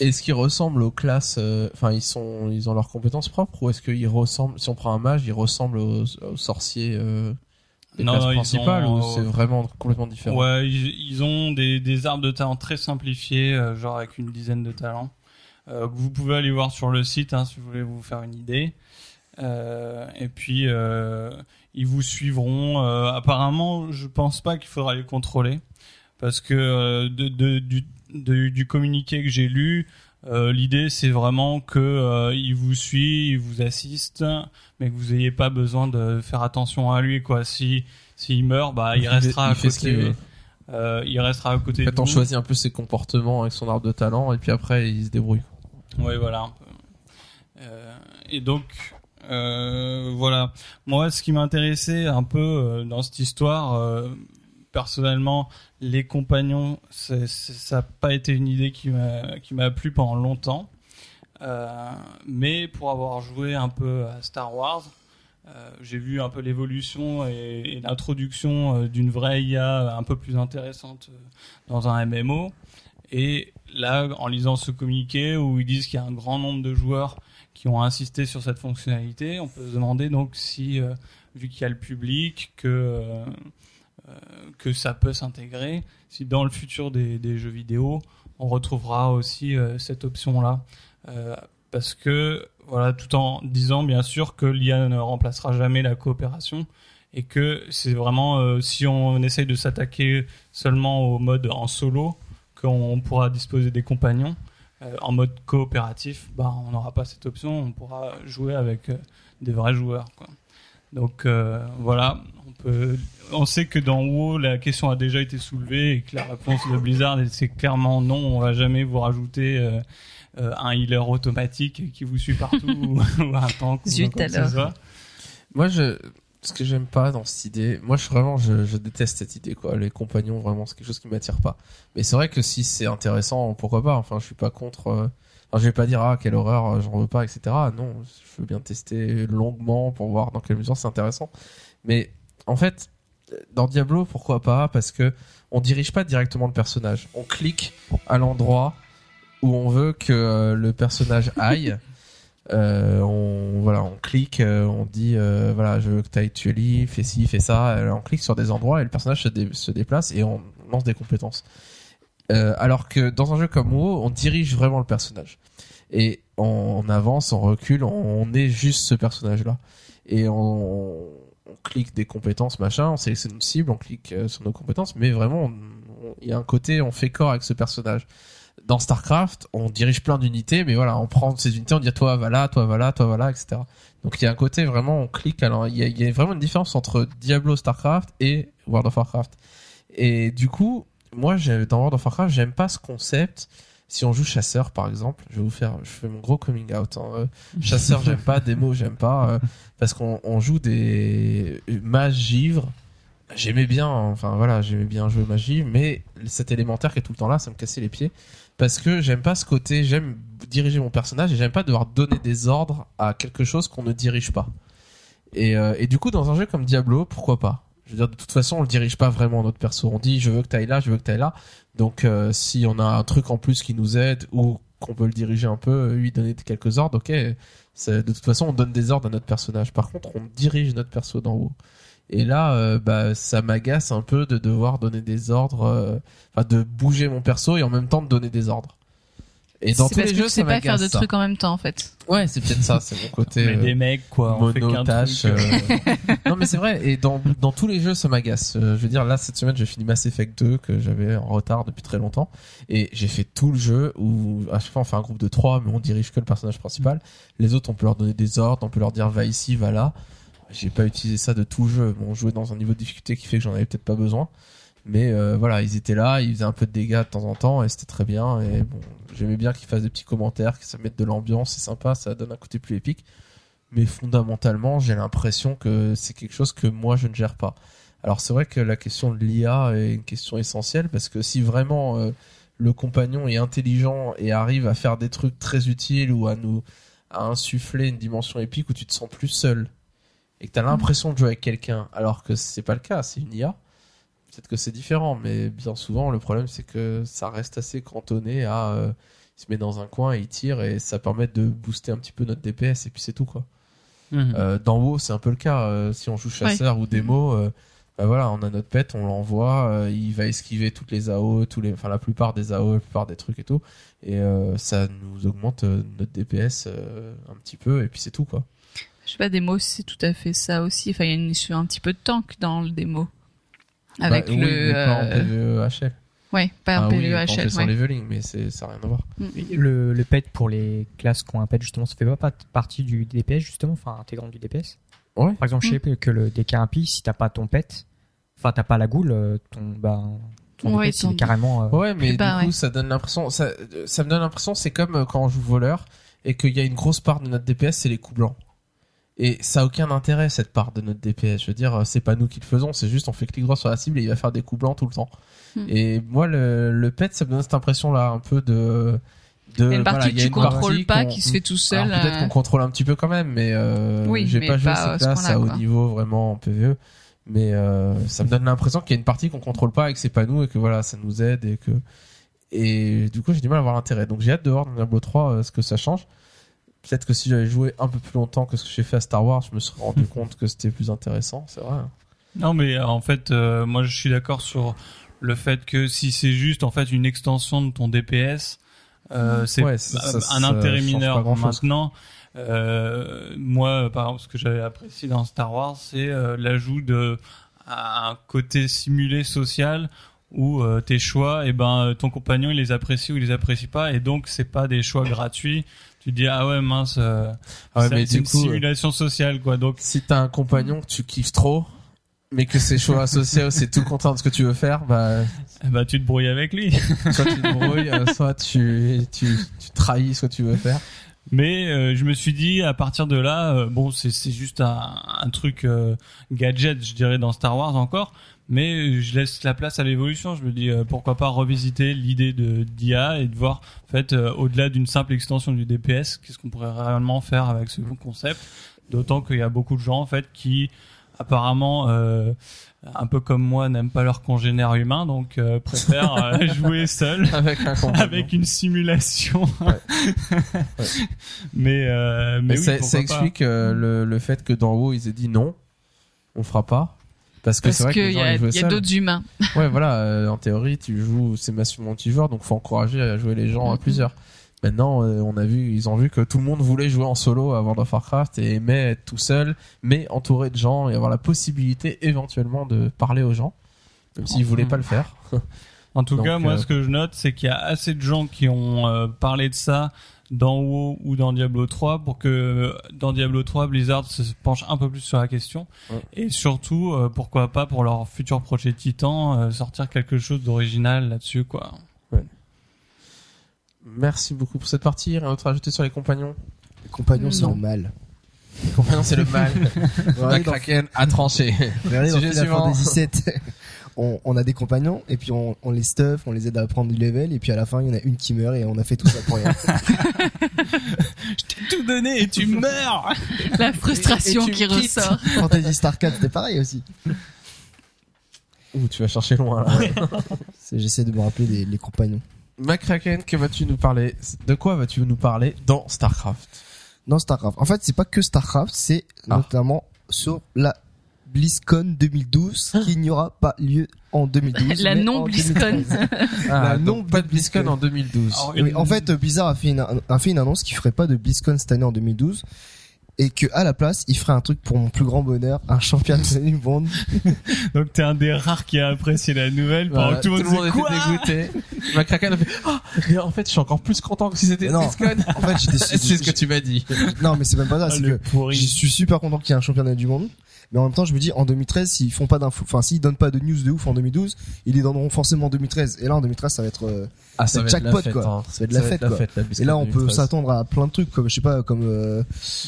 Est-ce qu'ils ressemblent aux classes Enfin, ils sont, ils ont leurs compétences propres ou est-ce qu'ils ressemblent Si on prend un mage, ils ressemblent aux, sorciers des Non, classes non, ils principales ont, ou euh, c'est vraiment complètement différent? Ouais, ils, ils ont des, des arbres de talent très simplifiés, euh, genre avec une dizaine de talents. Euh, vous pouvez aller voir sur le site hein, si vous voulez vous faire une idée. Euh, et puis euh, ils vous suivront. Euh, apparemment, je pense pas qu'il faudra les contrôler parce que euh, de, de- du, de- du communiqué que j'ai lu, euh, l'idée c'est vraiment que euh, il vous suit, il vous assiste, mais que vous ayez pas besoin de faire attention à lui quoi. Si s'il meurt, bah il Il restera fait- il à côté. veut. Euh, il restera à côté En de fait, on vous. choisit un peu ses comportements avec son arbre de talent et puis après, il se débrouille. Oui, voilà. Un peu. Euh, et donc, voilà. Moi, ce qui m'intéressait un peu dans cette histoire, personnellement, les compagnons, ça n'a pas été une idée qui m'a plu pendant longtemps. Euh, mais pour avoir joué un peu à Star Wars, euh, j'ai vu un peu l'évolution et, l'introduction euh, d'une vraie IA un peu plus intéressante dans un MMO. Et là, en lisant ce communiqué où ils disent qu'il y a un grand nombre de joueurs qui ont insisté sur cette fonctionnalité, on peut se demander donc si, vu qu'il y a le public, que que ça peut s'intégrer, si dans le futur des, jeux vidéo, on retrouvera aussi euh, cette option-là. Euh, parce que, voilà, tout en disant bien sûr que l'IA ne remplacera jamais la coopération et que c'est vraiment, euh, si on essaye de s'attaquer seulement au mode en solo, qu'on pourra disposer des compagnons. Euh, en mode coopératif, bah, on n'aura pas cette option, on pourra jouer avec euh, des vrais joueurs. Donc euh, voilà, peut. On sait que dans WoW, la question a déjà été soulevée et que la réponse de Blizzard, c'est clairement non. On va jamais vous rajouter euh, euh, un healer automatique qui vous suit partout ou, ou un tank. ou Zut alors. soit. Moi, je, ce que j'aime pas dans cette idée, moi, je vraiment, je, je déteste cette idée, quoi. Les compagnons, vraiment, c'est quelque chose qui m'attire pas. Mais c'est vrai que si c'est intéressant, pourquoi pas? Enfin, je suis pas contre. euh, Enfin, je vais pas dire ah quelle horreur, euh, j'en veux pas, etc. Non, je veux bien tester longuement pour voir dans quelle mesure c'est intéressant. Mais en fait, dans Diablo, pourquoi pas? Parce que on dirige pas directement le personnage. On clique à l'endroit où on veut que euh, le personnage aille. Euh, on voilà, on clique, euh, on dit euh, voilà, je veux que tu ailles tuer lui, fais ci, fais ça. On clique sur des endroits et le personnage se, dé- se déplace et on lance des compétences. Euh, alors que dans un jeu comme WoW, on dirige vraiment le personnage et on, on avance, on recule, on, on est juste ce personnage-là et on, on clique des compétences machin, on sélectionne une cible, on clique euh, sur nos compétences, mais vraiment il y a un côté on fait corps avec ce personnage. dans Starcraft, on dirige plein d'unités, mais voilà, on prend ces unités, on dit toi va là, toi va là, toi va là, etc. Donc il y a un côté vraiment, on clique. Alors il y a, y a vraiment une différence entre Diablo, Starcraft et World of Warcraft. Et du coup, moi, dans World of Warcraft, j'aime pas ce concept. Si on joue chasseur, par exemple, je vais vous faire, je fais mon gros coming out. hein. Euh, Chasseur, j'aime pas. Démo, j'aime pas, euh, parce qu'on on joue des mages givres. J'aimais bien, enfin voilà, j'aimais bien jouer magie, mais cet élémentaire qui est tout le temps là, ça me cassait les pieds parce que j'aime pas ce côté, j'aime diriger mon personnage et j'aime pas devoir donner des ordres à quelque chose qu'on ne dirige pas. Et, euh, et du coup, dans un jeu comme Diablo, pourquoi pas? Je veux dire, de toute façon, on le dirige pas vraiment notre perso. On dit, je veux que t'ailles là, je veux que t'ailles là. Donc, euh, si on a un truc en plus qui nous aide ou qu'on peut le diriger un peu, lui donner quelques ordres, ok. De toute façon, on donne des ordres à notre personnage. Par contre, on dirige notre perso d'en haut. Et là, euh, bah, ça m'agace un peu de devoir donner des ordres, euh, enfin de bouger mon perso et en même temps de donner des ordres. Et dans C'est tous parce les que jeux, tu sais ça pas faire de ça. trucs en même temps, en fait. Ouais, c'est peut-être ça, c'est mon côté. Mais euh, des mecs, quoi. On fait qu'un monotâche. truc. euh, non mais c'est vrai. Et dans dans tous les jeux, ça m'agace. Euh, je veux dire, là cette semaine, j'ai fini Mass Effect 2 que j'avais en retard depuis très longtemps, et j'ai fait tout le jeu où à chaque fois on fait un groupe de trois, mais on dirige que le personnage principal. Les autres, on peut leur donner des ordres, on peut leur dire va ici, va là. J'ai pas utilisé ça de tout le jeu. Bon, on jouait dans un niveau de difficulté qui fait que j'en avais peut-être pas besoin. Mais euh, voilà, ils étaient là, ils faisaient un peu de dégâts de temps en temps et c'était très bien. Et bon, j'aimais bien qu'ils fassent des petits commentaires, que ça mette de l'ambiance, c'est sympa, ça donne un côté plus épique. Mais fondamentalement, j'ai l'impression que c'est quelque chose que moi je ne gère pas. Alors c'est vrai que la question de l'IA est une question essentielle parce que si vraiment euh, le compagnon est intelligent et arrive à faire des trucs très utiles ou à nous à insuffler une dimension épique où tu te sens plus seul et que tu as l'impression de jouer avec quelqu'un alors que c'est pas le cas, c'est une IA. Peut-être que c'est différent, mais bien souvent le problème c'est que ça reste assez cantonné à euh, il se met dans un coin et il tire et ça permet de booster un petit peu notre DPS et puis c'est tout quoi. mhm. Euh, dans WoW, c'est un peu le cas. Euh, si on joue chasseur ou démo, euh, bah voilà, on a notre pet, on l'envoie, euh, il va esquiver toutes les AO, tous les, enfin la plupart des AO, la plupart des trucs et tout, et ça nous augmente notre DPS un petit peu, et puis c'est tout quoi. Je sais pas, démo, c'est tout à fait ça aussi. Enfin, il y a une, un petit peu de tank dans le démo. Avec Bah, oui, le. pas en euh, PvE HL. Ouais, pas en Ah PvE son ouais. leveling, mais c'est ça n'a rien à voir. Le, le pet pour les classes qui ont un pet, justement, ça fait pas partie du DPS, justement, enfin, intégrante du DPS. Ouais. Par exemple, je sais que le DK impie, si t'as pas ton pet, enfin, t'as pas la goule, euh, ton, bah, ton Ouais, DPS, il ton- est carrément, euh, Ouais, mais bas, du coup, ouais. ça donne l'impression, ça, ça me donne l'impression, c'est comme euh, quand on joue voleur et qu'il y a une grosse part de notre DPS, c'est les coups blancs. Et ça a aucun intérêt cette part de notre DPS. Je veux dire, c'est pas nous qui le faisons, c'est juste on fait clic droit sur la cible et il va faire des coups blancs tout le temps. Hmm. Et moi, le, le pet, ça me donne cette impression-là, un peu de. de Il y a une partie voilà, que a tu une contrôles partie pas, qui se fait tout seul. peut-être euh, qu'on contrôle un petit peu quand même, mais euh, Oui, j'ai pas joué cette ce classe à haut niveau vraiment en PVE. Mais euh, ça me donne l'impression qu'il y a une partie qu'on contrôle pas et que c'est pas nous et que voilà, ça nous aide et que et du coup j'ai du mal à voir l'intérêt. Donc j'ai hâte de voir dans Diablo 3 euh, ce que ça change. Peut-être que si j'avais joué un peu plus longtemps que ce que j'ai fait à Star Wars, je me serais rendu compte que c'était plus intéressant, c'est vrai. Non, mais euh, en fait, euh, moi, je suis d'accord sur le fait que si c'est juste en fait une extension de ton DPS, euh, c'est Ouais, un intérêt mineur. grand-chose. Maintenant, euh, moi, par exemple, ce que j'avais apprécié dans Star Wars, c'est euh, l'ajout de à un côté simulé social où euh, tes choix, et ben, ton compagnon il les apprécie ou il les apprécie pas, et donc c'est pas des choix gratuits. Tu te dis ah ouais mince, euh, Ah ouais, c'est mais c'est du une coup, euh, simulation sociale quoi. Donc si t'as un compagnon que tu kiffes trop, mais que ses choix associés, c'est tout contraire de ce que tu veux faire, bah bah tu te brouilles avec lui. soit tu te brouilles, euh, soit tu, tu, tu trahis ce que tu veux faire. Mais euh, je me suis dit à partir de là, euh, bon c'est c'est juste un, un truc euh, gadget, je dirais dans Star Wars encore, mais je laisse la place à l'évolution. Je me dis euh, pourquoi pas revisiter l'idée de d'IA et de voir en fait euh, au-delà d'une simple extension du DPS, qu'est-ce qu'on pourrait réellement faire avec ce concept. D'autant qu'il y a beaucoup de gens en fait qui apparemment euh, un peu comme moi n'aiment pas leur congénère humain, donc euh, préfèrent euh, jouer seul Avec un avec une simulation. Ouais. Mais, euh, mais Mais oui, ça, ça explique euh, le, le fait que d'en haut ils aient dit non, on fera pas. Parce que c'est vrai qu'il y a, y d'autres humains. Ouais, voilà, euh, en théorie, tu joues, c'est massivement multijoueur, donc faut encourager à jouer les gens à Mhm. plusieurs. Maintenant, euh, on a vu, ils ont vu que tout le monde voulait jouer en solo à World of Warcraft et aimait être tout seul, mais entouré de gens et avoir la possibilité éventuellement de parler aux gens, même s'ils voulaient pas le faire. En tout Donc, cas, moi, euh, ce que je note, c'est qu'il y a assez de gens qui ont euh, parlé de ça dans WoW ou dans Diablo 3 pour que euh, dans Diablo 3, Blizzard se penche un peu plus sur la question. Ouais. Et surtout, euh, pourquoi pas pour leur futur projet Titan, euh, sortir quelque chose d'original là-dessus, quoi. Merci beaucoup pour cette partie. Rien d'autre à ajouter sur les compagnons? Les compagnons, c'est Non. le mal. Les compagnons, c'est le mal. Dans, McCracken a tranché. Sujet suivant. Fantasy VII, on, on a des compagnons et puis on, on les stuff, on les aide à prendre du level et puis à la fin il y en a une qui meurt et on a fait tout ça pour rien. Tout donné et tu meurs La frustration Et- et qui quittes. ressort. Fantasy Star 4 c'était pareil aussi. Ouh, tu vas chercher loin J'essaie de me rappeler des, les compagnons. McCracken, que vas-tu nous parler? De quoi vas-tu nous parler dans StarCraft? Dans Starcraft. En fait, c'est pas que Starcraft, c'est Ah. notamment sur la BlizzCon 2012 qui n'y aura pas lieu en 2012. La non BlizzCon. 2013. Ah, La non pas de BlizzCon en 2012. Ah Oui, en fait, Blizzard a fait, une, a fait une annonce qu'il ferait pas de BlizzCon cette année en 2012 et que à la place, il ferait un truc pour mon plus grand bonheur, un championnat du monde. Donc t'es un des rares qui a apprécié la nouvelle pendant Voilà, que tout le monde, était dégoûté. McCracken a fait Ah, mais en fait, je suis encore plus content que si c'était Non. BlizzCon. En fait, j'étais, C'est ce que tu m'as dit. non, mais c'est même pas ça, Ah, c'est le que pourri. je suis super content qu'il y ait un championnat du monde. Mais en même temps, je me dis, en 2013, s'ils font pas d'infos, enfin, s'ils donnent pas de news de ouf en 2012, ils les donneront forcément en 2013. Et là, en 2013, ça va être, euh, Ah, ça va jackpot, quoi. Ça va être la fête, quoi. la et là, on peut 2013. s'attendre à plein de trucs, comme, je sais pas, comme, euh,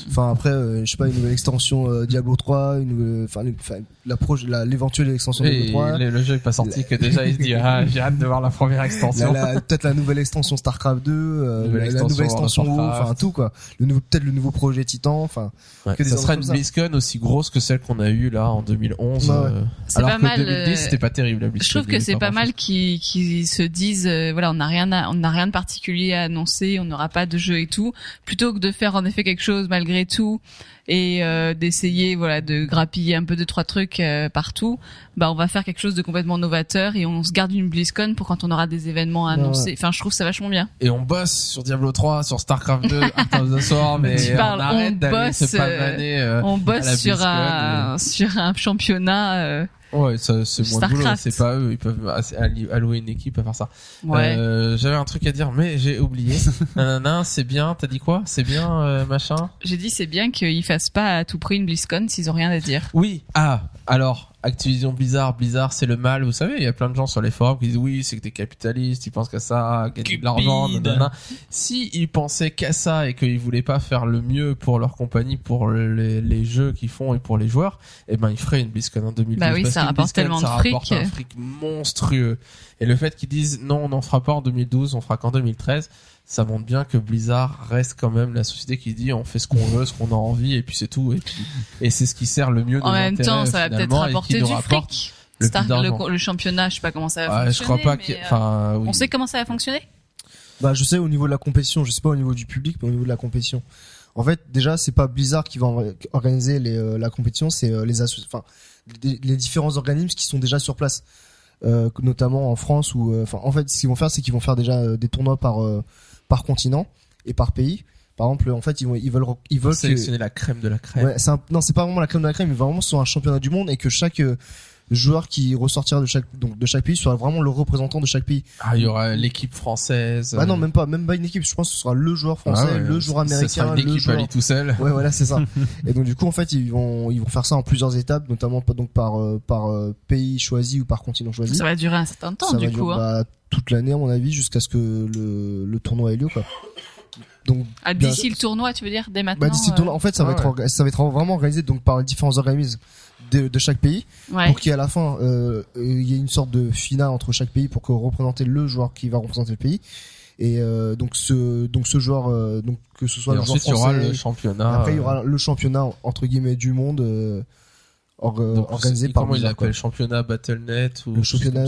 enfin, après, euh, je sais pas, une nouvelle extension euh, Diablo 3, une enfin, l'éventuelle extension Et Diablo 3. le, le jeu est pas sorti que déjà il se dit ah j'ai hâte de voir la première extension. Peut-être la nouvelle extension Starcraft 2, euh, Nouvelle la, nouvelle extension enfin tout quoi. Le nouveau, peut-être le nouveau projet Titan, enfin. Ouais, que des ça ordres sera comme une. BlizzCon aussi grosse que celle qu'on a eue là en 2011. Ouais, ouais. euh, C'est alors pas que mal, 2010 euh, c'était pas terrible la BlizzCon. Je trouve que c'est pas mal qui qui se disent voilà n'a rien à- on n'a rien de particulier à annoncer on n'aura pas de jeu et tout. Plutôt que de faire en effet quelque chose malgré tout et euh, d'essayer voilà de grappiller un peu deux trois trucs euh, partout bah on va faire quelque chose de complètement novateur et on se garde une BlizzCon pour quand on aura des événements à Ouais, annoncer. enfin je trouve ça vachement bien. Et on bosse sur Diablo 3, sur Starcraft 2, Art of the mais Tu parles, on arrête on d'aller bosse, se pavaner. euh, on à bosse la sur BlizzCon, un sur un championnat euh, Ouais, ça, c'est moins de boulot, c'est pas eux, ils peuvent allouer une équipe à faire ça. ouais Euh, J'avais un truc à dire, mais j'ai oublié. Nanana, c'est bien, t'as dit quoi? C'est bien, euh, machin? J'ai dit c'est bien qu'ils fassent pas à tout prix une BlizzCon s'ils ont rien à dire Oui. Ah, alors, Activision Blizzard, Blizzard c'est le mal, vous savez, il y a plein de gens sur les forums qui disent oui, c'est que t'es capitaliste, ils pensent qu'à ça, gagner de l'argent, nanana. Si ils pensaient qu'à ça et qu'ils voulaient pas faire le mieux pour leur compagnie, pour les, les jeux qu'ils font et pour les joueurs, eh ben ils feraient une BlizzCon en 2012. Bah oui, parce ça rapporte tellement de ça fric. rapporte un fric monstrueux. Et le fait qu'ils disent non, on n'en fera pas en 2012, on fera qu'en 2013, ça montre bien que Blizzard reste quand même la société qui dit on fait ce qu'on veut, ce qu'on a envie et puis c'est tout. Et, puis- et c'est ce qui sert le mieux En même temps, ça va peut-être rapporter du rapporte fric. le Star- le, le championnat, je sais pas comment ça va je fonctionner. crois pas mais, qu'il. euh, Enfin, oui. On sait comment ça va fonctionner Bah, je sais au niveau de la compétition, je sais pas au niveau du public, mais au niveau de la compétition. En fait, déjà, c'est pas Blizzard qui va organiser les, euh, la compétition, c'est euh, les asso- enfin les, les différents organismes qui sont déjà sur place, euh, notamment en France ou euh, enfin en fait, ce qu'ils vont faire, c'est qu'ils vont faire déjà euh, des tournois par euh, par continent et par pays. Par exemple, en fait, ils vont ils veulent ils veulent que sélectionner la crème de la crème. Ouais, un- non, c'est pas vraiment la crème de la crème, mais vraiment sur un championnat du monde et que chaque euh, joueur qui ressortira de chaque donc de chaque pays soit vraiment le représentant de chaque pays. Ah, il y aura l'équipe française. Bah non, même pas, même pas une équipe. Je pense que ce sera le joueur français, Ah ouais, le joueur sera américain, une le équipe à joueur. lui tout seul. Ouais, voilà, c'est ça. et donc du coup, en fait, ils vont ils vont faire ça en plusieurs étapes, notamment donc par euh, par euh, pays choisi ou par continent choisi. Ça va durer un certain temps, Ça du va coup. durer, hein. bah, toute l'année à mon avis jusqu'à ce que le le tournoi ait lieu quoi. Donc Ah, bien- D'ici le tournoi, tu veux dire, dès maintenant bah, d'ici le tournoi, en fait, ça va ouais, être ça va être vraiment organisé donc par les différents organismes de, de chaque pays. ouais. pour qu'à la fin euh, euh, il y ait une sorte de finale entre chaque pays pour que représenter le joueur qui va représenter le pays et euh, donc ce donc ce joueur euh, donc que ce soit Et le joueur ensuite, il y aura français le championnat. après il y aura le championnat entre guillemets du monde euh, or- donc, organisé par Comment il l'appelle? Championnat Battle.net ou le championnat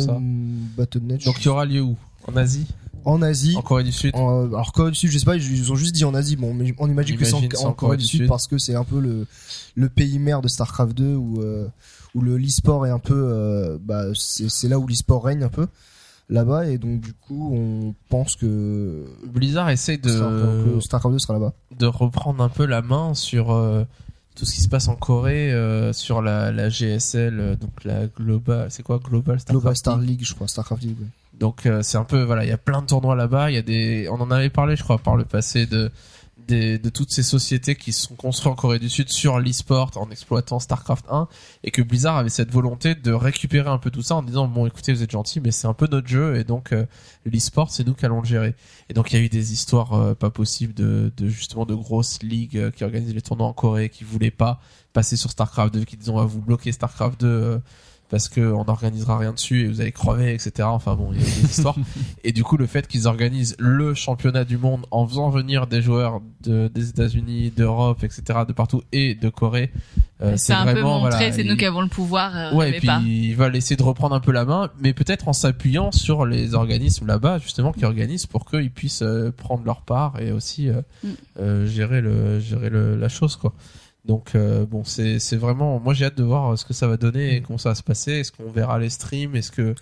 Battle.net Donc, il y aura lieu où? En Asie? En Asie En Corée du Sud. en- alors Corée du Sud je sais pas ils ont juste dit en Asie. Bon mais on imagine On que c'est en, Corée du Sud, parce que c'est un peu le le pays mère de Starcraft 2 où euh, où le l'e-sport est un peu euh, bah c'est là où l'e-sport règne un peu là-bas. Et donc du coup on pense que Blizzard essaie de, que Starcraft 2 sera là-bas. de reprendre un peu la main sur euh, tout ce qui se passe en Corée, euh, sur la, la GSL, donc la Global, c'est quoi Global Starcraft Global Star League League je crois Starcraft League ouais. Donc euh, c'est un peu voilà, il y a plein de tournois là-bas. Il y a des, on en avait parlé, je crois, par le passé de de toutes ces sociétés qui sont construites en Corée du Sud sur l'e-sport en exploitant StarCraft 1 et que Blizzard avait cette volonté de récupérer un peu tout ça en disant bon écoutez vous êtes gentil mais c'est un peu notre jeu et donc euh, l'e-sport c'est nous qui allons le gérer et donc il y a eu des histoires euh, pas possibles de, justement de grosses ligues euh, qui organisent les tournois en Corée qui voulaient pas passer sur StarCraft 2 qui disaient on va vous bloquer StarCraft 2 euh, parce que on n'organisera rien dessus et vous allez crever, etc. Enfin bon, il y a des histoires. Et du coup, le fait qu'ils organisent le championnat du monde en faisant venir des joueurs de, des États-Unis, d'Europe, etc., de partout et de Corée, euh, C'est un peu vraiment, montré, voilà, c'est nous qui avons le pouvoir. euh, Ouais, et puis pas. ils veulent essayer de reprendre un peu la main, mais peut-être en s'appuyant sur les organismes là-bas, justement, qui organisent pour qu'ils puissent euh, prendre leur part et aussi euh, Mm. gérer le gérer le, la chose, quoi. Donc euh, bon, c'est c'est vraiment, moi j'ai hâte de voir ce que ça va donner et comment ça va se passer. Est-ce qu'on verra les streams? Est-ce que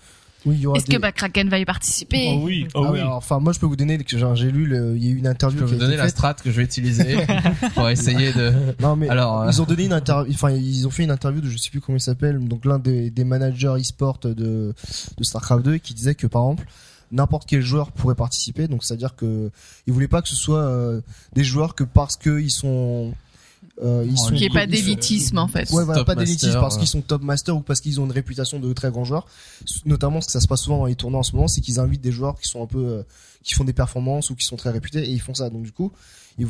Oui, il y aura Est-ce des- que bah, Kraken va y participer? Oh oui, oh Ah oui. alors, enfin, moi, je peux vous donner, genre, j'ai lu, le- il y a eu une je interview peux qui a vous donner la strat que je vais utiliser pour essayer de. Non, mais Alors, euh, ils ont donné une interview, enfin, ils ont fait une interview de, je sais plus comment il s'appelle, donc l'un des, des managers e-sport de, de StarCraft 2 qui disait que, par exemple, n'importe quel joueur pourrait participer, donc c'est-à-dire que ils voulaient pas que ce soit euh, des joueurs que parce que ils sont, euh, ils Oh, sont n'y ait pas d'élitisme en fait. Ouais, voilà, Top pas d'élitisme parce qu'ils sont top master ou parce qu'ils ont une réputation de très grands joueurs. Notamment, ce que ça se passe souvent dans les tournois en ce moment, c'est qu'ils invitent des joueurs qui sont un peu, euh, qui font des performances ou qui sont très réputés et ils font ça. Donc du coup, ils,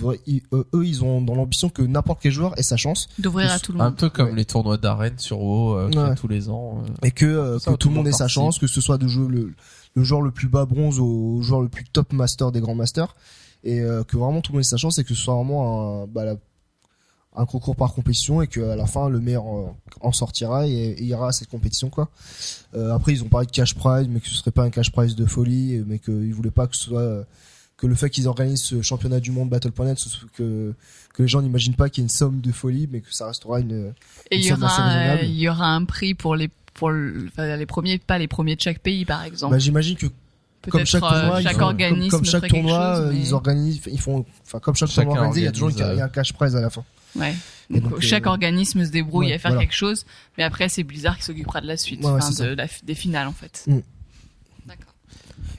euh, eux, ils ont dans l'ambition que n'importe quel joueur ait sa chance D'ouvrir à tout le un monde. peu comme Ouais. les tournois d'arène sur WoW euh, Ouais. tous les ans. euh. et que, euh, Ça, que tout le monde ait sa chance, que ce soit de jouer le, le joueur le plus bas bronze au joueur le plus top master des grands masters et euh, que vraiment tout le monde ait sa chance et que ce soit vraiment un, bah, la- un concours par compétition et que à la fin le meilleur euh, en sortira et, et ira à cette compétition quoi. Euh, après ils ont parlé de cash prize mais que ce serait pas un cash prize de folie mais qu'ils voulaient pas que ce soit euh, que le fait qu'ils organisent ce championnat du monde Battle.net ce soit que que les gens n'imaginent pas qu'il y ait une somme de folie mais que ça restera une Et il y une somme assez aura, euh, raisonnable. il y aura un prix pour les pour le- enfin, les premiers, pas les premiers de chaque pays par exemple. bah, j'imagine que comme chaque euh, tournoi, ils chaque font- organisme comme, comme chaque tournoi, chose, euh, mais- ils organisent, ils font, enfin comme chaque Chacun tournoi organisé, il y a toujours une, il y a un cash prize à la fin. Ouais. Et Donc, donc, chaque euh, organisme se débrouille ouais, à faire voilà. quelque chose, mais après c'est Blizzard qui s'occupera de la suite, Ouais, ouais, enfin, c'est de ça. la, des finales en fait. Mm. D'accord.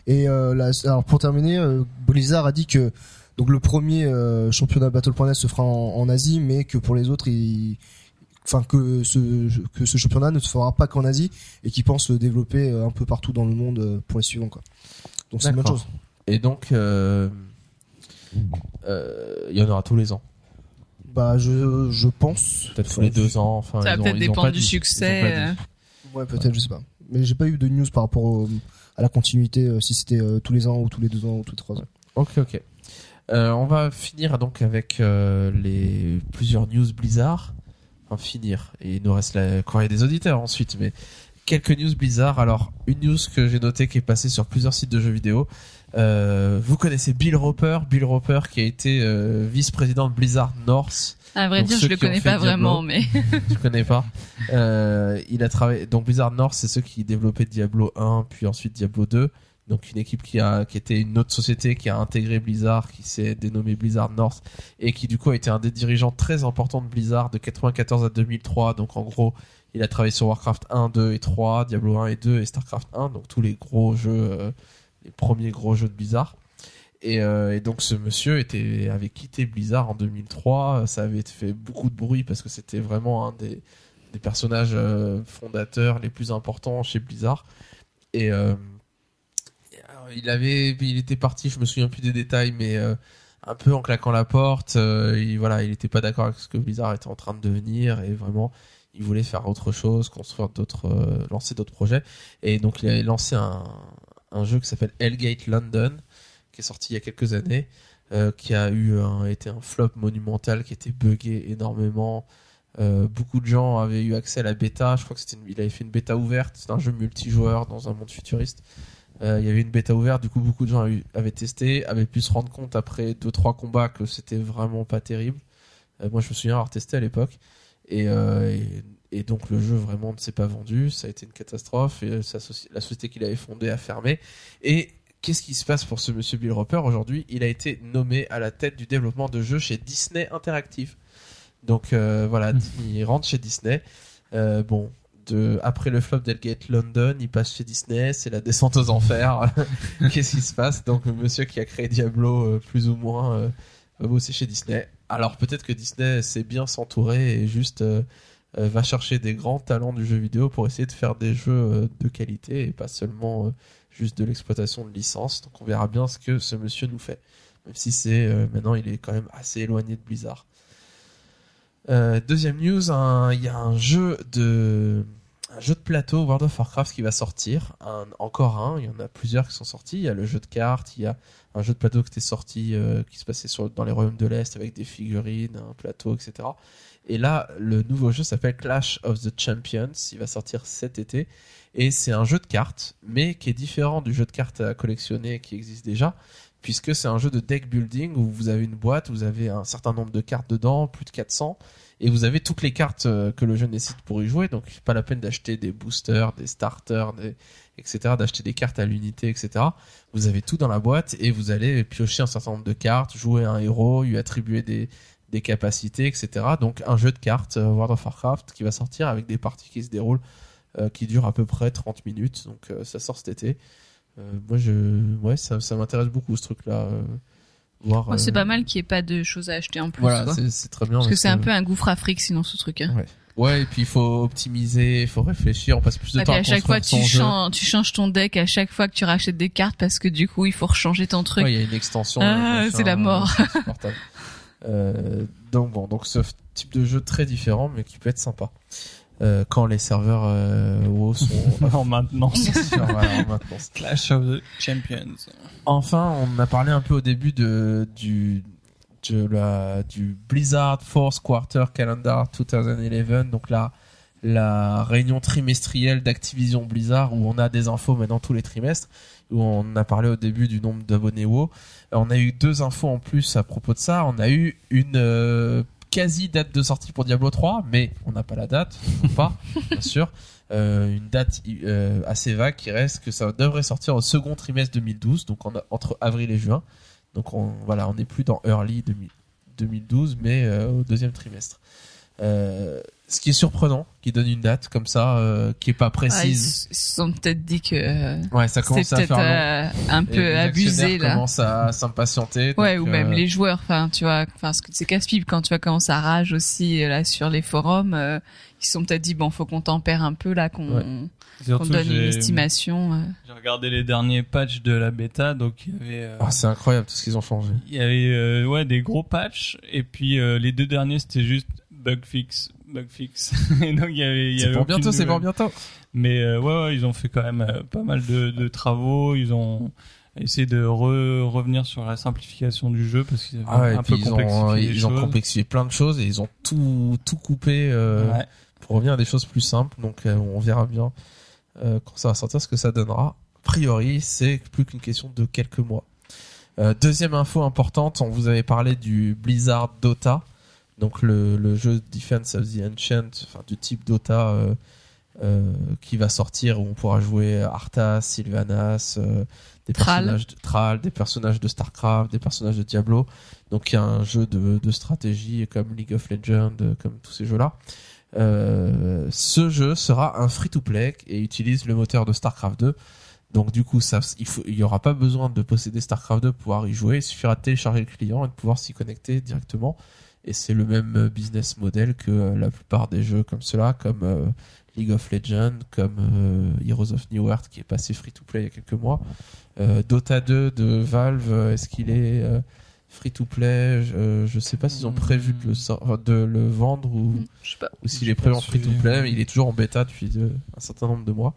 Et euh, là, alors pour terminer, euh, Blizzard a dit que donc le premier euh, championnat Battle.net se fera en, en Asie, mais que pour les autres, il, enfin que ce que ce championnat ne se fera pas qu'en Asie et qu'ils pensent le développer euh, un peu partout dans le monde euh, pour les suivants quoi. Donc c'est une bonne chose. Et donc, euh, euh, il y en aura tous les ans. Bah je je pense. Peut-être tous les deux ans. Enfin, Ça va peut-être dépendre du dit. succès. Ouais peut-être je sais pas. Mais j'ai pas eu de news par rapport au- à la continuité euh, si c'était euh, tous les ans ou tous les deux ans ou tous les trois ans. Ok, ok. Euh, on va finir donc avec euh, les plusieurs news Blizzard. Enfin, finir. Et il nous reste la courrier des auditeurs ensuite, mais quelques news Blizzard. Alors, une news que j'ai notée qui est passée sur plusieurs sites de jeux vidéo. Euh, vous connaissez Bill Roper, Bill Roper qui a été euh, vice-président de Blizzard North. À vrai Donc, dire, je le connais pas vraiment, Diablo. mais tu connais pas. Euh, il a travaillé donc Blizzard North, c'est ceux qui développaient Diablo 1 puis ensuite Diablo 2. Donc une équipe qui a qui était une autre société qui a intégré Blizzard, qui s'est dénommée Blizzard North et qui du coup a été un des dirigeants très importants de Blizzard de 94 à 2003. Donc en gros, il a travaillé sur Warcraft 1, 2 et 3, Diablo 1 et 2 et Starcraft 1, donc tous les gros jeux, euh, les premiers gros jeux de Blizzard. Et, euh, donc ce monsieur avait quitté Blizzard en 2003. Ça avait fait beaucoup de bruit parce que c'était vraiment un des, personnages euh, fondateurs les plus importants chez Blizzard. Et euh, il avait, il était parti. Je me souviens plus des détails, mais un peu en claquant la porte. il, voilà, il était pas d'accord avec ce que Blizzard était en train de devenir et vraiment il voulait faire autre chose, construire d'autres, lancer d'autres projets. Et donc il a lancé un, un jeu qui s'appelle Hellgate London, qui est sorti il y a quelques années, euh, qui a eu été un flop monumental, qui était buggé énormément. Euh, beaucoup de gens avaient eu accès à la bêta. Je crois que c'était, une- avait fait une bêta ouverte. C'est un jeu multijoueur dans un monde futuriste. Euh, il y avait une bêta ouverte, du coup beaucoup de gens avaient, testé, avaient pu se rendre compte après deux trois combats que c'était vraiment pas terrible. Moi je me souviens avoir testé à l'époque et, et donc le jeu vraiment ne s'est pas vendu, ça a été une catastrophe et euh, sa soci- la société qu'il avait fondée a fermé. Et qu'est-ce qui se passe pour ce monsieur Bill Roper? Aujourd'hui Il a été nommé à la tête du développement de jeux chez Disney Interactive. Donc euh, voilà, il rentre chez Disney. Euh, bon, de après le flop d'Elgate London, il passe chez Disney, c'est la descente aux enfers. Qu'est-ce qui se passe? Donc le monsieur qui a créé Diablo euh, plus ou moins va bosser chez Disney. Alors peut-être que Disney sait bien s'entourer et juste va chercher des grands talents du jeu vidéo pour essayer de faire des jeux euh, de qualité et pas seulement euh, juste de l'exploitation de licence. Donc on verra bien ce que ce monsieur nous fait. Même si c'est euh, maintenant il est quand même assez éloigné de Blizzard. Euh, deuxième news, il y a un jeu de plateau World of Warcraft qui va sortir. Encore un, il y en a plusieurs qui sont sortis. Il y a le jeu de cartes, il y a un jeu de plateau qui était sorti, euh, qui se passait dans les royaumes de l'Est avec des figurines, un plateau, etc. Et là, le nouveau jeu s'appelle Clash of the Champions. Il va sortir cet été. Et c'est un jeu de cartes, mais qui est différent du jeu de cartes à collectionner qui existe déjà, puisque c'est un jeu de deck building où vous avez une boîte, vous avez un certain nombre de cartes dedans, plus de 400, et vous avez toutes les cartes euh, que le jeu nécessite pour y jouer. Donc, pas la peine d'acheter des boosters, des starters, etc., d'acheter des cartes à l'unité, etc. Vous avez tout dans la boîte et vous allez piocher un certain nombre de cartes, jouer un héros, lui attribuer des, des capacités, etc. Donc un jeu de cartes euh, World of Warcraft qui va sortir avec des parties qui se déroulent, euh, qui durent à peu près 30 minutes. Donc euh, ça sort cet été. Euh, moi, je, ouais, ça, ça m'intéresse beaucoup ce truc-là. voir. Oh, c'est pas mal qu'il n'y ait pas de choses à acheter en plus. Voilà, c'est très bien. Parce que c'est un peu un gouffre afrique sinon ce truc. Hein. Ouais. Ouais, et puis il faut optimiser, il faut réfléchir, on passe plus de temps à à chaque fois tu jeu. changes, tu changes ton deck à chaque fois que tu rachètes des cartes parce que du coup il faut rechanger ton truc. Ouais, il y a une extension. Ah, c'est la mort. euh, donc bon, donc ce type de jeu très différent, mais qui peut être sympa. Euh, quand les serveurs euh, WoW sont En maintenance. en. Clash of the Champions. Enfin, on a parlé un peu au début de du de la du Blizzard Fourth Quarter Calendar 2011, donc là la réunion trimestrielle d'Activision Blizzard où on a des infos maintenant tous les trimestres où on a parlé au début du nombre d'abonnés WoW. On a eu deux infos en plus à propos de ça. On a eu une euh, quasi date de sortie pour Diablo 3, mais on n'a pas la date, ou pas, bien sûr. Euh, une date euh, assez vague qui reste que ça devrait sortir au second trimestre 2012, donc en- entre avril et juin. Donc on, voilà, on n'est plus dans early 2000 2012, mais au deuxième trimestre. Euh, ce qui est surprenant, qui donne une date comme ça, euh, qui est pas Ah, précise. ils se sont peut-être dit que euh, ouais, ça commence à faire long. euh, un peu abusé là. commencent à s'impatienter. Ouais, donc, ou même euh, les joueurs. Enfin, tu vois, enfin, parce que c'est casse-pipe quand tu vois comment ça rage aussi là sur les forums. euh, ils se sont peut-être dit bon, faut qu'on tempère un peu là, qu'on Ouais. donne une estimation. euh. J'ai regardé les derniers patchs de la bêta, donc il y avait, euh, ah, c'est incroyable tout ce qu'ils ont changé. il y avait euh, ouais des gros patchs, et puis euh, les deux derniers c'était juste bug fix, bug fix. et donc il y avait, il y C'est avait pour bientôt, c'est pour bientôt. Mais euh, ouais, ouais, ils ont fait quand même euh, pas mal de, de travaux. Ils ont essayé de re- revenir sur la simplification du jeu parce qu'ils avaient Ah ouais, un peu ils complexifié ont, les ils ont choses. complexifié plein de choses et ils ont tout, tout coupé euh, Ouais. pour revenir à des choses plus simples. Donc euh, on verra bien euh, quand ça va sortir ce que ça donnera. A priori, c'est plus qu'une question de quelques mois. Euh, deuxième info importante, on vous avait parlé du Blizzard Dota, donc le, le jeu Defense of the Ancient, enfin du type Dota euh, euh, qui va sortir où on pourra jouer Arthas, Sylvanas, euh, des Thrall. personnages de Thrall, des personnages de Starcraft, des personnages de Diablo. Donc il y a un jeu de, de stratégie comme League of Legends, euh, comme tous ces jeux-là. Euh, ce jeu sera un free-to-play et utilise le moteur de Starcraft 2. Donc du coup, ça, il faut, il y aura pas besoin de posséder Starcraft 2 pour pouvoir y jouer. Il suffira de télécharger le client et de pouvoir s'y connecter directement. Et c'est le même euh, business model que euh, la plupart des jeux comme cela, comme euh, League of Legends, comme Heroes of New Earth qui est passé free-to-play il y a quelques mois. Dota 2 de Valve, est-ce qu'il est euh, free-to-play je, euh, je sais pas s'ils ont prévu de le, sor- enfin, de le vendre ou Je sais pas. ou s'il J'ai est prévu en free to play, mais il est toujours en bêta depuis euh, un certain nombre de mois.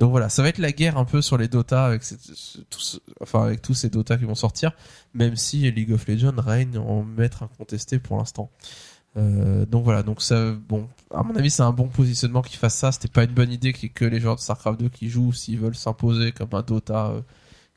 Donc voilà, ça va être la guerre un peu sur les Dota avec ces- ce- tout ce- enfin avec tous ces Dota qui vont sortir, même si League of Legends règne en maître incontesté pour l'instant. Euh, donc voilà, donc ça, bon, à mon avis, c'est un bon positionnement qu'ils fassent ça. C'était pas une bonne idée qu'il y ait que les joueurs de Starcraft 2 qui jouent s'ils veulent s'imposer comme un Dota euh,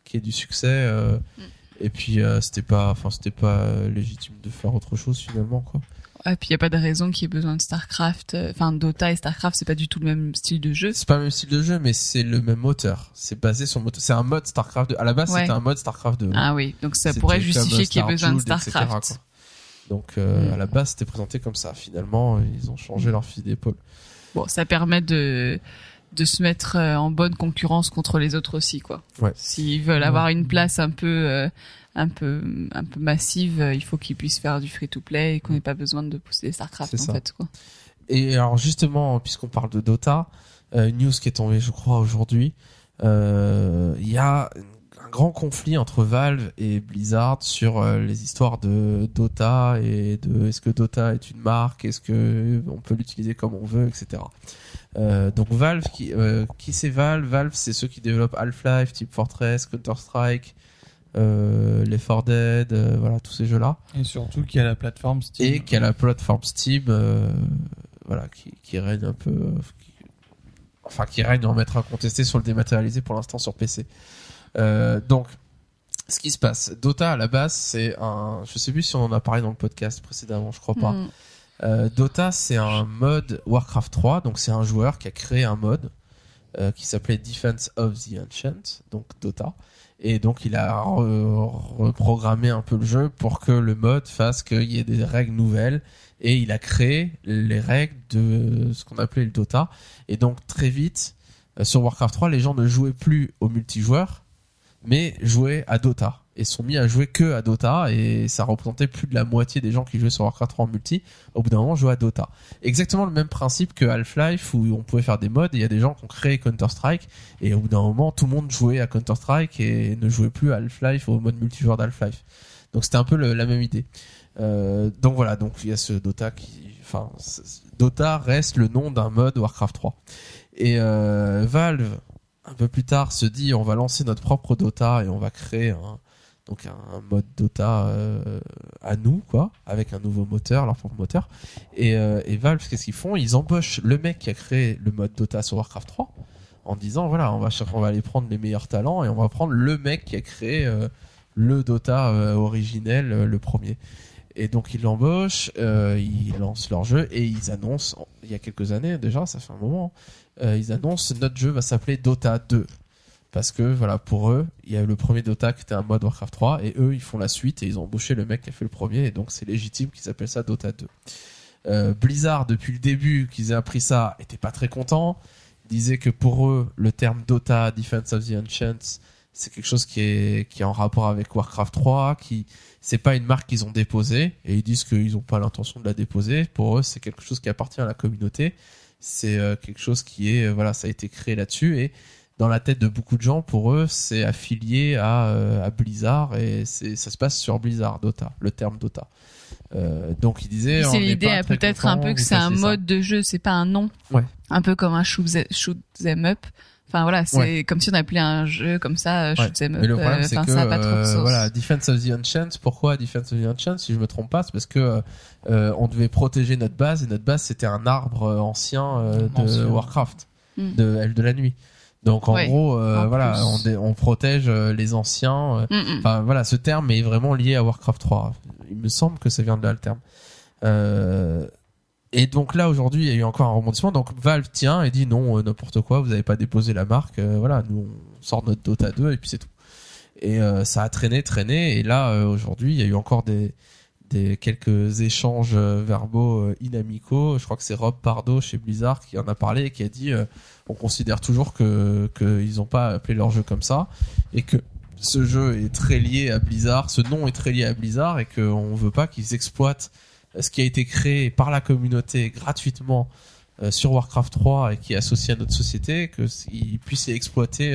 qui ait du succès. euh, Mm. Et puis euh, c'était pas, enfin c'était pas euh, légitime de faire autre chose finalement quoi. Et puis il y a pas de raison qu'il y ait besoin de Starcraft. euh, Enfin, Dota et Starcraft, c'est pas du tout le même style de jeu. C'est pas le même style de jeu, mais c'est le même moteur. C'est basé sur le moteur. C'est un mode StarCraft 2. À la base, Ouais. c'était un mode StarCraft 2. Ah oui, donc ça pourrait justifier qu'il y ait besoin de etc., Starcraft. Donc euh, Mm. à la base, c'était présenté comme ça. Finalement, ils ont changé leur fusil d'épaule. bon, ça permet de de se mettre euh, en bonne concurrence contre les autres aussi, quoi. Ouais. S'ils veulent avoir une place un peu euh, un peu un peu massive, euh, il faut qu'ils puissent faire du free to play et qu'on n'ait pas besoin de pousser Starcraft en ça. fait, quoi. Et alors justement, puisqu'on parle de Dota, euh, une news qui est tombée, je crois, aujourd'hui, euh, il y a un grand conflit entre Valve et Blizzard sur les histoires de Dota et de est-ce que Dota est une marque, est-ce que on peut l'utiliser comme on veut, etc. Euh, donc Valve, qui, euh, qui c'est Valve? Valve, c'est ceux qui développent Half-Life, Team Fortress, Counter Strike, euh, les 4 Dead, euh, voilà tous ces jeux-là Et surtout qu'il y a la plateforme Steam. et qui a la plateforme Steam, euh, voilà, qui, qui règne un peu, qui- enfin qui règne en maître incontesté sur le dématérialisé pour l'instant sur PC. Euh, donc, ce qui se passe, Dota à la base, c'est un, je sais plus si on en a parlé dans le podcast précédemment, je crois pas. Mm. Euh, Dota, c'est un mode Warcraft 3, donc c'est un joueur qui a créé un mode euh, qui s'appelait Defense of the Ancient, donc Dota. Et donc il a re- reprogrammé un peu le jeu pour que le mode fasse qu'il y ait des règles nouvelles. Et il a créé les règles de ce qu'on appelait le Dota. Et donc très vite, euh, sur Warcraft 3, les gens ne jouaient plus au multijoueur, mais jouaient à Dota. Et sont mis à jouer que à Dota. Et ça représentait plus de la moitié des gens qui jouaient sur Warcraft 3 en multi au bout d'un moment jouer à Dota. Exactement le même principe que Half-Life où on pouvait faire des modes il y a des gens qui ont créé Counter-Strike et au bout d'un moment tout le monde jouait à Counter-Strike et ne jouait plus à Half-Life au mode multijoueur d'Half-Life. Donc c'était un peu la même idée. Euh, donc voilà, donc il y a ce Dota qui, enfin, Dota reste le nom d'un mode Warcraft 3. Et euh, Valve, un peu plus tard, se dit on va lancer notre propre Dota et on va créer un, donc un, mode Dota euh, à nous, quoi, avec un nouveau moteur, leur propre moteur. Et, euh, Valve, qu'est-ce qu'ils font? Ils embauchent le mec qui a créé le mode Dota sur Warcraft 3 en disant voilà, on va on va aller prendre les meilleurs talents et on va prendre le mec qui a créé euh, le Dota originel, le premier. Et donc ils l'embauchent, ils lancent leur jeu et ils annoncent, il y a quelques années déjà, ça fait un moment, ils annoncent notre jeu va s'appeler Dota 2. Parce que voilà, pour eux, il y a le premier Dota qui était un mode Warcraft 3 et eux ils font la suite et ils ont embauché le mec qui a fait le premier et donc c'est légitime qu'ils appellent ça Dota 2. Euh, Blizzard depuis le début qu'ils aient appris ça était pas très content, disait que pour eux le terme Dota Defense of the Ancients c'est quelque chose qui est qui est en rapport avec Warcraft 3 qui c'est pas une marque qu'ils ont déposée et ils disent qu'ils ont pas l'intention de la déposer. Pour eux c'est quelque chose qui appartient à la communauté. C'est euh, quelque chose qui est euh, voilà ça a été créé là-dessus et dans la tête de beaucoup de gens pour eux c'est affilié à, euh, à Blizzard et c'est ça se passe sur Blizzard Dota le terme Dota Euh, donc ils disaient on C'est l'idée très peut-être un peu que c'est un ça. mode de jeu, c'est pas un nom. Ouais. Un peu comme un shoot, shoot them up. Enfin voilà, c'est Ouais. comme si on appelait un jeu comme ça euh, shoot Ouais. them up. Mais le problème, euh, c'est Enfin, que ça a pas trop de euh, sens. voilà, Defense of the Ancients. Pourquoi Defense of the Ancients Si je me trompe pas, c'est parce que euh, on devait protéger notre base et notre base c'était un arbre ancien euh, de. Warcraft, Mm. de Elle de la nuit. Donc en Ouais. gros, euh, En voilà, on, protège euh, les anciens. euh, Mm, mm. Enfin voilà, ce terme est vraiment lié à Warcraft 3. Il me semble que ça vient de là le terme. Euh, et donc là aujourd'hui, il y a eu encore un rebondissement. Donc Valve tient et dit non, euh, n'importe quoi, vous n'avez pas déposé la marque. euh, voilà, nous on sort notre Dota 2 et puis c'est tout. Et euh, ça a traîné, traîné. Et là euh, aujourd'hui, il y a eu encore des des quelques échanges euh, verbaux euh, inamicaux. Je crois que c'est Rob Pardo chez Blizzard qui en a parlé et qui a dit euh, on considère toujours que qu'ils n'ont pas appelé leur jeu comme ça et que ce jeu est très lié à Blizzard, ce nom est très lié à Blizzard et qu'on veut pas qu'ils exploitent ce qui a été créé par la communauté gratuitement sur Warcraft 3 et qui est associé à notre société, qu'ils puissent exploiter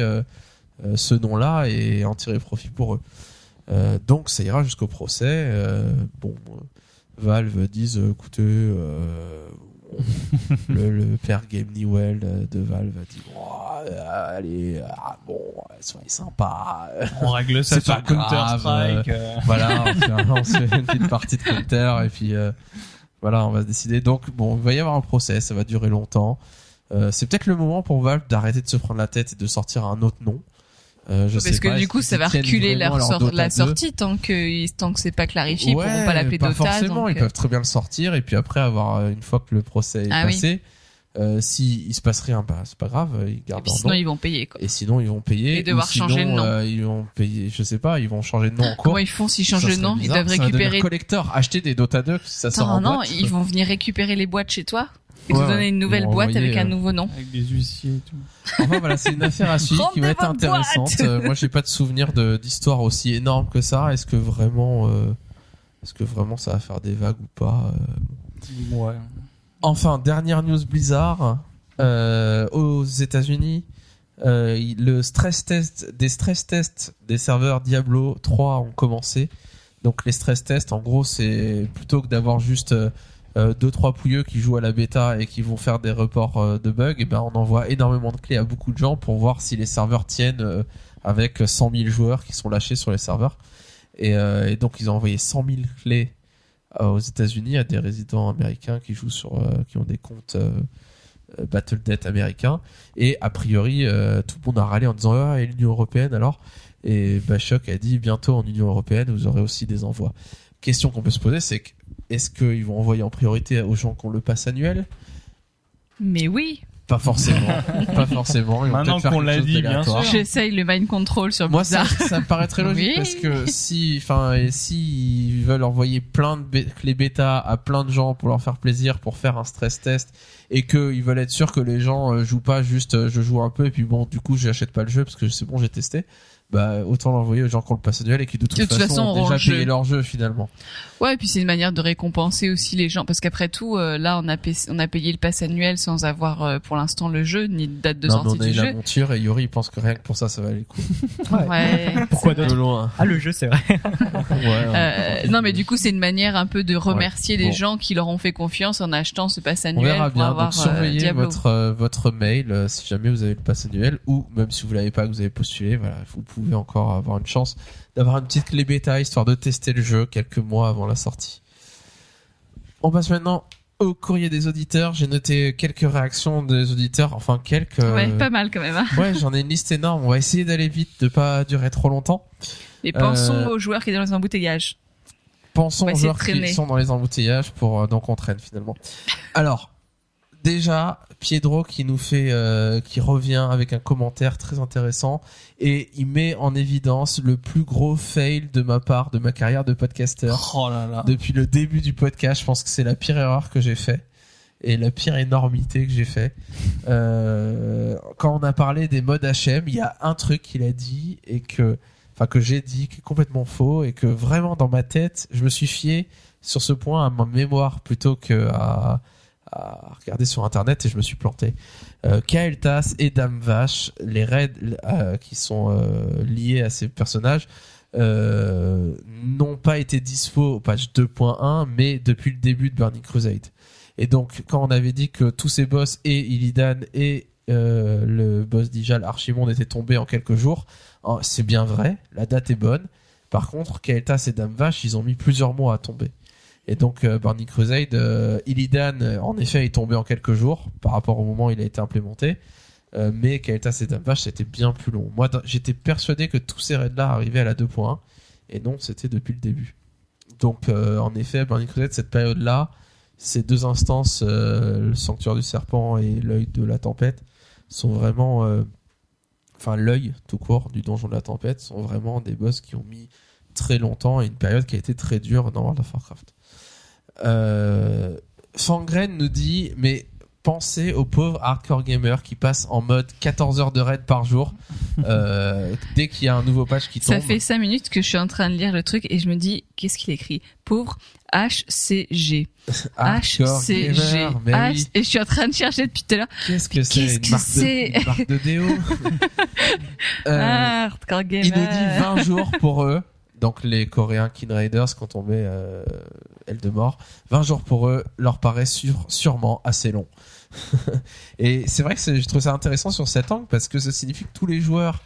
ce nom-là et en tirer profit pour eux. Euh, donc ça ira jusqu'au procès. Euh, bon, euh, Valve disent, euh, écoutez, euh, le, le père Game Newell euh, de Valve a dit, euh, allez, ah, bon, soyez sympa. On règle ça C'est sur Counter-Strike. voilà, on fait, on fait une petite partie de counter et puis euh, voilà, on va se décider. Donc bon, il va y avoir un procès, ça va durer longtemps. Euh, c'est peut-être le moment pour Valve d'arrêter de se prendre la tête et de sortir un autre nom. Euh, je Parce sais que pas, du coup, ça va reculer sor- la 2? sortie tant que tant que c'est pas clarifié, ils Ouais, pourront pas l'appeler Dota. forcément, donc, ils euh, peuvent très bien le sortir et puis après avoir euh, une fois que le procès est Ah oui. passé, euh, si il se passe rien, bah c'est pas grave, ils et gardent leur sinon, nom. ils vont payer. Quoi. Et sinon, ils vont payer. Et devoir sinon, changer de nom. euh, ils vont payer, je sais pas, ils vont changer de nom encore. Comment ils font s'ils changent de nom? Ils doivent ça récupérer. collector, acheter des Dota 2, ça sort en non, boîte. ils vont venir récupérer les boîtes chez toi? Ils Ouais, vous donner une nouvelle boîte avec un euh, nouveau nom. Avec des huissiers et tout. Enfin voilà, c'est une affaire à suivre qui va être intéressante. Euh, moi, j'ai pas de souvenir de d'histoire aussi énorme que ça. Est-ce que vraiment, euh, est-ce que vraiment ça va faire des vagues ou pas euh, Ouais. Enfin, dernière news bizarre euh, aux États-Unis. euh, le stress test des stress tests des serveurs Diablo 3 ont commencé. Donc les stress tests, en gros, c'est plutôt que d'avoir juste euh, deux trois pouilleux qui jouent à la bêta et qui vont faire des reports euh, de bugs, et ben on envoie énormément de clés à beaucoup de gens pour voir si les serveurs tiennent euh, avec 100 000 joueurs qui sont lâchés sur les serveurs. Et, euh, donc ils ont envoyé 100 000 clés aux États-Unis à des résidents américains qui jouent sur, qui ont des comptes euh, Battle.net américains. Et a priori, tout le monde a râlé en disant ah et l'Union européenne alors? Et Bashok a dit bientôt en Union européenne vous aurez aussi des envois. Question qu'on peut se poser, c'est que est-ce qu'ils vont envoyer en priorité aux gens qui ont le pass annuel? Mais oui, Pas forcément, pas forcément. Ils vont Maintenant qu'on l'a dit, bien sûr. j'essaye le mind control sur Moi, ça, Blizzard. ça me paraît très logique Oui. parce que si, enfin, si ils veulent envoyer plein de bé- clés bêta à plein de gens pour leur faire plaisir, pour faire un stress test, et que ils veulent être sûrs que les gens euh, jouent pas juste, euh, je joue un peu et puis bon, du coup, j'achète pas le jeu parce que c'est bon, j'ai testé. Bah, autant l'envoyer aux gens qui ont le pass annuel et qui de toute, De toute façon, façon, ont déjà jeu. payé leur jeu finalement. Ouais, et puis c'est une manière de récompenser aussi les gens, parce qu'après tout, euh, là, on a, payé, on a payé le pass annuel sans avoir euh, pour l'instant le jeu ni de date de non, mais sortie on a eu du la jeu. monture et Yori il pense que rien que pour ça, ça va aller le coup. Ouais. Pourquoi De loin. Ah, le jeu, c'est vrai. Ouais, Euh, non, mais du coup, c'est une manière un peu de remercier les bon. gens qui leur ont fait confiance en achetant ce pass On annuel verra pour bien. avoir Donc surveillez votre euh, votre mail euh, si jamais vous avez le pass annuel ou même si vous l'avez pas que vous avez postulé, voilà, vous pouvez encore avoir une chance d'avoir une petite clé bêta histoire de tester le jeu quelques mois avant la sortie. On passe maintenant au courrier des auditeurs. J'ai noté quelques réactions des auditeurs, enfin quelques. Ouais, pas mal quand même. Hein. Ouais, j'en ai une liste énorme. On va essayer d'aller vite, de pas durer trop longtemps. Et pensons Euh, aux joueurs qui étaient dans les embouteillages. Pensons aux joueurs qui sont dans les embouteillages pour euh, donc on traîne finalement. Alors déjà Piedro qui nous fait euh, qui revient avec un commentaire très intéressant et il met en évidence le plus gros fail de ma part de ma carrière de podcasteur Oh là là. depuis le début du podcast. Je pense que c'est la pire erreur que j'ai fait et la pire énormité que j'ai fait. Euh, quand on a parlé des modes HM, il y a un truc qu'il a dit et que, enfin que j'ai dit qui est complètement faux et que vraiment dans ma tête, je me suis fié sur ce point à ma mémoire plutôt que à, à regarder sur internet et je me suis planté. Euh, Kael'thas et Dame Vache, les raids euh, qui sont euh, liés à ces personnages, euh, n'ont pas été dispo au patch 2.1, mais depuis le début de Burning Crusade. Et donc, quand on avait dit que tous ces boss et Illidan et le boss d'Ijal Archimonde étaient tombés en quelques jours, oh, c'est bien vrai, la date est bonne. Par contre, Kael'thas et Dame Vache, ils ont mis plusieurs mois à tomber. Et donc, euh, Burning Crusade, euh, Illidan, euh, en effet, est tombé en quelques jours par rapport au moment où il a été implémenté. Euh, mais Kael'thas et Dame Vache, c'était bien plus long. Moi, j'étais persuadé que tous ces raids-là arrivaient à la 2.1. Et non, c'était depuis le début. Donc, euh, en effet, Burning Crusade, cette période-là, ces deux instances, euh, le sanctuaire du serpent et l'œil de la tempête, sont vraiment, enfin l'œil tout court du donjon de la tempête, sont vraiment des boss qui ont mis très longtemps et une période qui a été très dure dans World of Warcraft. Euh, Fangren nous dit, mais pensez aux pauvres hardcore gamers qui passent en mode 14 heures de raid par jour euh, dès qu'il y a un nouveau patch qui tombe. Ça fait cinq minutes que je suis en train de lire le truc et je me dis, qu'est-ce qu'il écrit? Pauvre HCG. Hardcore HCG. gamer, mais H- oui. Et je suis en train de chercher depuis tout à l'heure. Qu'est-ce que c'est Qu'est-ce une, que marque c'est de, une marque de déo Euh, Hardcore gamer. Il nous dit 20 jours pour eux. Donc les Coréens Kin Raiders quand on met euh, Eldemort, 20 jours pour eux leur paraît sûr, sûrement assez long. et c'est vrai que je trouve ça intéressant sur cet angle parce que ça signifie que tous les joueurs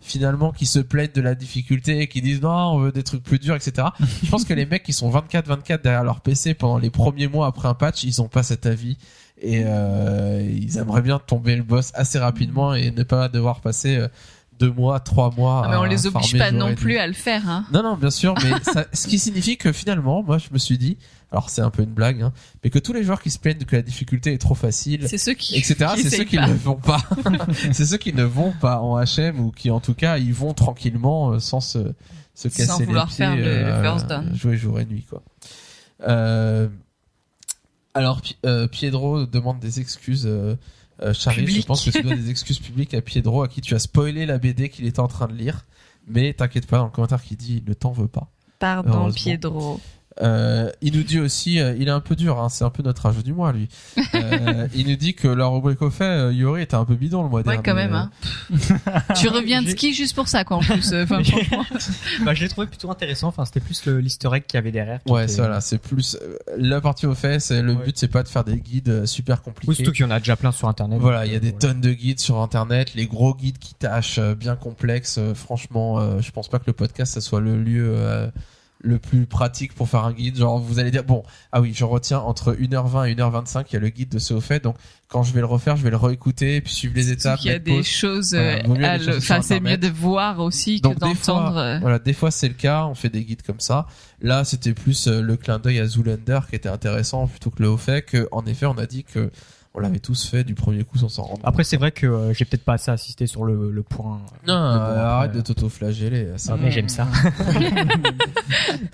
finalement qui se plaignent de la difficulté et qui disent non on veut des trucs plus durs etc. Je pense que les mecs qui sont 24-24 derrière leur PC pendant les premiers mois après un patch ils ont pas cet avis et euh, ils aimeraient bien tomber le boss assez rapidement et ne pas devoir passer euh, deux mois, trois mois. Ah, mais on les oblige pas non plus à le faire. Hein. Non, non, bien sûr, mais ça, ce qui signifie que finalement, moi, je me suis dit, alors c'est un peu une blague, hein, mais que tous les joueurs qui se plaignent que la difficulté est trop facile, C'est ceux qui. etc., c'est ceux qui pas. ne vont pas. c'est ceux qui ne vont pas en HM ou qui, en tout cas, ils vont tranquillement euh, sans se, se casser Sans les vouloir pieds, faire le- le euh, first down. jouer jour et nuit, quoi. Euh, Alors, Pi- euh, Piedro demande des excuses. Euh, Charlie, je pense que tu dois des excuses publiques à Piedro, à qui tu as spoilé la BD qu'il était en train de lire. Mais t'inquiète pas, dans le commentaire qui dit il ne t'en veut pas. Pardon. Piedro. Euh, il nous dit aussi, euh, il est un peu dur, hein, c'est un peu notre âge du mois lui. Euh, il nous dit que la rubrique au fait, euh, Yori était un peu bidon le mois Ouais, dernier. quand même. Hein. tu reviens de ski juste pour ça, quoi, en plus. euh, Enfin, bah, je l'ai trouvé plutôt intéressant. Enfin, c'était plus le l'easter egg qu'il y avait derrière. Ouais, était- c'est voilà, c'est plus la partie au fait. C'est le Ouais. but, c'est pas de faire des guides super Oui, compliqués. surtout qu'il y en a déjà plein sur internet. Voilà, il y a des voilà. tonnes de guides sur internet, les gros guides qui tâchent bien complexes. franchement, euh, je pense pas que le podcast ça soit le lieu euh, le plus pratique pour faire un guide. Genre, vous allez dire bon, ah oui, je retiens entre 1h20 et 1h25, il y a le guide de ce au fait. Donc, quand je vais le refaire, je vais le réécouter puis suivre les étapes. Il y a des pause. choses, Voilà, euh, le- enfin, c'est mieux de voir aussi que Donc, des d'entendre. euh, Voilà, des fois c'est le cas, on fait des guides comme ça. Là, c'était plus euh, le clin d'œil à Zoolander qui était intéressant plutôt que le haut fait que, en effet, on a dit que on l'avait tous fait du premier coup sans s'en rendre compte. Après, c'est vrai que euh, j'ai peut-être pas assez assisté sur le, le point. Non, bon, euh, après, arrête euh, de t'auto-flageller. c'est ah, mais j'aime ça.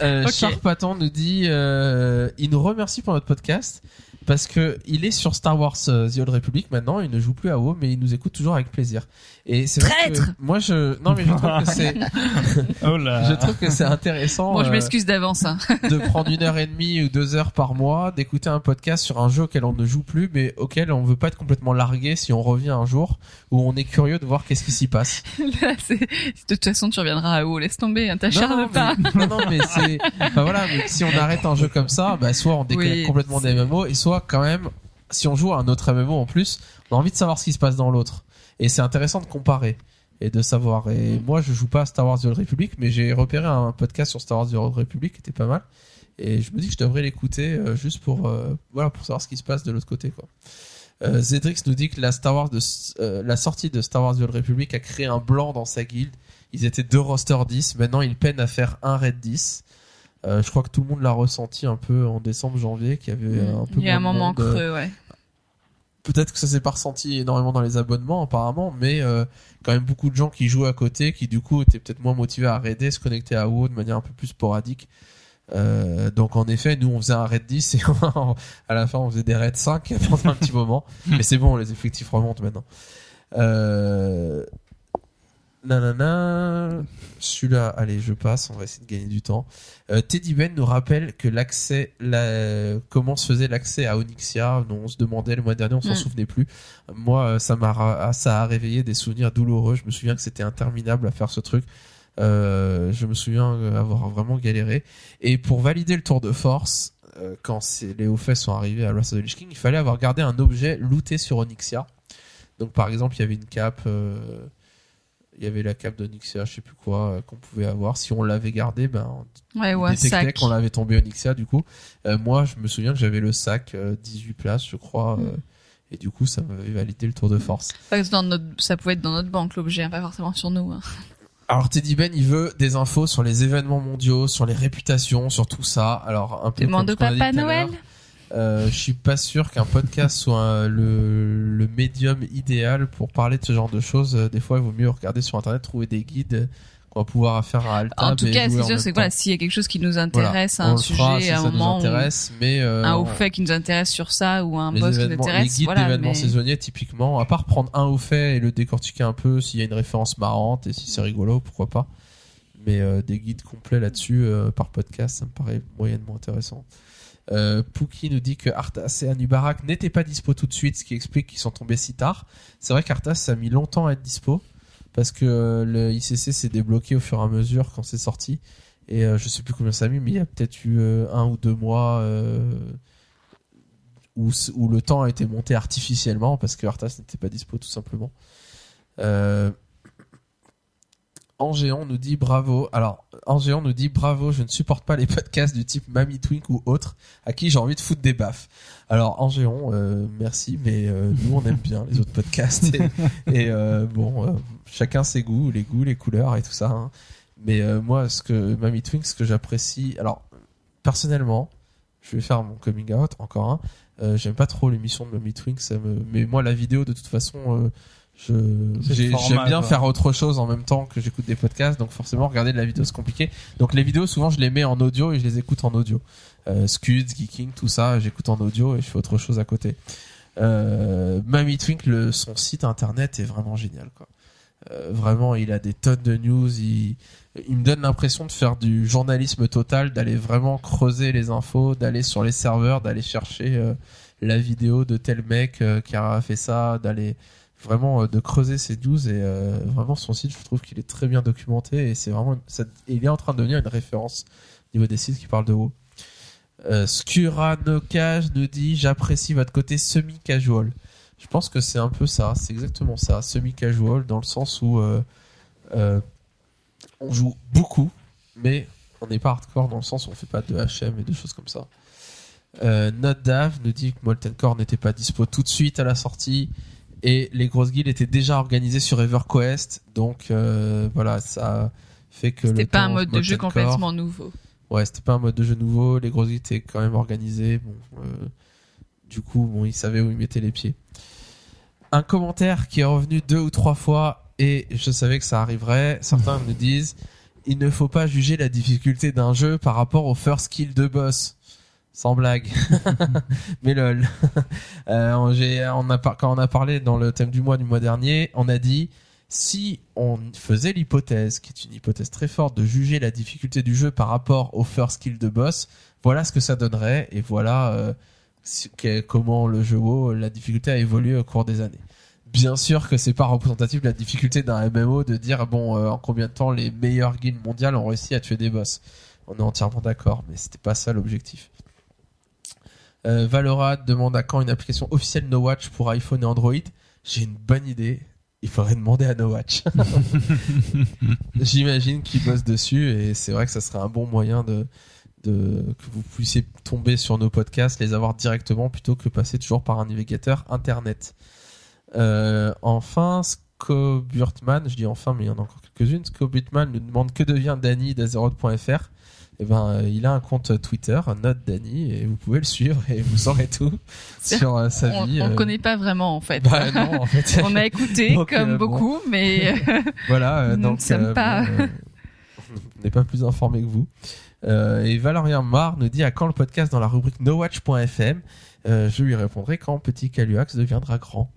Euh, Ok. Charpatan nous dit, euh, il nous remercie pour notre podcast parce que il est sur Star Wars euh, The Old Republic maintenant. Il ne joue plus à WoW, mais il nous écoute toujours avec plaisir. Et c'est vrai que Traître moi je, non mais je trouve que c'est, Oh là. je trouve que c'est intéressant. Bon, je euh, m'excuse d'avance. Hein. de prendre une heure et demie ou deux heures par mois, d'écouter un podcast sur un jeu auquel on ne joue plus, mais auquel on veut pas être complètement largué si on revient un jour où on est curieux de voir qu'est-ce qui s'y passe. Là, c'est- de toute façon, tu reviendras à haut. Laisse tomber, hein, non, t'acharne pas. mais, non, non, mais c'est, enfin voilà, mais si on arrête un jeu comme ça, bah, soit on déconnecte Oui, complètement des MMO, et soit quand même, si on joue à un autre MMO en plus, on a envie de savoir ce qui se passe dans l'autre. Et c'est intéressant de comparer et de savoir. Et moi, je joue pas à Star Wars The Old Republic, mais j'ai repéré un podcast sur Star Wars The Old Republic qui était pas mal. Et je me dis que je devrais l'écouter euh, juste pour, euh, voilà, pour savoir ce qui se passe de l'autre côté, quoi. Euh, Zedrix nous dit que la Star Wars de, la sortie de Star Wars The Old Republic a créé un blanc dans sa guilde. Ils étaient deux rosters 10. Maintenant, ils peinent à faire un raid 10. Euh, je crois que tout le monde l'a ressenti un peu en décembre, janvier, qu'il y avait euh, un peu Il y a un moment creux, ouais. Peut-être que ça s'est pas ressenti énormément dans les abonnements apparemment, mais euh, quand même beaucoup de gens qui jouent à côté, qui du coup étaient peut-être moins motivés à raider, se connecter à WoW de manière un peu plus sporadique. Euh, donc en effet, nous on faisait un raid 10 et à la fin on faisait des raids 5 pendant un petit moment, mais c'est bon, les effectifs remontent maintenant. Euh... Nanana, celui-là, allez, je passe, on va essayer de gagner du temps. Euh, Teddy Ben nous rappelle que l'accès, la, comment se faisait l'accès à Onyxia. On se demandait le mois dernier, on s'en Mm. souvenait plus. Moi, euh, ça m'a, ra- ça a réveillé des souvenirs douloureux. Je me souviens que c'était interminable à faire ce truc. Euh, je me souviens avoir vraiment galéré. Et pour valider le tour de force, euh, quand les hauts faits sont arrivés à Wrath of the Lich King, il fallait avoir gardé un objet looté sur Onyxia. Donc par exemple, il y avait une cape, euh, il y avait la cape d'Onyxia, je sais plus quoi, euh, qu'on pouvait avoir. Si on l'avait gardé, ben Ouais, il ou un détectait sac. qu'on l'avait tombé Onyxia du coup. Euh, moi, je me souviens que j'avais le sac euh, 18 places, je crois. Mm. euh, et du coup, ça m'avait validé le tour de force. Dans notre, ça pouvait être dans notre banque, l'objet, hein, pas forcément sur nous. hein. Alors Teddy Ben, il veut des infos sur les événements mondiaux, sur les réputations, sur tout ça. Alors un peu Demande au Papa Noël. Euh, je suis pas sûr qu'un podcast soit un- le, le médium idéal pour parler de ce genre de choses. Euh, Des fois, il vaut mieux regarder sur internet, trouver des guides qu'on va pouvoir faire à Alta. En tout cas, c'est sûr, c'est que voilà, s'il y a quelque chose qui nous intéresse, un sujet, fera si à un nous moment, intéresse, mais euh, un haut fait qui nous intéresse sur ça, ou un boss qui nous événements, les intéresse, guides voilà. d'événements mais- saisonniers typiquement, à part prendre un au fait et le décortiquer un peu s'il y a une référence marrante et si c'est rigolo, pourquoi pas. Mais euh, des guides complets là-dessus euh, par podcast, ça me paraît moyennement intéressant. Euh, Pookie nous dit que Arthas et Anubarak n'étaient pas dispo tout de suite, ce qui explique qu'ils sont tombés si tard. C'est vrai qu'Arthas a mis longtemps à être dispo parce que euh, le ICC s'est débloqué au fur et à mesure quand c'est sorti. Et euh, je sais plus combien ça a mis, mais il y a peut-être eu euh, un ou deux mois où, le temps a été monté artificiellement parce que Arthas n'était pas dispo tout simplement. Angéon nous dit bravo. Alors, Angéon nous dit bravo, je ne supporte pas les podcasts du type Mamie Twink ou autres à qui j'ai envie de foutre des baffes. Alors, Angéon, euh, merci, mais euh, nous on aime bien les autres podcasts. Et, et, euh, bon, chacun ses goûts, les goûts, les couleurs et tout ça. hein. Mais moi, ce que Mamie Twink, ce que j'apprécie, alors personnellement, je vais faire mon coming out encore un. J'aime pas trop l'émission de Mamie Twink, ça me. Mais moi, la vidéo, de toute façon, j'aime bien quoi. faire autre chose en même temps que j'écoute des podcasts, donc forcément regarder de la vidéo c'est compliqué. Donc les vidéos souvent je les mets en audio et je les écoute en audio. Euh, Scuds, Geeking, tout ça, j'écoute en audio et je fais autre chose à côté. Euh, Mamie Twink, le, son site internet est vraiment génial quoi. Euh, vraiment, il a des tonnes de news. Il, il me donne l'impression de faire du journalisme total, d'aller vraiment creuser les infos, d'aller sur les serveurs, d'aller chercher euh, la vidéo de tel mec euh, qui a fait ça, d'aller vraiment euh, de creuser ces news et euh, vraiment son site, je trouve qu'il est très bien documenté et c'est vraiment, il est en train de devenir une référence au niveau des sites qui parlent de WoW. Euh, Skuranokage nous dit j'apprécie votre côté semi-casual. Je pense que c'est un peu ça, c'est exactement ça, semi-casual dans le sens où euh, on joue beaucoup, mais on n'est pas hardcore dans le sens où on fait pas de HM et de choses comme ça. Euh, nous dit que Molten Core n'était pas dispo tout de suite à la sortie et les grosses guildes étaient déjà organisées sur EverQuest, donc euh, voilà, ça fait que C'était pas un mode de jeu Core- complètement nouveau. Ouais, c'était pas un mode de jeu nouveau. Les grosses guildes étaient quand même organisées. Bon, euh, du coup, bon, ils savaient où ils mettaient les pieds. Un commentaire qui est revenu deux ou trois fois et je savais que ça arriverait. Certains me disent il ne faut pas juger la difficulté d'un jeu par rapport au first kill de boss. Sans blague. Mais lol. Euh, on- j'ai- on a par- quand on a parlé dans le thème du mois du mois dernier, on a dit si on faisait l'hypothèse, qui est une hypothèse très forte, de juger la difficulté du jeu par rapport au first kill de boss, voilà ce que ça donnerait et voilà euh, comment le jeu WoW, la difficulté a évolué au cours des années. Bien sûr que c'est pas représentatif de la difficulté d'un MMO de dire bon euh, en combien de temps les meilleures guildes mondiales ont réussi à tuer des boss. On est entièrement d'accord, mais c'était pas ça l'objectif. Euh, Valorant demande à quand une application officielle No Watch pour iPhone et Android. J'ai une bonne idée. Il faudrait demander à No Watch. J'imagine qu'ils bossent dessus et c'est vrai que ça serait un bon moyen de, de que vous puissiez tomber sur nos podcasts, les avoir directement plutôt que passer toujours par un navigateur internet. Euh, enfin, Scoburtman, je dis enfin, mais il y en a encore quelques-unes. Scoburtman nous demande que devient Danny d'Azeroth.fr. Eh ben, euh, il a un compte Twitter, Note Danny, et vous pouvez le suivre et vous saurez tout sur euh, sa On, vie. on euh. le connaît pas vraiment en fait. Bah non, en fait. on a écouté Donc, comme euh, bon. beaucoup, mais Voilà, euh, Nous ne donc sommes euh, pas- bon, euh, on n'est pas plus informé que vous. Euh, et Valérien Mar nous dit à quand le podcast dans la rubrique nowatch.fm euh, Je lui répondrai quand Petit Caluax deviendra grand.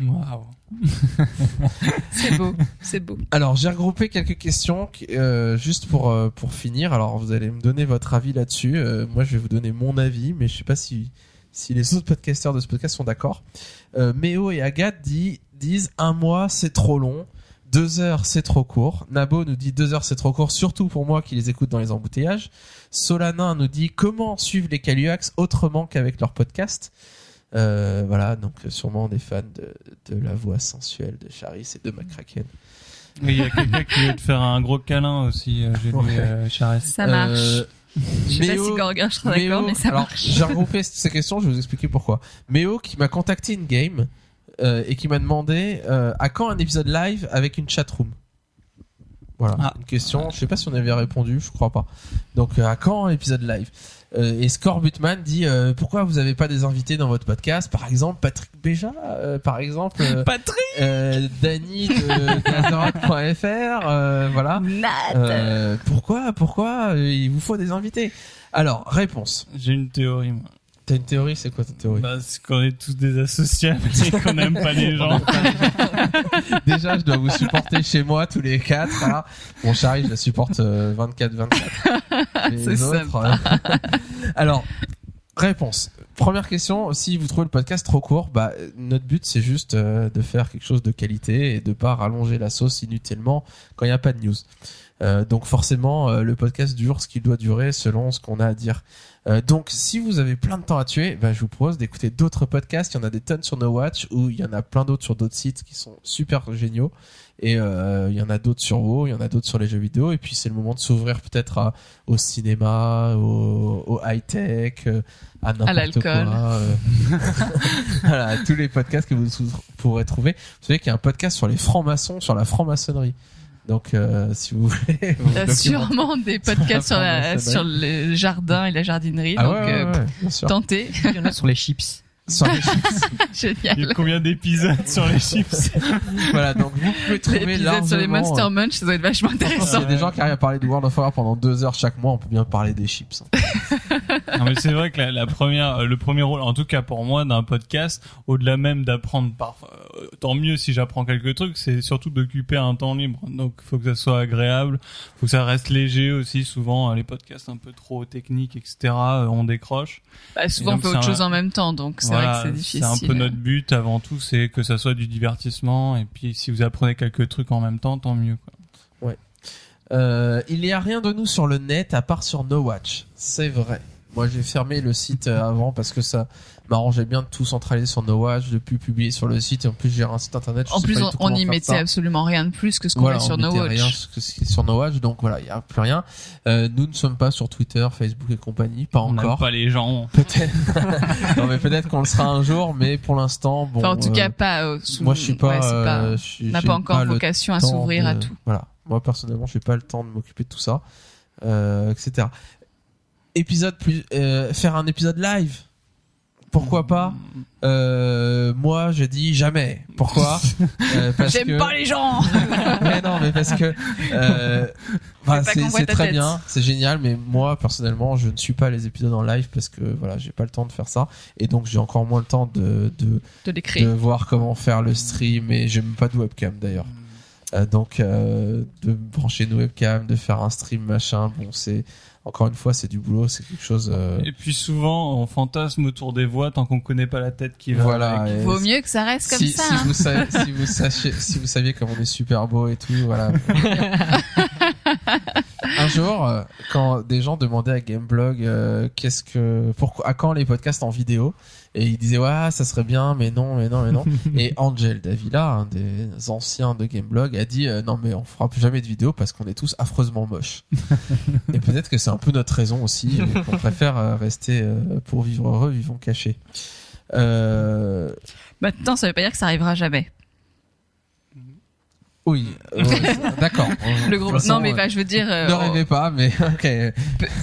Waouh. c'est beau, c'est beau. Alors j'ai regroupé quelques questions euh, juste pour euh, pour finir. Alors vous allez me donner votre avis là-dessus. Euh, moi je vais vous donner mon avis, mais je sais pas si si les autres podcasteurs de ce podcast sont d'accord. Méo et Agathe disent un mois c'est trop long, deux heures c'est trop court. Nabo nous dit deux heures c'est trop court, surtout pour moi qui les écoute dans les embouteillages. Solanin nous dit comment suivre les Caluax autrement qu'avec leur podcast? Euh, voilà, donc euh, sûrement des fans de, de la voix sensuelle de Charis et de McCracken. Oui, il y a quelqu'un qui veut te faire un gros câlin aussi, euh, j'ai vu, Ouais. euh, Charest. Ça marche. Euh, je sais pas Méo- si Gorgon sera d'accord, mais ça alors, marche. J'ai regroupé ces questions, je vais vous expliquer pourquoi. Méo qui m'a contacté in game euh, et qui m'a demandé euh, à quand un épisode live avec une chatroom. Voilà, Ah. une question. Je sais pas si on avait répondu, je crois pas. Donc euh, à quand un épisode live? Euh, Et Scorbutman dit euh, pourquoi vous avez pas des invités dans votre podcast, par exemple Patrick Béja, euh, par exemple euh, Patrick euh, Dany de euh, voilà. Nat Euh, pourquoi, pourquoi euh, il vous faut des invités? Alors, réponse. J'ai une théorie, moi. T'as une théorie? C'est quoi ta théorie? Bah, c'est qu'on est tous des associables et qu'on n'aime pas les gens. Déjà, je dois vous supporter chez moi tous les quatre. Hein. Bon, Charlie, je la supporte 24-24. C'est autres. euh, Alors, réponse. Première question, si vous trouvez le podcast trop court, bah, euh, notre but c'est juste euh, de faire quelque chose de qualité et de pas rallonger la sauce inutilement quand il n'y a pas de news. Euh, donc forcément, euh, le podcast dure ce qu'il doit durer selon ce qu'on a à dire. Euh, donc si vous avez plein de temps à tuer, bah, je vous propose d'écouter d'autres podcasts. Il y en a des tonnes sur No Watch ou il y en a plein d'autres sur d'autres sites qui sont super géniaux. Et euh, il y en a d'autres sur WoW, il y en a d'autres sur les jeux vidéo. Et puis c'est le moment de s'ouvrir peut-être au cinéma, au, au high-tech, euh, à n'importe quoi. l'alcool. euh. voilà, à tous les podcasts que vous pourrez trouver. Vous savez qu'il y a un podcast sur les francs-maçons, sur la franc-maçonnerie. Donc euh, si vous voulez... vous Il y a sûrement des podcasts sur, la, Sur le jardin et la jardinerie, Ah donc ouais, ouais, euh, ouais, bien sûr. tentez. Il y en a sur les chips. sur les chips. Il y Génial. a combien d'épisodes sur les chips voilà, donc vous pouvez trouver L'épisode sur les Monster Munch, ça doit être vachement S'il y intéressant. a des gens qui arrivent à parler de World of Warcraft pendant deux heures chaque mois, on peut bien parler des chips. hein. Non mais c'est vrai que la, la première, euh, le premier rôle, en tout cas pour moi, d'un podcast, au-delà même d'apprendre par, euh, tant mieux si j'apprends quelques trucs, c'est surtout d'occuper un temps libre. Donc faut que ça soit agréable, faut que ça reste léger aussi. Souvent euh, les podcasts un peu trop techniques, etc. on décroche. Bah, souvent, Et on donc, fait autre c'est un- chose en même temps, donc c'est Voilà, vrai que c'est difficile. un peu notre but avant tout, c'est que ça soit du divertissement. Et puis si vous apprenez quelques trucs en même temps, tant mieux. Quoi. Euh, il n'y a rien de nous sur le net à part sur No Watch. C'est vrai. Moi, j'ai fermé le site euh, avant parce que ça m'arrangeait bien de tout centraliser sur No Watch, de plus publier sur le site. Et en plus, j'ai un site internet. je En sais plus, pas on, tout on comment y faire mettait ça. absolument rien de plus que ce qu'on Voilà, met sur on No mettait Watch. rien sur ce qui est sur No Watch, donc voilà, il n'y a plus rien. Euh, nous ne sommes pas sur Twitter, Facebook et compagnie, pas On encore. pas les gens. Peut-être. non, mais peut-être qu'on le sera un jour, mais pour l'instant, bon. Enfin, en tout euh, cas, pas. euh, sous- moi, je suis pas. ouais, pas- euh, n'a pas encore le vocation à s'ouvrir à tout. Voilà. Moi personnellement, j'ai pas le temps de m'occuper de tout ça, euh, etc. Épisode plus, euh, faire un épisode live. Pourquoi pas? Euh, Moi, je dis jamais. Pourquoi? Euh, J'aime que- pas les gens. mais non, mais parce que euh, bah, c'est très tête. bien, c'est génial, mais moi personnellement, je ne suis pas les épisodes en live parce que voilà, j'ai pas le temps de faire ça, et donc j'ai encore moins le temps de de, De les créer. de voir comment faire le stream, et j'ai même pas de webcam d'ailleurs. Euh, donc euh, de brancher une webcam, de faire un stream machin, bon c'est encore une fois c'est du boulot, c'est quelque chose. euh, Et puis souvent, on fantasme autour des voix tant qu'on connaît pas la tête qui va. voilà. avec. Vaut mieux que ça reste comme si, ça. si hein. vous savez, si vous sachiez, si vous saviez comme on est super beau et tout, voilà. Un jour, euh, quand des gens demandaient à Gameblog, euh, qu'est-ce que, pourquoi, à quand les podcasts en vidéo, et ils disaient ouais, ça serait bien, mais non, mais non, mais non. et Angel Davila, un des anciens de Gameblog, a dit euh, non mais on fera plus jamais de vidéo parce qu'on est tous affreusement moches. et peut-être que c'est un peu notre raison aussi, qu'on préfère euh, rester euh, pour vivre heureux, vivons cachés. Euh, Maintenant, ça veut pas dire que ça arrivera jamais. Oui, euh, d'accord. Le façon, Non, mais euh, bah, je veux dire. euh, ne on- rêvez pas, mais ok. pe-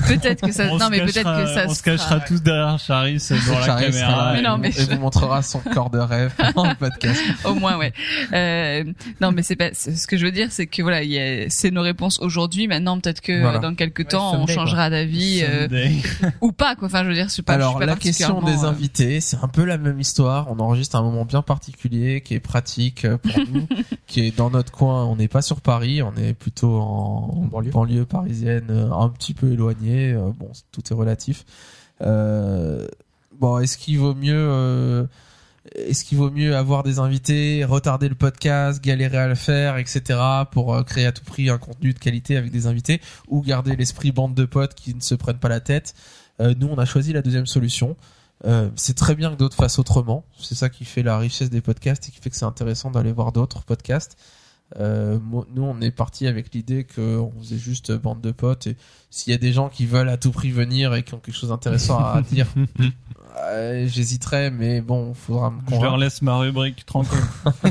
Peut-être que ça. On Non, se mais peut-être cachera- que ça. On se sera- cachera tous derrière Charis devant la sera caméra. Mais et non, vous- mais et je- vous montrera son corps de rêve dans le podcast. Au moins, ouais. Euh, non, mais c'est pas. Ce que je veux dire, c'est que voilà, a- c'est nos réponses aujourd'hui. Maintenant, peut-être que Voilà. euh, dans quelques Ouais, temps, on changera d'avis euh, ou pas, quoi. Enfin, je veux dire, je sais pas. je Alors suis pas la question des euh, invités, c'est un peu la même histoire. On enregistre un moment bien particulier, qui est pratique euh, pour nous, qui est dans notre coin. On n'est pas sur Paris, on est plutôt en banlieue. parisienne, euh, un petit peu éloigné. Euh, Bon, tout est relatif. Euh, bon, est-ce qu'il vaut mieux euh, est-ce qu'il vaut mieux avoir des invités, retarder le podcast, galérer à le faire, etc. pour créer à tout prix un contenu de qualité avec des invités ou garder l'esprit bande de potes qui ne se prennent pas la tête? Euh, Nous, on a choisi la deuxième solution. Euh, c'est très bien que d'autres fassent autrement. C'est ça qui fait la richesse des podcasts et qui fait que c'est intéressant d'aller voir d'autres podcasts. Euh, nous, on est parti avec l'idée qu'on faisait juste bande de potes et s'il y a des gens qui veulent à tout prix venir et qui ont quelque chose d'intéressant à dire, euh, j'hésiterais, mais bon, faudra me Je leur convaincre. laisse ma rubrique tranquille.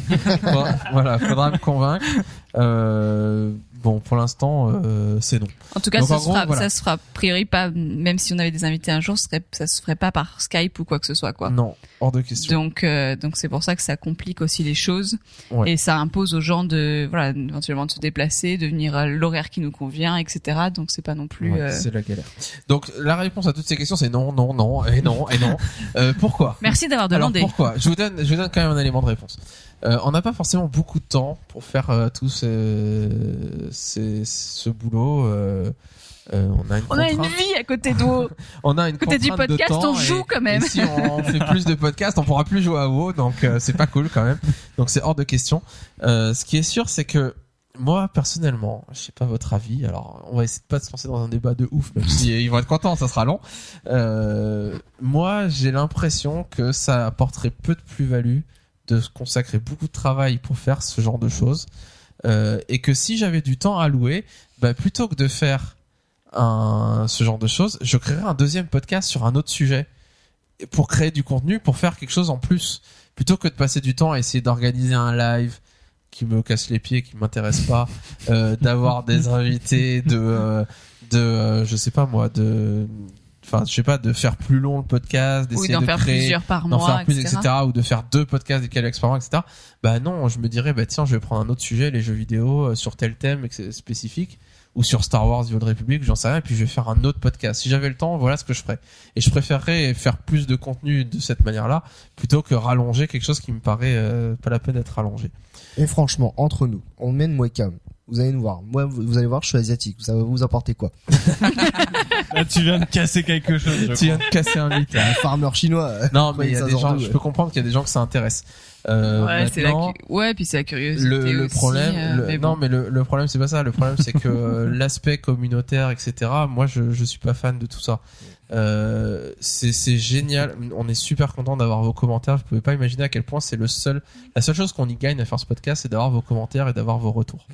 Voilà, faudra me convaincre. Euh, bon, pour l'instant, euh, c'est non. En tout cas, Donc, ça, en se gros, fera, voilà. ça se fera a priori pas, même si on avait des invités un jour, ce serait, ça se ferait pas par Skype ou quoi que ce soit, quoi. Non, hors de question. Donc, euh, donc c'est pour ça que ça complique aussi les choses Ouais. et ça impose aux gens de, voilà, éventuellement de se déplacer, de venir à l'horaire qui nous convient, etc. Donc c'est pas non plus. Ouais, euh, C'est la galère. Donc la réponse à toutes ces questions, c'est non, non, non, et non, et non. Pourquoi? Merci d'avoir Alors demandé. pourquoi? Je vous donne, je vous donne quand même un élément de réponse. Euh, on n'a pas forcément beaucoup de temps pour faire euh, tout ce, ce, ce boulot. euh, euh, on a une On a une vie à côté de WoW. on a une côté du de podcast, temps on et- joue quand même. Et si on fait plus de podcasts, on pourra plus jouer à WoW, donc euh, c'est pas cool quand même. Donc c'est hors de question. Euh, ce qui est sûr, c'est que moi personnellement, je sais pas votre avis. Alors on va essayer de pas se lancer dans un débat de ouf, même si ils vont être contents, ça sera long. Euh, moi, j'ai l'impression que ça apporterait peu de plus-value de consacrer beaucoup de travail pour faire ce genre de choses. Euh, et que si j'avais du temps à louer, bah, plutôt que de faire un, ce genre de choses, je créerais un deuxième podcast sur un autre sujet Et pour créer du contenu, pour faire quelque chose en plus, plutôt que de passer du temps à essayer d'organiser un live qui me casse les pieds, qui m'intéresse pas, euh, d'avoir des invités, de, euh, de, euh, je sais pas moi, de enfin, je sais pas, de faire plus long le podcast, Ou d'essayer d'en de faire créer, plusieurs par d'en mois, faire plus, etc. etc., ou de faire deux podcasts des Caliax par mois, etc. Bah non, je me dirais, bah tiens, je vais prendre un autre sujet, les jeux vidéo, euh, sur tel thème spécifique, ou sur Star Wars, The Old Republic, j'en sais rien, et puis je vais faire un autre podcast. Si j'avais le temps, voilà ce que je ferais. Et je préférerais faire plus de contenu de cette manière-là, plutôt que rallonger quelque chose qui me paraît euh, pas la peine d'être rallongé. Et franchement, entre nous, on mène webcam. Vous allez nous voir. Moi, vous vous allez voir, je suis asiatique. Ça va vous apporter quoi Là, tu viens de casser quelque chose. je Tu viens de casser un mythe. Un farmer chinois. euh, Non, mais il y a des gens, je peux comprendre qu'il y a des gens que ça intéresse. Euh, ouais, c'est la ouais, puis c'est la curiosité le, le aussi, problème, euh, le- mais non, mais le, le problème c'est pas ça. Le problème c'est que l'aspect communautaire, etc. Moi, je je suis pas fan de tout ça. Euh, c'est c'est génial. On est super content d'avoir vos commentaires. Vous pouvez pas imaginer à quel point c'est le seul, la seule chose qu'on y gagne à faire ce podcast, c'est d'avoir vos commentaires et d'avoir vos retours.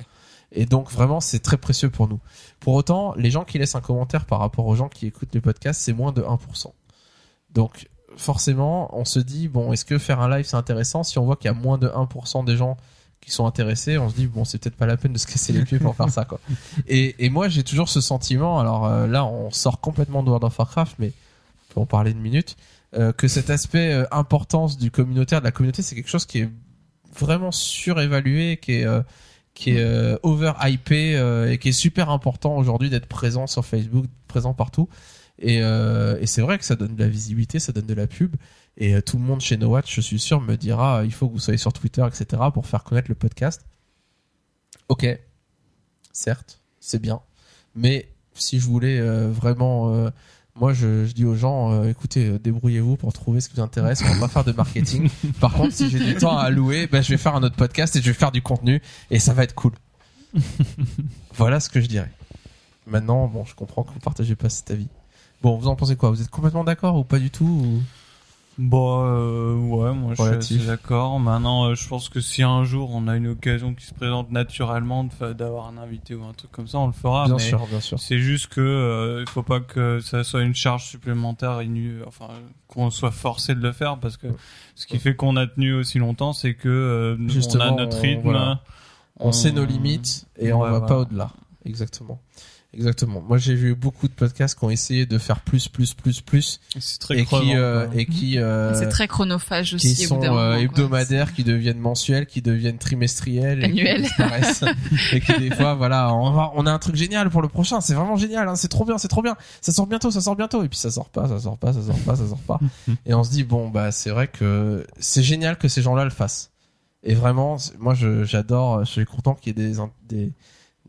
Et donc vraiment, c'est très précieux pour nous. Pour autant, les gens qui laissent un commentaire par rapport aux gens qui écoutent le podcast, c'est moins de 1%. Donc forcément, on se dit bon, est-ce que faire un live c'est intéressant? Si on voit qu'il y a moins de 1% des gens qui sont intéressés, on se dit bon, c'est peut-être pas la peine de se casser les pieds pour faire ça quoi. Et, et moi, j'ai toujours ce sentiment. Alors euh, là, on sort complètement de World of Warcraft, mais on peut en parler une minute. euh, que cet aspect euh, importance du communautaire, de la communauté, c'est quelque chose qui est vraiment surévalué, qui est qui est euh, over hypé et qui est super important aujourd'hui d'être présent sur Facebook, présent partout. Et, euh, et c'est vrai que ça donne de la visibilité, ça donne de la pub. Et euh, tout le monde chez No Watch, je suis sûr, me dira il faut que vous soyez sur Twitter, etc. pour faire connaître le podcast. Ok, certes, c'est bien. Mais si je voulais euh, vraiment, euh, moi je, je dis aux gens, euh, écoutez, euh, débrouillez-vous pour trouver ce qui vous intéresse. On va pas faire de marketing. Par contre, si j'ai du temps à allouer, ben, je vais faire un autre podcast et je vais faire du contenu et ça va être cool. voilà ce que je dirais. Maintenant, bon, je comprends que vous partagez pas cet avis. Bon, vous en pensez quoi? Vous êtes complètement d'accord ou pas du tout ou- Bon, euh, ouais, moi je suis d'accord. Maintenant, euh, je pense que si un jour on a une occasion qui se présente naturellement d'avoir un invité ou un truc comme ça, on le fera. Bien mais sûr, bien sûr. C'est juste que euh, il faut pas que ça soit une charge supplémentaire, inu- enfin qu'on soit forcé de le faire parce que ce qui fait qu'on a tenu aussi longtemps, c'est que euh, on a notre on- rythme. voilà. On sait nos limites et on Ouais, va voilà. pas au-delà. Exactement. Exactement. Moi, j'ai vu beaucoup de podcasts qui ont essayé de faire plus, plus, plus, plus, C'est très et crevant, qui, euh, et qui, euh, c'est très chronophage qui aussi. au bout sont euh, quoi. hebdomadaires, qui deviennent mensuels, qui deviennent trimestriels, qui Annuels. et qui des fois, voilà, on, va, on a un truc génial pour le prochain. C'est vraiment génial. Hein, c'est trop bien, c'est trop bien. Ça sort bientôt, ça sort bientôt. Et puis ça sort pas, ça sort pas, ça sort pas, ça sort pas. et on se dit bon, bah c'est vrai que c'est génial que ces gens-là le fassent. Et vraiment, moi, j'adore. Je suis content qu'il y ait des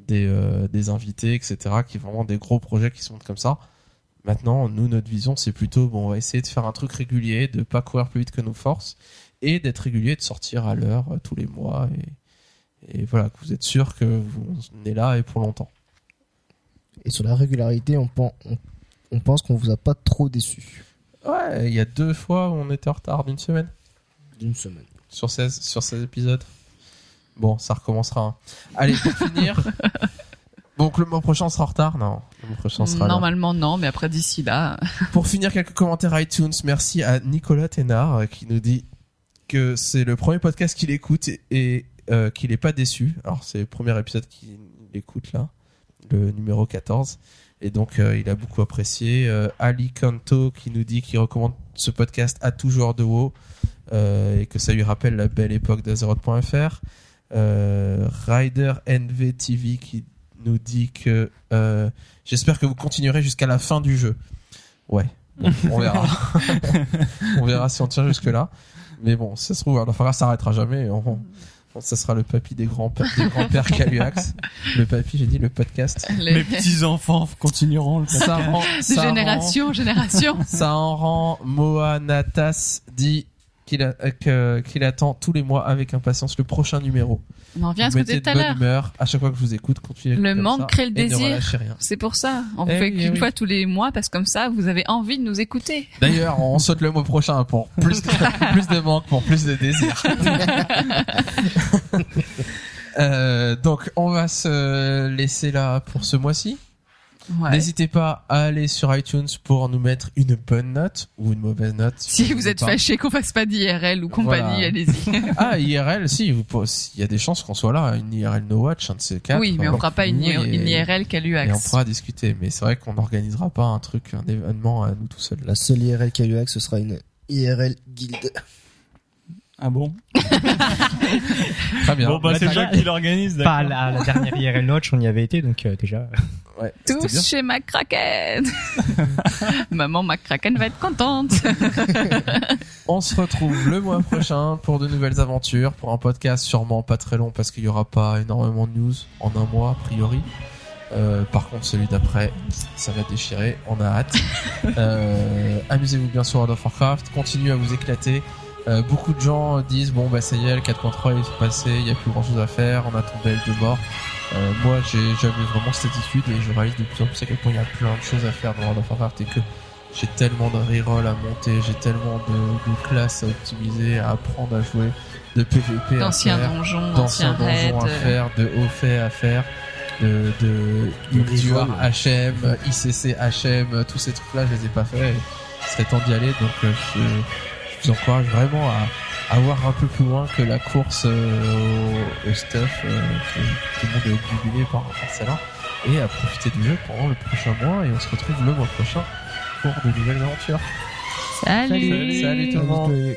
des, euh, des invités, etc. Qui vraiment des gros projets qui sont comme ça. Maintenant, nous, notre vision, c'est plutôt bon, on va essayer de faire un truc régulier, de pas courir plus vite que nos forces, et d'être régulier, de sortir à l'heure euh, tous les mois, et, et voilà, que vous êtes sûr que vous on est là et pour longtemps. Et sur la régularité, on, pen- on, on pense qu'on vous a pas trop déçu Ouais, il y a deux fois où on était en retard d'une semaine d'une semaine. sur 16 sur 16 épisodes. Bon, ça recommencera. hein. Allez, pour finir. Donc le mois prochain on sera en retard? Non, le mois prochain on sera. Normalement non, mais après d'ici là, Pour finir, quelques commentaires iTunes. Merci à Nicolas Ténard euh, qui nous dit que c'est le premier podcast qu'il écoute et, et, euh, qu'il est pas déçu. Alors c'est le premier épisode qu'il écoute là, le numéro 14. Et donc euh, il a beaucoup apprécié. Euh, Ali Kanto qui nous dit qu'il recommande ce podcast à tout joueur de WoW euh, et que ça lui rappelle la belle époque d'Azeroth.fr. Euh, Rider NV TV qui nous dit que euh, j'espère que vous continuerez jusqu'à la fin du jeu. Ouais, bon, on verra. on verra si on tient jusque là. Mais bon, ça se trouve, alors ça s'arrêtera jamais. On, on- ça sera le papy des grands des grands-pères Caluax. Le papy, j'ai dit le podcast. les, Mes petits enfants continueront le Ça rend, de ça rend- génération en génération. ça en rend Moanatas dit qu'il euh, qu'il attend tous les mois avec impatience le prochain numéro. On en revient à ce que tu tout à l'heure. humeur à chaque fois que je vous écoute. Continuez Le comme manque ça crée le désir. C'est pour ça. On Eh fait oui, qu'une eh oui. fois tous les mois parce que comme ça, vous avez envie de nous écouter. D'ailleurs, on saute le mois prochain pour plus de, plus de manque, pour plus de désir. Euh, donc, on va se laisser là pour ce mois-ci. Ouais. N'hésitez pas à aller sur iTunes pour nous mettre une bonne note ou une mauvaise note. Si vous êtes pas. fâché qu'on fasse pas d'IRL ou compagnie, Voilà. allez-y. Ah, IRL, si, vous, il y a des chances qu'on soit là, une IRL No Watch, un de ces quatre. oui, mais on fera pas une, oui, et- une IRL Et on pourra discuter, mais c'est vrai qu'on n'organisera pas un truc, un événement à nous tout seuls. La seule IRL KUX, ce sera une IRL Guild. Ah bon Très bien. Bon, bah, c'est Jacques qui l'organise, Pas la, la dernière IRL Notch, on y avait été, donc euh, déjà. Ouais. Tous chez McCracken. Maman McCracken va être contente. On se retrouve le mois prochain pour de nouvelles aventures, pour un podcast sûrement pas très long parce qu'il y aura pas énormément de news en un mois a priori. Euh, par contre, celui d'après, ça va déchirer. On a hâte. Euh, Amusez-vous bien sur World of Warcraft. Continuez à vous éclater. Euh, beaucoup de gens disent bon bah ça y est, le 4.3 est passé, il y a plus grand chose à faire, on attend Belle de mort. Euh, moi, j'ai jamais vraiment cette attitude et je réalise de plus en plus à quel point il y a plein de choses à faire dans World of Warcraft et que j'ai tellement de reroll à monter, j'ai tellement de, de classes à optimiser, à apprendre à jouer, de PVP à D'anciens faire, donjons, d'anciens donjons à faire, de hauts faits à faire, de, de, Ulduar. HM, ICC HM, tous ces trucs-là, je les ai pas faits. Il serait temps d'y aller, donc euh, je, je vous encourage vraiment à, à voir un peu plus loin que la course euh, au, au stuff euh, que tout le monde est obnubilé par, par celle-là et à profiter du jeu pendant le prochain mois et on se retrouve le mois prochain pour de nouvelles aventures. Salut. Salut tout le monde. Salut.